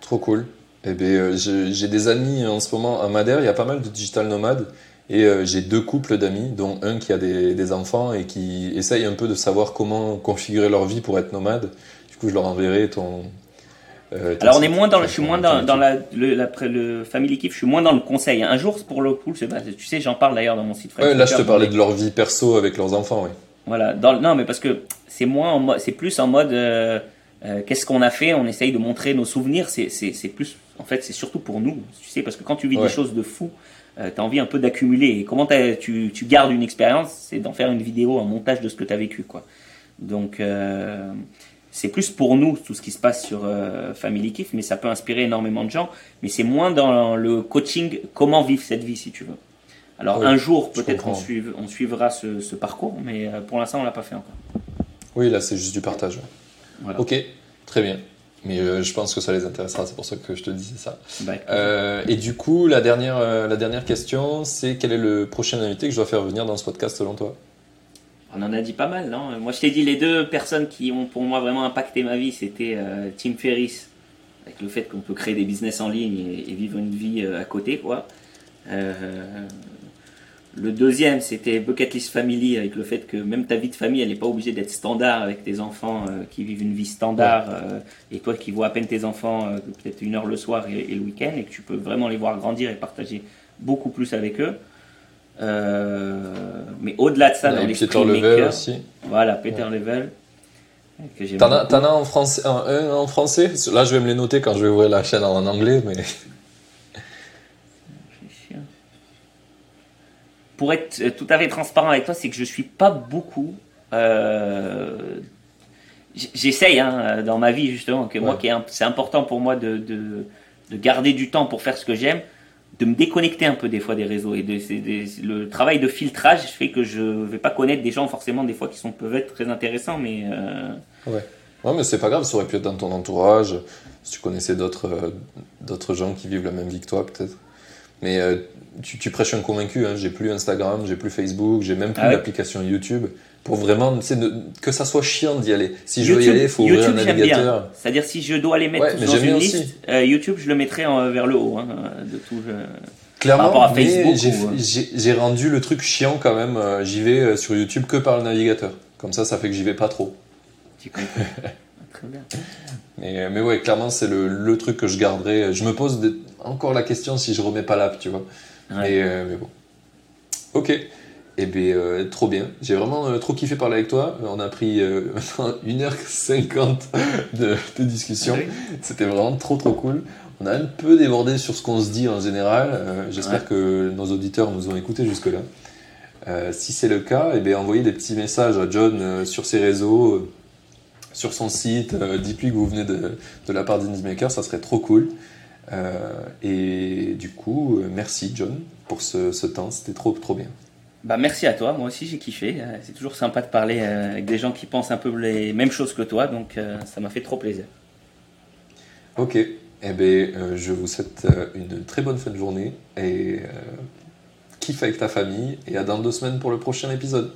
Trop cool. Eh bien, euh, j'ai des amis en ce moment à Madère, il y a pas mal de digital nomades. Et euh, j'ai deux couples d'amis, dont un qui a des, des enfants et qui essaye un peu de savoir comment configurer leur vie pour être nomade. Du coup, je leur enverrai ton. euh, ton Alors, on est moins dans, le- je suis moins dans, la, le, la- le Family Kiff, je suis moins dans le conseil. Un jour, pour le coup, bah, tu sais, j'en parle d'ailleurs dans mon site Ouais, là, je te parlais de leur vie perso avec leurs enfants, oui. Voilà. Dans, non, mais parce que c'est moins, c'est plus en mode, euh, Qu'est-ce qu'on a fait? On essaye de montrer nos souvenirs. C'est plus, en fait, c'est surtout pour nous, tu sais, parce que quand tu vis des choses de fou, tu as envie un peu d'accumuler. Et comment tu, tu, gardes une expérience? C'est d'en faire une vidéo, un montage de ce que tu as vécu, quoi. Donc, c'est plus pour nous tout ce qui se passe sur Family Kiff, mais ça peut inspirer énormément de gens. Mais c'est moins dans le coaching, comment vivre cette vie, si tu veux. Alors un jour, peut-être on, on, suivra ce, parcours, mais euh, pour l'instant, on l'a pas fait encore. Oui, là, c'est juste du partage. Ok, très bien. Mais euh, je pense que ça les intéressera, c'est pour ça que je te disais ça. Euh, et du coup, la dernière, la dernière question, c'est quel est le prochain invité que je dois faire venir dans ce podcast selon toi? On en a dit pas mal, non? Moi, je t'ai dit les deux personnes qui ont pour moi vraiment impacté ma vie, c'était Tim Ferriss, avec le fait qu'on peut créer des business en ligne et, et vivre une vie à côté, quoi. Le deuxième, c'était Bucket List Family, avec le fait que même ta vie de famille, elle n'est pas obligée d'être standard avec tes enfants euh, qui vivent une vie standard, euh, et toi qui vois à peine tes enfants euh, peut-être une heure le soir et, le week-end, et que tu peux vraiment les voir grandir et partager beaucoup plus avec eux. mais au-delà de ça, dans l'esprit Peter Level aussi. Voilà, Peter Level. T'en as, en français, un en français? Là, je vais me les noter quand je vais ouvrir la chaîne en anglais, mais... pour être euh, tout à fait transparent avec toi, c'est que je suis pas beaucoup. Euh, J'essaye hein, dans ma vie justement que moi, c'est important pour moi de, de, de, garder du temps pour faire ce que j'aime, de me déconnecter un peu des fois des réseaux et de, le travail de filtrage fait que je vais pas connaître des gens forcément des fois qui sont peuvent être très intéressants, mais euh... ouais. Ouais, mais c'est pas grave, ça aurait pu être dans ton entourage, si tu connaissais d'autres euh, d'autres gens qui vivent la même vie que toi, peut-être. Mais euh, tu, prêches un convaincu, hein. j'ai plus Instagram, j'ai plus Facebook, j'ai même plus ah l'application YouTube. Pour vraiment, que ça soit chiant d'y aller. Si je veux y aller, il faut ouvrir un navigateur. C'est-à-dire si je dois les mettre tous dans une liste, euh, YouTube, je le mettrais vers le haut. Hein, de tout, Clairement, j'ai rendu le truc chiant quand même. Euh, j'y vais sur YouTube que par le navigateur. Comme ça, ça fait que j'y vais pas trop. Très bien. Mais, mais ouais, clairement, c'est le, le, truc que je garderai. Je me pose encore la question si je remets pas l'app, tu vois. Euh, mais, bon. Ok. et eh bien, euh, trop bien. J'ai vraiment euh, trop kiffé parler avec toi. On a pris 1h50 de, de discussion. C'était vraiment trop, trop cool. On a un peu débordé sur ce qu'on se dit en général. J'espère que nos auditeurs nous ont écoutés jusque-là. si c'est le cas, et eh bien, envoyez des petits messages à John sur ses réseaux, sur son site. Dites-lui que vous venez de, de la part d'Indymaker, ça serait trop cool. Euh, et du coup, euh, merci John pour ce, temps, c'était trop trop bien. Bah merci à toi, moi aussi j'ai kiffé. Euh, c'est toujours sympa de parler avec des gens qui pensent un peu les mêmes choses que toi, donc ça m'a fait trop plaisir. Ok, eh bien, je vous souhaite une très bonne fin de journée et kiffe avec ta famille et à dans deux semaines pour le prochain épisode.